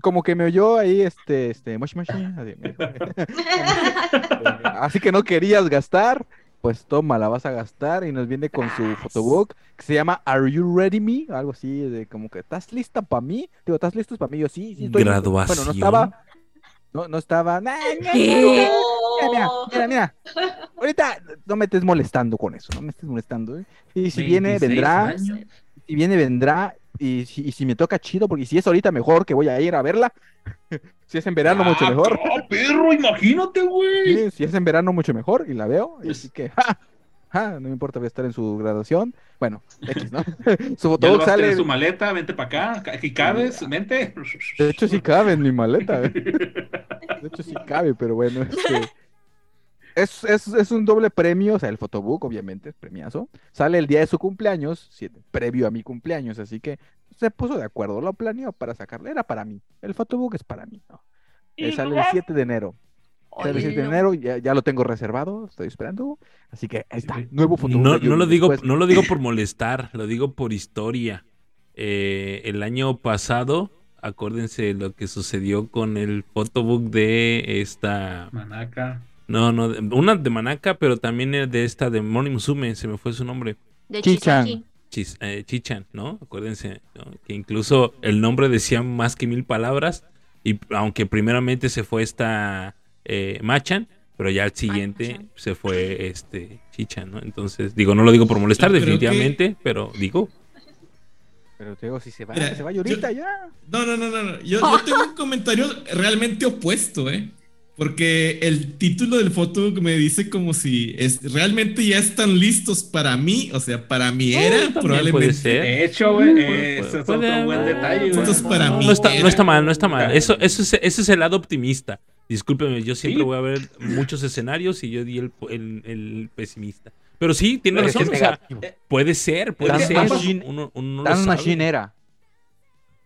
como que me oyó ahí, este, este, moshi moshi, así. Así que no querías gastar, pues toma, la vas a gastar y nos viene con su photobook que se llama Are You Ready Me? Algo así, de como que, ¿estás lista para mí? Digo, ¿estás listo para mí? Yo sí, sí, estoy listo. Bueno, no Graduación. estaba, no, no estaba, nah, nah, ¿Qué? Mira, mira, mira, mira. Ahorita no me estés molestando con eso, no me estés molestando. ¿eh? Y si viene, 26 vendrá. años. Si viene, vendrá. Y si, y si me toca chido, porque si es ahorita mejor que voy a ir a verla. si es en verano, mucho Ah, mejor. no, perro, imagínate, güey. Sí, si es en verano, mucho mejor. Y la veo. Y así que, ¡ja! ¡ja! No me importa, voy a estar en su graduación. Bueno, X, ¿no? su fotógrafo tener sale. su maleta, vente para acá. Aquí cabes, vente. De hecho, sí cabe en mi maleta. De hecho, sí cabe, pero bueno, este. Es, es, es un doble premio, o sea, el photobook, obviamente, es premiazo. Sale el día de su cumpleaños, siete- previo a mi cumpleaños, así que se puso de acuerdo, lo planeó para sacarle, era para mí. El photobook es para mí, ¿no? Eh, sale el 7 de enero. Sale el 7 de enero, ya, ya lo tengo reservado, estoy esperando. Así que ahí está, nuevo photobook. No, no lo digo, después- no lo digo por molestar, lo digo por historia. Eh, el año pasado, acuérdense lo que sucedió con el photobook de esta. Manaca. No, no, de- una de Manaka, pero también de esta de Moni Musume, se me fue su nombre. De Chichan. Chis- eh, Chichan, ¿no? Acuérdense, ¿no? que incluso el nombre decía más que mil palabras. Y aunque primeramente se fue esta eh, Machan, pero ya al siguiente se fue este Chicha, ¿no? Entonces, digo, no lo digo por molestar Yo definitivamente, pero digo, Pero te digo, si se va, Mira, se vaya yo- ahorita ya. No, no, no, no. no. Yo, yo tengo un comentario realmente opuesto, ¿eh? Porque el título del foto me dice como si es, realmente ya están listos para mí, o sea, para mi era, también puede probablemente. ser. De hecho, güey, Puede- ese es puede- otro buen detalle, güey. Entonces, para no, mí no está, no era- está mal, no está mal. Eso, eso es, ese es el lado optimista. Discúlpeme, yo siempre Sí. voy a ver muchos escenarios y yo di el, el- el pesimista. Pero sí, tiene Pero es razón. o es sea, puede ser, puede Tan ser. machine- Uno, uno no lo Tan sabe. Machine era.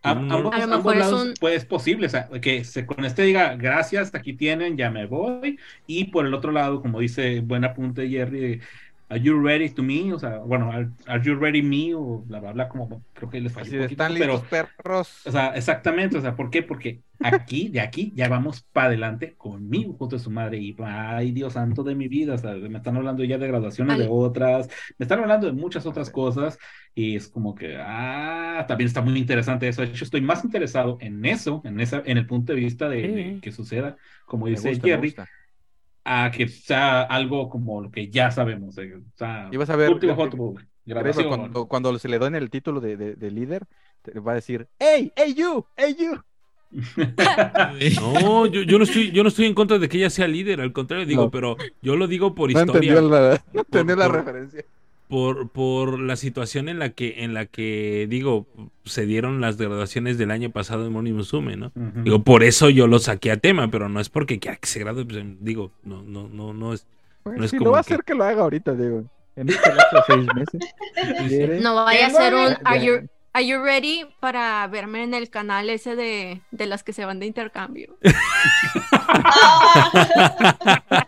A- ambos, A lo ambos mejor es lados, un- pues es posible, o sea, que se, con este diga, gracias, aquí tienen, ya me voy, y por el otro lado, como dice, buen apunte Jerry, are you ready to me? O sea, bueno, are, are you ready me? O bla, bla, bla, como creo que les falló Así un de, poquito, están pero, listos perros. o sea, exactamente, o sea, ¿por qué? Porque aquí, de aquí, ya vamos para adelante conmigo, junto a su madre, y ay, Dios santo de mi vida, o sea, me están hablando ya de graduaciones de Al- otras, me están hablando de muchas otras cosas, y es como que, ah, también está muy interesante eso, de hecho, estoy más interesado en eso, en esa, en el punto de vista de, de Sí. que suceda, como Me dice gusta, me Jerry, gusta. A que sea algo como lo que ya sabemos, eh, o sea, Y vas a ver- último grabación. cuando, cuando se le den el título de, de- de líder, te va a decir, ¡Hey, hey you, hey you! No, yo, yo no estoy, yo no estoy en contra de que ella sea líder, al contrario, digo, No. pero yo lo digo por No historia. entendió la, no entendió la por- referencia. Por, por la situación en la que, en la que, digo, se dieron las graduaciones del año pasado en Moni Musume, ¿no? Digo, por eso yo lo saqué a tema, pero no es porque que, que se gradúe, pues, em, digo, no, no, no, no es. Pues no es como va a hacer que lo haga ahorita, digo. En este seis meses. No vaya a ser un are you, are you ready para verme en el canal ese de, de las que se van de intercambio.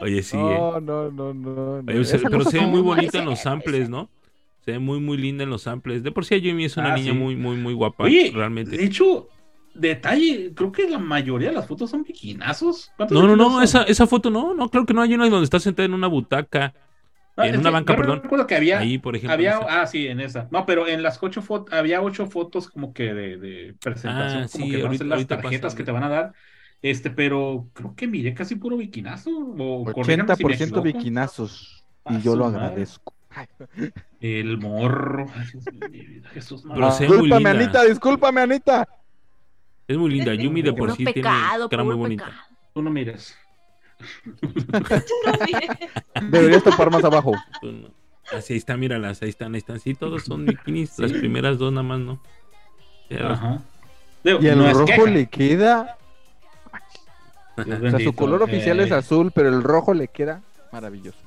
Oye, sí, eh. No, no, no, no. no. Oye, se- pero se ve muy bonita en los samples, ¿no? Se ve muy, muy linda en los samples. De por sí, Yumi es una Ah, niña sí. muy, muy, muy guapa, Oye, realmente. de hecho, detalle, creo que la mayoría de las fotos son biquinazos. ¿Cuántos No, no, no, esa, esa foto no, no, creo que no hay una donde está sentada en una butaca. Ah, en sí, una banca, yo perdón. recuerdo que había, Ahí, por ejemplo. había, ah, sí, en esa. No, pero en las ocho fotos, había ocho fotos como que de, de presentación, Ah, como sí, que van a ahorita- ser las tarjetas que te van a dar. Este, pero creo que miré casi puro biquinazo. O corríjame si me 80% equivoco. biquinazos. A Y yo lo agradezco. El morro. Jesús, Pero muy discúlpame, linda. Anita, discúlpame, Anita. Es muy linda. Yumi de por sí tiene pecado, cara muy bonita. pecado. Tú no mires. Deberías topar más abajo. No. Así ahí está, míralas, ahí están, ahí están. Sí, todos son bikinis, las primeras dos nada más, ¿no? Ajá. Y el no rojo queja. le queda. O sea, su color oficial Eh, es azul, pero el rojo le queda maravilloso.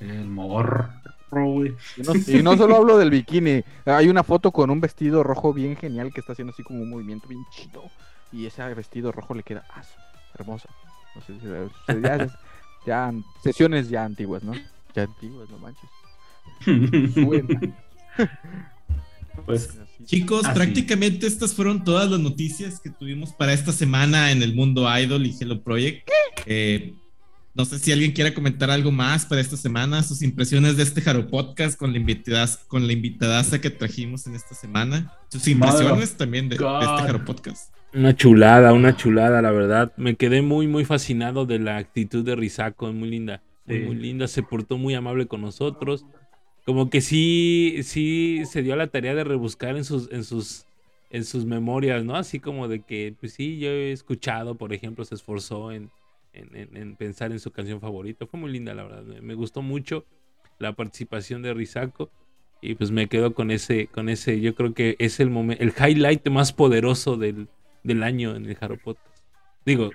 El morro, güey. Y no, y no solo hablo del bikini. Hay una foto con un vestido rojo bien genial que está haciendo así como un movimiento bien chido. Y ese vestido rojo le queda ah, hermoso. No sé si- ya, ya- sesiones ya antiguas, ¿no? Ya antiguas, no manches. Suena. Pues Chicos, Así. prácticamente estas fueron todas las noticias que tuvimos para esta semana en el mundo Idol y Hello Project. Eh, no sé si alguien quiera comentar algo más para esta semana, sus impresiones de este Jaro Podcast con la invitada, con la invitadaza que trajimos en esta semana, sus impresiones también de, de este. Jaro Podcast. Una chulada, una chulada, la verdad. Me quedé muy, muy fascinado de la actitud de Risako, muy linda. Muy linda, se portó muy amable con nosotros. Como que sí, sí se dio a la tarea de rebuscar en sus, en sus, en sus memorias, ¿no? Así como de que, pues sí, yo he escuchado, por ejemplo, se esforzó en, en, en- en pensar en su canción favorita. Fue muy linda, la verdad. Me, me gustó mucho la participación de Risako. Y pues me quedo con ese, con ese, yo creo que es el momento, el highlight más poderoso del, del año en el Jaro Podcast. Digo,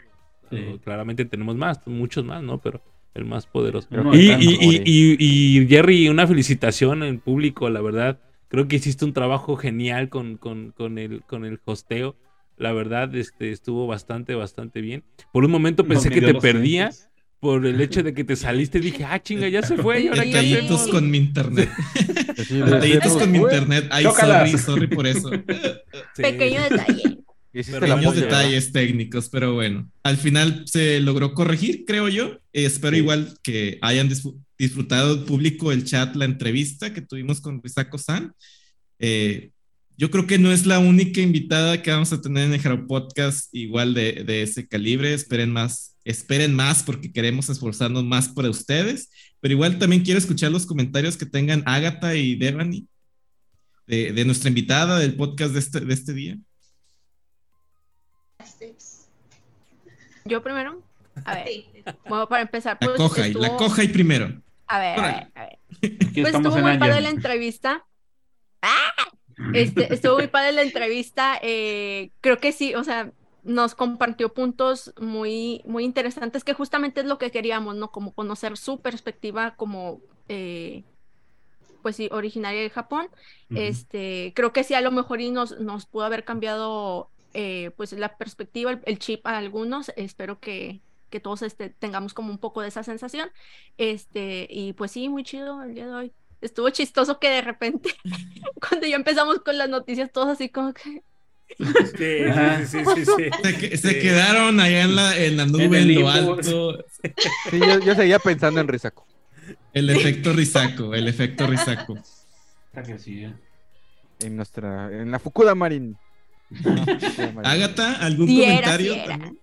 Sí. eh, claramente tenemos más, muchos más, ¿no? Pero el más poderoso. Y, de tantos, y- y- More. y- y, Jerry, una felicitación en público, la verdad. Creo que hiciste un trabajo genial con, con, con el, con el hosteo. La verdad, este, estuvo bastante, bastante bien. Por un momento No pensé que te perdía por el hecho de que te saliste. Dije, ah, chinga, ya se fue. ¿Y ahora qué Detallitos hacemos? con mi internet. Detallitos con mi internet. Ay, sorry, sorry por eso. Sí. Pequeño detalle. Pequeños detalles técnicos, pero bueno. Al final se logró corregir, creo yo. Eh, espero Sí. igual que hayan disfr- disfrutado el público el chat, la entrevista que tuvimos con Risako San. Eh, yo creo que no es la única invitada que vamos a tener en el Jaro Podcast igual de, de ese calibre. Esperen más, esperen más porque queremos esforzarnos más para ustedes. Pero igual también quiero escuchar los comentarios que tengan Agatha y Devani de, de nuestra invitada del podcast de este, de este día. Yo primero. A ver, Sí. bueno, para empezar, La pues coja y la estuvo- coja y primero. A ver, a ver, a ver. Pues estamos estuvo en muy padre la entrevista. ¡Ah! Este, estuvo muy padre la entrevista. eh, creo que sí, o sea, nos compartió puntos muy, muy interesantes que justamente es lo que queríamos, ¿no? Como conocer su perspectiva como, eh, pues sí, originaria de Japón. Este, creo que sí, a lo mejor y nos, nos pudo haber cambiado eh, pues la perspectiva, el, el chip a algunos. Espero que, que todos este, tengamos como un poco de esa sensación. Este, y pues sí, muy chido el día de hoy. Estuvo chistoso que de repente, cuando ya empezamos con las noticias, todos así como que. Sí, Ajá. sí, sí, sí, sí. Se, que- se Sí. quedaron allá en la, en la nube, En lo alto. Sí, yo, yo seguía pensando en Risaco. El efecto risaco, el efecto sí, eh. En nuestra, en la Fukuda Marin. Agatha, ¿algún Sí era, comentario? sí era. también?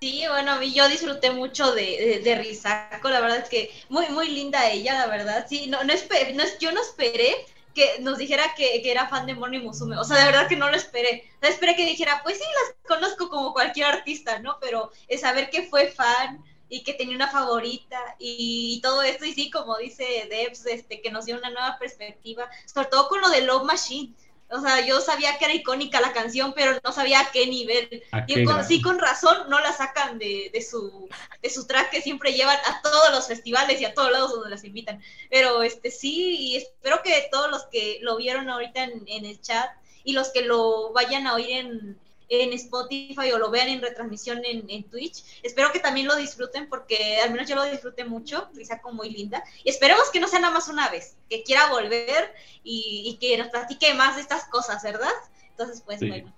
Sí, bueno, a mí yo disfruté mucho de, de, la verdad es que muy, muy linda ella, la verdad. Sí, no, no, espe- no es- yo no esperé que nos dijera que, que era fan de Moni Musume, o sea, de verdad que no lo esperé. O sea, esperé que dijera, pues sí, las conozco como cualquier artista, ¿no? Pero es saber que fue fan y que tenía una favorita y, todo esto, y sí, como dice Debs, este, que nos dio una nueva perspectiva, sobre todo con lo de Love Machine. O sea, yo sabía que era icónica la canción, pero no sabía a qué nivel. ¿A Y con- sí, con razón, no la sacan de, de su, de su track que siempre llevan a todos los festivales y a todos lados donde las invitan. Pero este sí, y espero que todos los que lo vieron ahorita en, en el chat y los que lo vayan a oír en, en Spotify o lo vean en retransmisión en, en Twitch, espero que también lo disfruten porque al menos yo lo disfruté mucho, Risako muy linda. Y esperemos que no sea nada más una vez, que quiera volver y, y que nos platique más de estas cosas, ¿verdad? Entonces, pues Sí. bueno,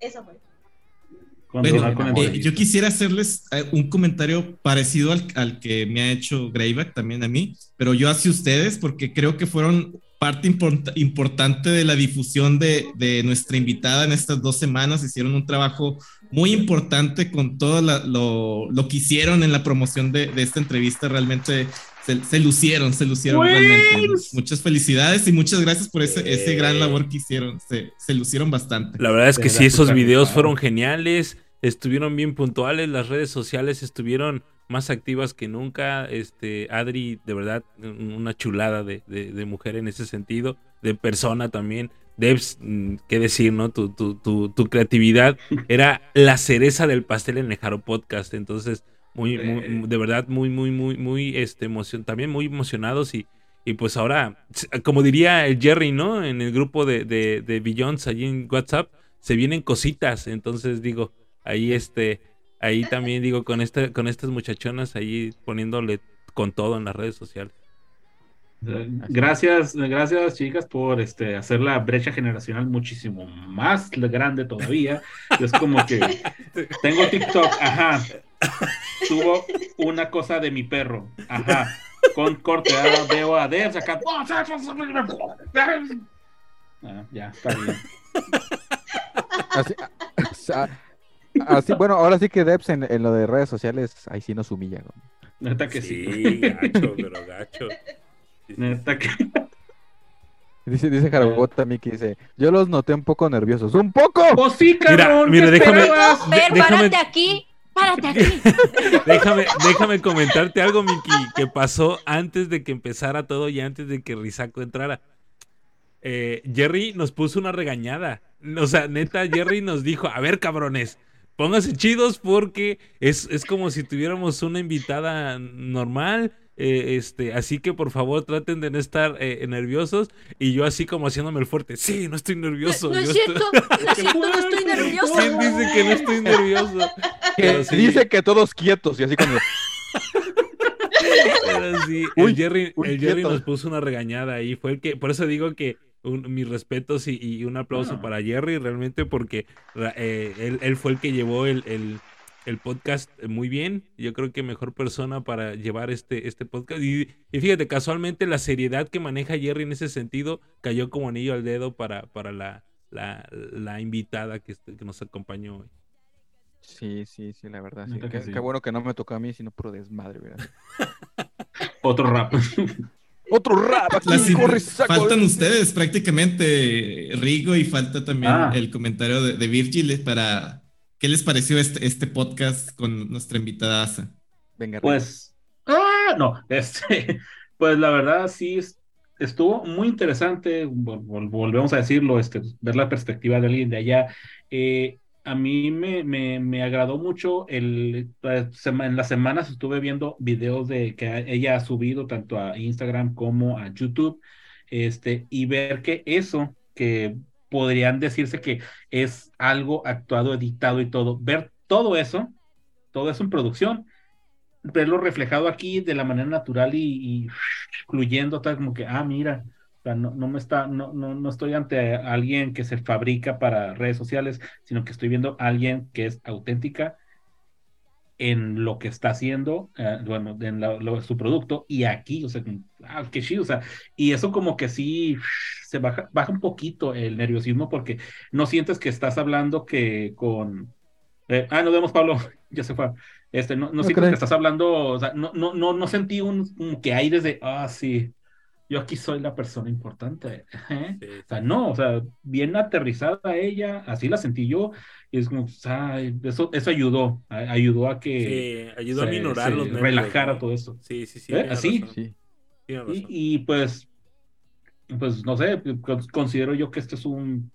eso fue. Bueno, eh, yo quisiera hacerles eh, un comentario parecido al, al que me ha hecho Greyback también a mí, pero yo hacia ustedes porque creo que fueron parte import- importante de la difusión de, de nuestra invitada en estas dos semanas. Hicieron un trabajo muy importante con todo la- lo, lo que hicieron en la promoción de, de esta entrevista. Realmente se, se lucieron, se lucieron realmente. Muchas felicidades y muchas gracias por ese, ese gran labor que hicieron. Se, se lucieron bastante. La verdad es que sí, esos puta videos fueron geniales, estuvieron bien puntuales, las redes sociales estuvieron más activas que nunca. Este, Adri, de verdad, un- una chulada de, de- de mujer en ese sentido, de persona también. Debs, mm, qué decir, ¿no? Tu, tu, tu, tu creatividad era la cereza del pastel en el Jaro Podcast. Entonces, muy, muy- de verdad, muy, muy, muy, muy, este, emocion también muy emocionados y, y pues ahora, como diría el Jerry, ¿no? En el grupo de, de, de Billions allí en WhatsApp, se vienen cositas. Entonces digo, ahí este, ahí también digo, con este, con estas muchachonas ahí poniéndole con todo en las redes sociales. Gracias, gracias chicas por este hacer la brecha generacional muchísimo más grande todavía. Es como que tengo TikTok, ajá. Subo una cosa de mi perro, ajá. Con corte, ah, veo a Devs acá. Ah, ya, está bien. Así, a- así- bueno, ahora sí que Debs en, en lo de redes sociales, ahí sí nos humilla. ¿no? Neta que sí. Sí, gacho, pero gacho. Neta que Dice, dice que dice, yo los noté un poco nerviosos. ¡Un poco! ¡Oh, sí, Mira, cabrón! mira, ¿qué déjame-? Ver, déjame- párate aquí, párate aquí. Déjame, déjame comentarte algo, Miki, que pasó antes de que empezara todo y antes de que Risaco entrara. Eh, Jerry nos puso una regañada. O sea, neta, Jerry nos dijo, a ver, cabrones, pónganse chidos porque es, es como si tuviéramos una invitada normal. eh, este, así que por favor traten de no estar eh, nerviosos. Y yo así como haciéndome el fuerte. Sí, no estoy nervioso. No es yo cierto, estoy- no es cierto, no estoy nervioso. ¿Quién dice que no estoy nervioso? Que Pero sí. dice que todos quietos y así cuando... Pero sí, Uy, el Jerry, uy, el Jerry nos puso una regañada ahí. Fue el que, por eso digo que un- mis respetos y, y un aplauso Ah. para Jerry, realmente, porque eh, él, él fue el que llevó el, el, el podcast muy bien. Yo creo que mejor persona para llevar este, este podcast. Y, y fíjate, casualmente la seriedad que maneja Jerry en ese sentido cayó como anillo al dedo para, para la, la, la invitada que, que nos acompañó hoy. Sí, sí, sí, la verdad. sí. Neta que Qué, sí. qué bueno que no me tocó a mí, sino puro desmadre, ¿verdad? Otro rap. Otro rap aquí, corre, saco. faltan ustedes prácticamente, Rigo, y falta también Ah. el comentario de, de Virgil para qué les pareció este, este podcast con nuestra invitada Asa. Venga, Pues, ah, no, este, pues la verdad sí es- estuvo muy interesante, vol- vol- volvemos a decirlo, este, ver la perspectiva de alguien de allá. Eh, a mí me, me, me agradó mucho el, sema- en las semanas estuve viendo videos de que ella ha subido tanto a Instagram como a YouTube, este, y ver que eso, que podrían decirse que es algo actuado, editado y todo, ver todo eso, todo eso en producción verlo reflejado aquí de la manera natural y, y fluyendo, tal como que, ah, mira, sea, no, no me está, no, no, no estoy ante alguien que se fabrica para redes sociales, sino que estoy viendo a alguien que es auténtica en lo que está haciendo, eh, bueno, en la- lo- su producto y aquí, o sea, ah, qué chido, o sea, y eso como que sí se baja, baja un poquito el nerviosismo porque no sientes que estás hablando que con, eh, ah, nos vemos, Pablo, ya se fue. Este, no, no No siento crees. que estás hablando, o sea, no, no, no, no sentí un, como que aires de, ah, sí, yo aquí soy la persona importante. ¿eh? O sea, no, o sea, bien aterrizada ella, así la sentí yo, y es como, ay, eso, eso ayudó, a- ayudó a que Sí, ayudó a se- minorar se los nervios. relajara ¿no? todo esto. Sí, sí, sí. ¿Eh? Así. Sí. Y, y, pues, pues no sé, con- considero yo que este es un,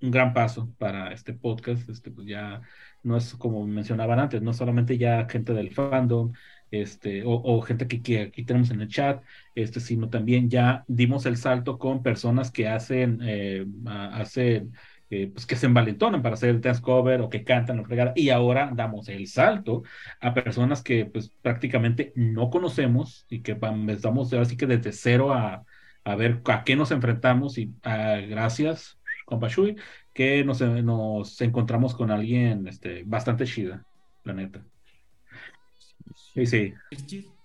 un gran paso para este podcast. Este, pues ya no es como mencionaban antes, no solamente ya gente del fandom, este, o, o gente que, que aquí tenemos en el chat, este, sino también ya dimos el salto con personas que hacen, eh, a- hacen eh, pues que se envalentonan para hacer el dance cover o que cantan o fregada, y ahora damos el salto a personas que pues prácticamente no conocemos y que estamos ahora sí que desde cero a, a ver a qué nos enfrentamos y ah, gracias, compa Shui, que nos, nos encontramos con alguien este, bastante chida, la neta. Sí, sí,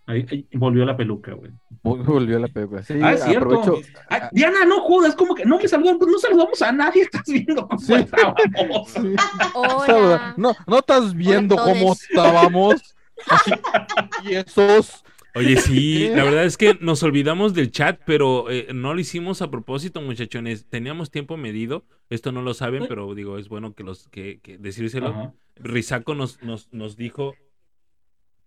ahí, ahí volvió la peluca, güey. Vol- Volvió la película. Sí, Ah, es cierto. aprovecho. Ay, Diana, no jodas, como que no me saludamos, no saludamos a nadie, estás viendo cómo Sí. estábamos. Sí. Hola. Saluda. No, no estás viendo cómo estábamos. Así, y esos. Oye, sí, la verdad es que nos olvidamos del chat, pero eh, no lo hicimos a propósito, muchachones. Teníamos tiempo medido. Esto no lo saben, pero digo, es bueno que los que, que decírselo. Ajá. Rizaco nos, nos, nos dijo.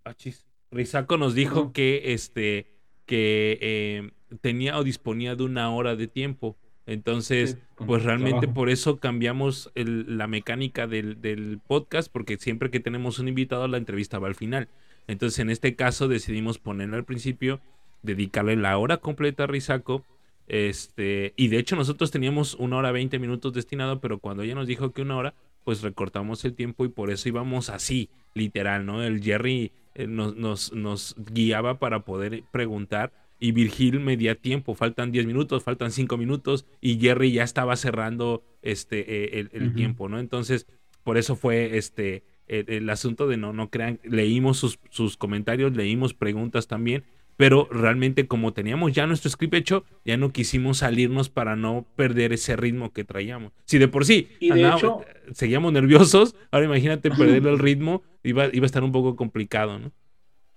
Ah, chis. Rizaco nos dijo que este que eh, tenía o disponía de una hora de tiempo. Entonces, Sí, pues realmente trabajo. por eso cambiamos el- la mecánica del, del podcast, porque siempre que tenemos un invitado, la entrevista va al final. Entonces, en este caso, decidimos ponerlo al principio, dedicarle la hora completa a Rizaco. Este, y de hecho, nosotros teníamos una hora 20 minutos destinado, pero cuando ella nos dijo que una hora, pues recortamos el tiempo y por eso íbamos así, literal, ¿no? El Jerry eh, nos, nos, nos guiaba para poder preguntar y Virgil medía tiempo, faltan 10 minutos, faltan 5 minutos y Jerry ya estaba cerrando este eh, el, tiempo, ¿no? Entonces, por eso fue este el, el asunto de no, no crean, leímos sus, sus comentarios, leímos preguntas también, pero realmente como teníamos ya nuestro script hecho, ya no quisimos salirnos para no perder ese ritmo que traíamos. Si de por sí de andaba- hecho- seguíamos nerviosos, ahora imagínate perder el ritmo, iba, iba a estar un poco complicado, ¿no?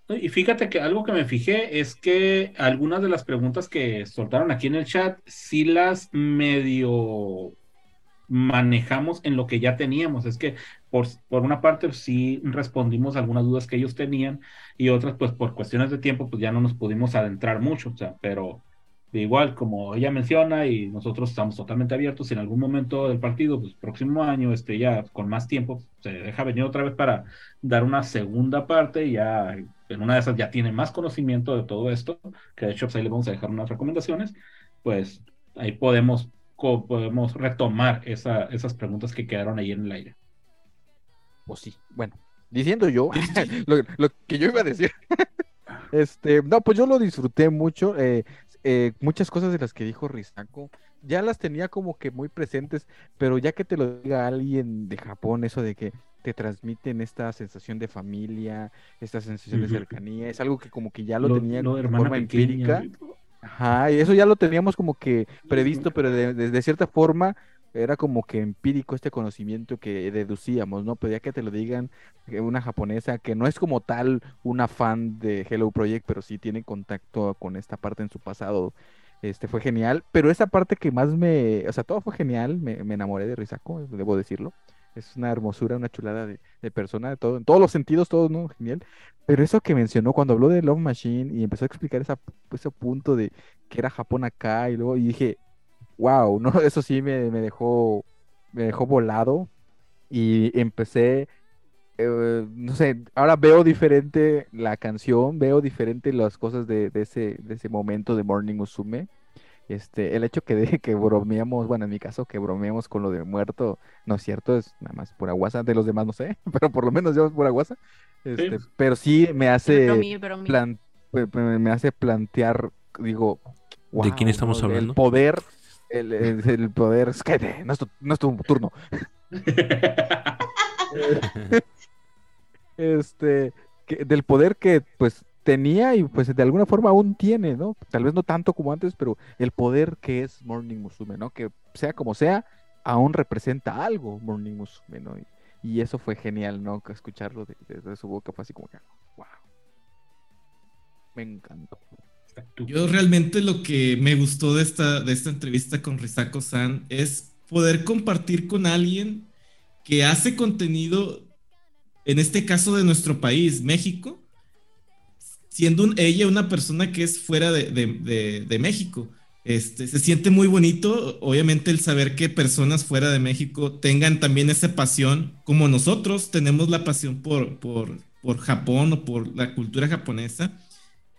Y fíjate que algo que me fijé es que algunas de las preguntas que soltaron aquí en el chat, sí las medio manejamos en lo que ya teníamos. Es que por, por una parte sí respondimos algunas dudas que ellos tenían y otras pues por cuestiones de tiempo pues ya no nos pudimos adentrar mucho, o sea, pero igual como ella menciona y nosotros estamos totalmente abiertos, en algún momento del partido, pues próximo año, este ya con más tiempo, se deja venir otra vez para dar una segunda parte y ya en una de esas ya tiene más conocimiento de todo esto, que de hecho pues, ahí le vamos a dejar unas recomendaciones, pues ahí podemos, podemos retomar esa, esas preguntas que quedaron ahí en el aire. O sí. Bueno, diciendo yo lo, lo que yo iba a decir. Este, no, pues yo lo disfruté mucho. eh, eh, muchas cosas de las que dijo Rizako, ya las tenía como que muy presentes, pero ya que te lo diga alguien de Japón, eso de que te transmiten esta sensación de familia, esta sensación de cercanía. Es algo que como que ya lo, Lo- tenía de forma pequeña, empírica. Ajá, y eso ya lo teníamos como que previsto, pero de, de- de cierta forma era como que empírico este conocimiento que deducíamos, ¿no? Pero ya que te lo digan que una japonesa que no es como tal una fan de Hello Project, pero sí tiene contacto con esta parte en su pasado, este fue genial. Pero esa parte que más me, o sea, todo fue genial, me, me enamoré de Risako, debo decirlo. Es una hermosura, una chulada de, de persona, de todo, en todos los sentidos, todo, ¿no? Genial. Pero eso que mencionó cuando habló de Love Machine y empezó a explicar esa, ese punto de que era Japón acá y luego y dije, wow, no, eso sí me, me dejó, me dejó volado y empecé, eh, no sé, ahora veo diferente la canción, veo diferente las cosas de, de ese, de ese momento de Morning Musume. Este, el hecho que, de, que bromeamos, bueno, en mi caso, que bromeamos con lo de muerto, no es cierto, es nada más pura guasa, de los demás no sé, pero por lo menos yo es pura guasa. Este, pero sí me hace Bromí, bromí. plan- me hace plantear, digo, ¿De quién estamos hablando? El poder, el, el- el poder, es que de- no es tu, no es tu turno. Este, que- del poder que pues tenía y pues de alguna forma aún tiene, ¿no? Tal vez no tanto como antes, pero el poder que es Morning Musume, ¿no? Que sea como sea, aún representa algo Morning Musume, ¿no? Y, eso fue genial, ¿no? Escucharlo de, de- de su boca fue así como que, wow. Me encantó. Yo realmente lo que me gustó de esta, de esta entrevista con Risako San es poder compartir con alguien que hace contenido, en este caso de nuestro país, México, siendo ella una persona que es fuera de México. Este, se siente muy bonito, obviamente, el saber que personas fuera de México tengan también esa pasión, como nosotros tenemos la pasión por, por, por Japón o por la cultura japonesa.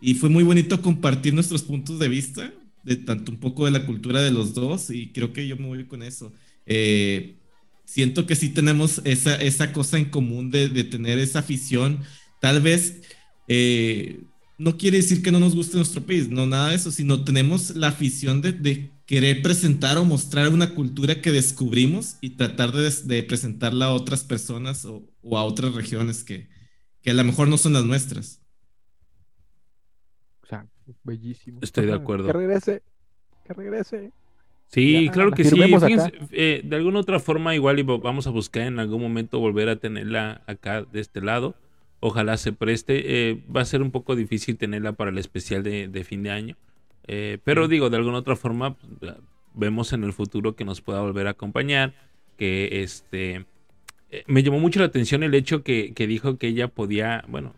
Y fue muy bonito compartir nuestros puntos de vista, de tanto un poco de la cultura de los dos, y creo que yo me voy con eso. Eh, siento que sí tenemos esa, esa cosa en común de, de tener esa afición. Tal vez eh, no quiere decir que no nos guste nuestro país, no nada de eso, sino tenemos la afición de, de querer presentar o mostrar una cultura que descubrimos y tratar de, de presentarla a otras personas o, o a otras regiones que, que a lo mejor no son las nuestras. O sea, bellísimo. Estoy de acuerdo. Que regrese, que regrese. Sí, Ya, claro que sí. Fíjense, eh, de alguna otra forma, igual y vamos a buscar en algún momento volver a tenerla acá de este lado. Ojalá se preste. Eh, va a ser un poco difícil tenerla para el especial de, de fin de año. Eh, pero digo, de alguna otra forma, pues, vemos en el futuro que nos pueda volver a acompañar. Que este. eh, me llamó mucho la atención el hecho que, que dijo que ella podía, bueno,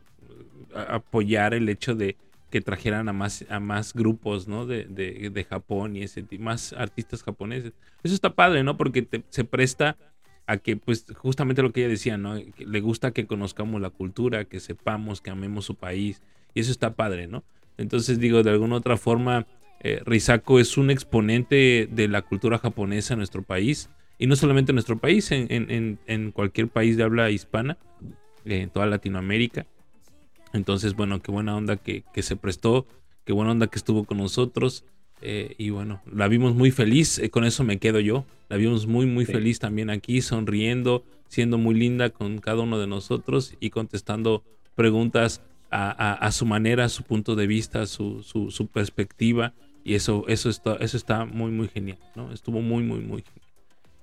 apoyar el hecho de que trajeran a más, a más grupos, ¿no? De, de, de Japón y ese más artistas japoneses. Eso está padre, ¿no? Porque te- se presta a que, pues, justamente lo que ella decía, ¿no? Le gusta que conozcamos la cultura, que sepamos, que amemos su país. Y eso está padre, ¿no? Entonces, digo, de alguna otra forma, eh, Risako es un exponente de la cultura japonesa en nuestro país. Y no solamente en nuestro país, en- en cualquier país de habla hispana, eh, en toda Latinoamérica. Entonces, bueno, qué buena onda que, que se prestó, qué buena onda que estuvo con nosotros. Eh, y bueno, la vimos muy feliz, eh, con eso me quedo yo. La vimos muy, muy Sí. feliz también aquí, sonriendo, siendo muy linda con cada uno de nosotros y contestando preguntas a, a- a su manera, a su punto de vista, su, su, su perspectiva. Y eso, eso, está, eso está muy, muy genial, ¿no? Estuvo muy, muy, muy genial.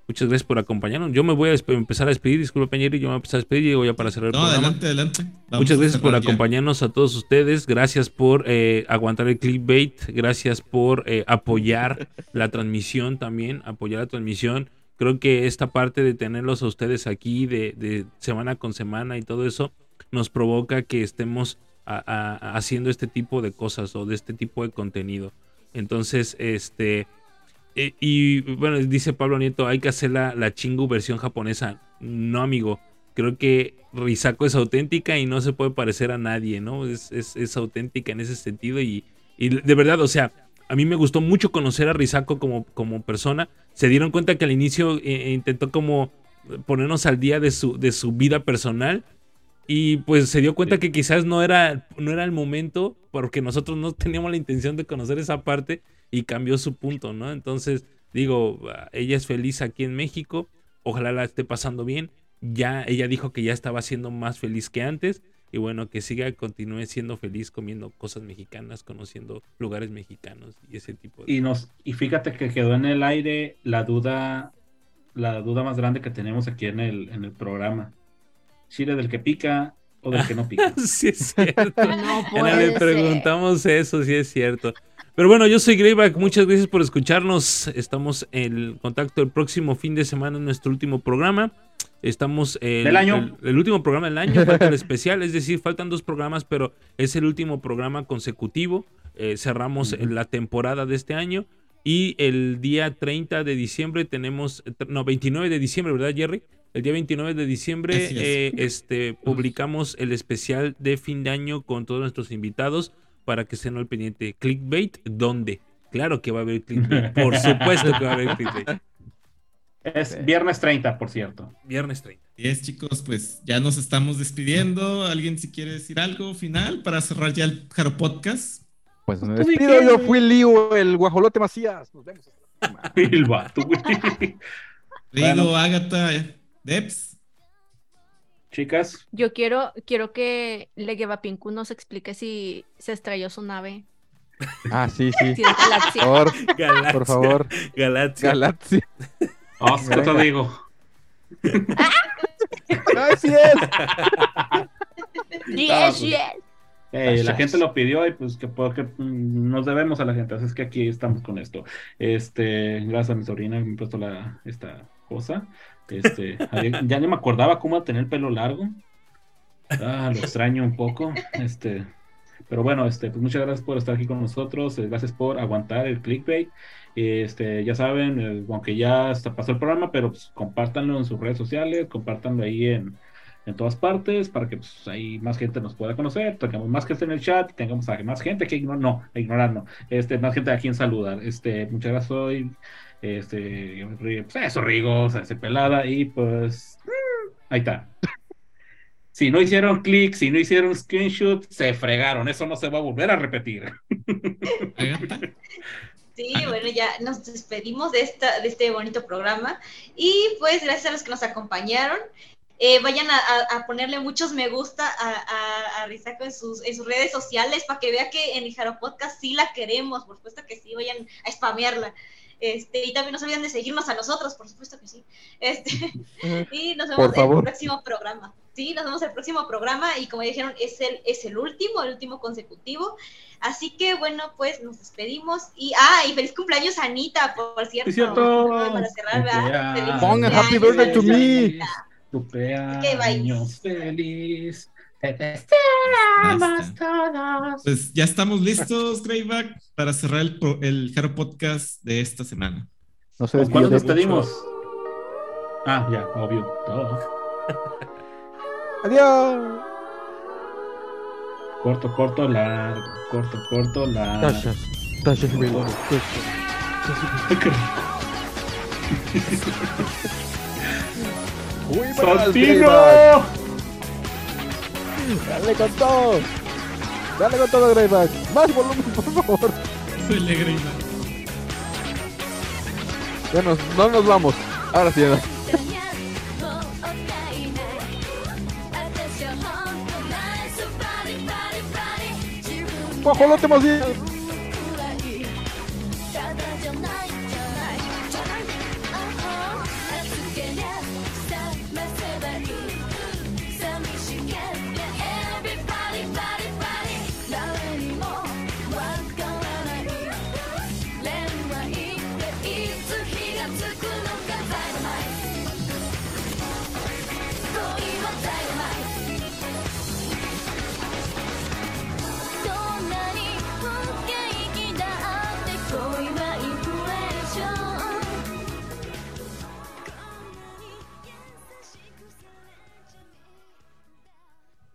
Muchas gracias por acompañarnos. Yo me voy a empezar a despedir, disculpa, Peñeri, yo me voy a empezar a despedir y digo ya para cerrar el No, programa. adelante, adelante. Vamos Muchas gracias por cerrar ya. acompañarnos a todos ustedes. Gracias por eh, aguantar el clickbait. Gracias por eh, apoyar la transmisión también. Apoyar la transmisión. Creo que esta parte de tenerlos a ustedes aquí de, de semana con semana y todo eso nos provoca que estemos a- a- haciendo este tipo de cosas o de este tipo de contenido. Entonces, este. Eh, y bueno, dice Pablo Nieto, hay que hacer la, la chingu versión japonesa. No, amigo. Creo que Risako es auténtica y no se puede parecer a nadie, ¿no? Es, es- es auténtica en ese sentido y, y de verdad, o sea, a mí me gustó mucho conocer a Risako como, como persona. Se dieron cuenta que al inicio eh, intentó como ponernos al día de su, de su vida personal y pues se dio cuenta que quizás no era, no era el momento porque nosotros no teníamos la intención de conocer esa parte y cambió su punto, ¿no? Entonces, digo, ella es feliz aquí en México, ojalá la esté pasando bien. ya ella dijo que ya estaba siendo más feliz que antes y bueno, que siga, continúe siendo feliz comiendo cosas mexicanas, conociendo lugares mexicanos y ese tipo de Y nos, y fíjate que quedó en el aire la duda, la duda más grande que tenemos aquí en el, en el programa. Chile del que pica o del que no pica. sí es cierto. No le preguntamos eso, sí es cierto. Pero bueno, yo soy Greyback, muchas gracias por escucharnos. Estamos en contacto el próximo fin de semana en nuestro último programa. Estamos el, Del año. El, el último programa del año, falta el especial, es decir, faltan dos programas, pero es el último programa consecutivo. Eh, cerramos Ujú. la temporada de este año y el día 30 de diciembre tenemos, no, 29 de diciembre, ¿verdad, Jerry? El día 29 de diciembre es. eh, este, publicamos el especial de fin de año con todos nuestros invitados para que estén al pendiente. Clickbait, ¿dónde? Claro que va a haber clickbait. Por supuesto que va a haber clickbait. Es viernes 30, por cierto. Viernes 30. Y es, chicos, pues ya nos estamos despidiendo. ¿Alguien si quiere decir algo final para cerrar ya el Jaro Podcast? Pues me di despido, yo fui Lío, el guajolote Macías. Nos vemos. El vato, güey. Bueno. Ágata, Debs. Chicas, Yo quiero, quiero que Leguevapinku nos explique si se estrelló su nave. Ah, sí, sí. Galaxia. Por, Galaxia. por favor, Galaxia. Galaxia. Oscar, te digo. ¡Ay, sí es! Yes, pues. Eh, la gente lo pidió y pues que porque mm, nos debemos a la gente, así es que aquí estamos con esto. Este, gracias a mi sobrina que me prestó la, esta cosa. Este, ya ni me acordaba cómo tener el pelo largo. Ah, lo extraño un poco. Este, pero bueno, este, pues muchas gracias por estar aquí con nosotros. eh, Gracias por aguantar el clickbait. Este, ya saben, eh, aunque ya pasó el programa, pero pues, compártanlo en sus redes sociales, compártanlo ahí en, en todas partes para que pues, ahí más gente nos pueda conocer, tengamos más gente en el chat, tengamos a más gente que ignorar, no, ignorar no, este, más gente a quien saludar. Este, muchas gracias hoy. Este, pues eso, Rigo, o sea, se pelada y pues ahí está. Si no hicieron clic, si no hicieron screenshot, se fregaron. Eso no se va a volver a repetir. Sí, bueno, ya nos despedimos de, esta, de este bonito programa. Y pues gracias a los que nos acompañaron. Eh, vayan a, a- a ponerle muchos me gusta a, a, a Risako en sus, en sus redes sociales para que vea que en el Jaro Podcast sí la queremos. Por supuesto que sí, vayan a spamearla. Este, y también no se olviden de seguirnos a nosotros, por supuesto que sí. Este, y nos vemos en el próximo programa. Sí, nos vemos en el próximo programa y como ya dijeron, es el, es el último, el último consecutivo. Así que bueno, pues nos despedimos y ah, y feliz cumpleaños a Anita, por cierto. Es cierto. Para cerrar, ¿verdad? Feliz Pongan happy birthday to me. Cumpleaños feliz. Todos. Pues ya estamos listos, Greyback, para cerrar el, pro- el Jaro Podcast de esta semana. No se ¿Con cuál nos despedimos? Ah, ya, obvio. todo. Adiós. Corto, corto, largo. Corto, corto, largo. Tachas. Tachas, Reloaded. Uy, buenas, ¡Santino! Dale con todo. Dale con todo, Greyback. Más volumen, por favor. Soy le Greyback. Ya nos, no nos vamos. Ahora sí, ya. ¡Guajolote más bien!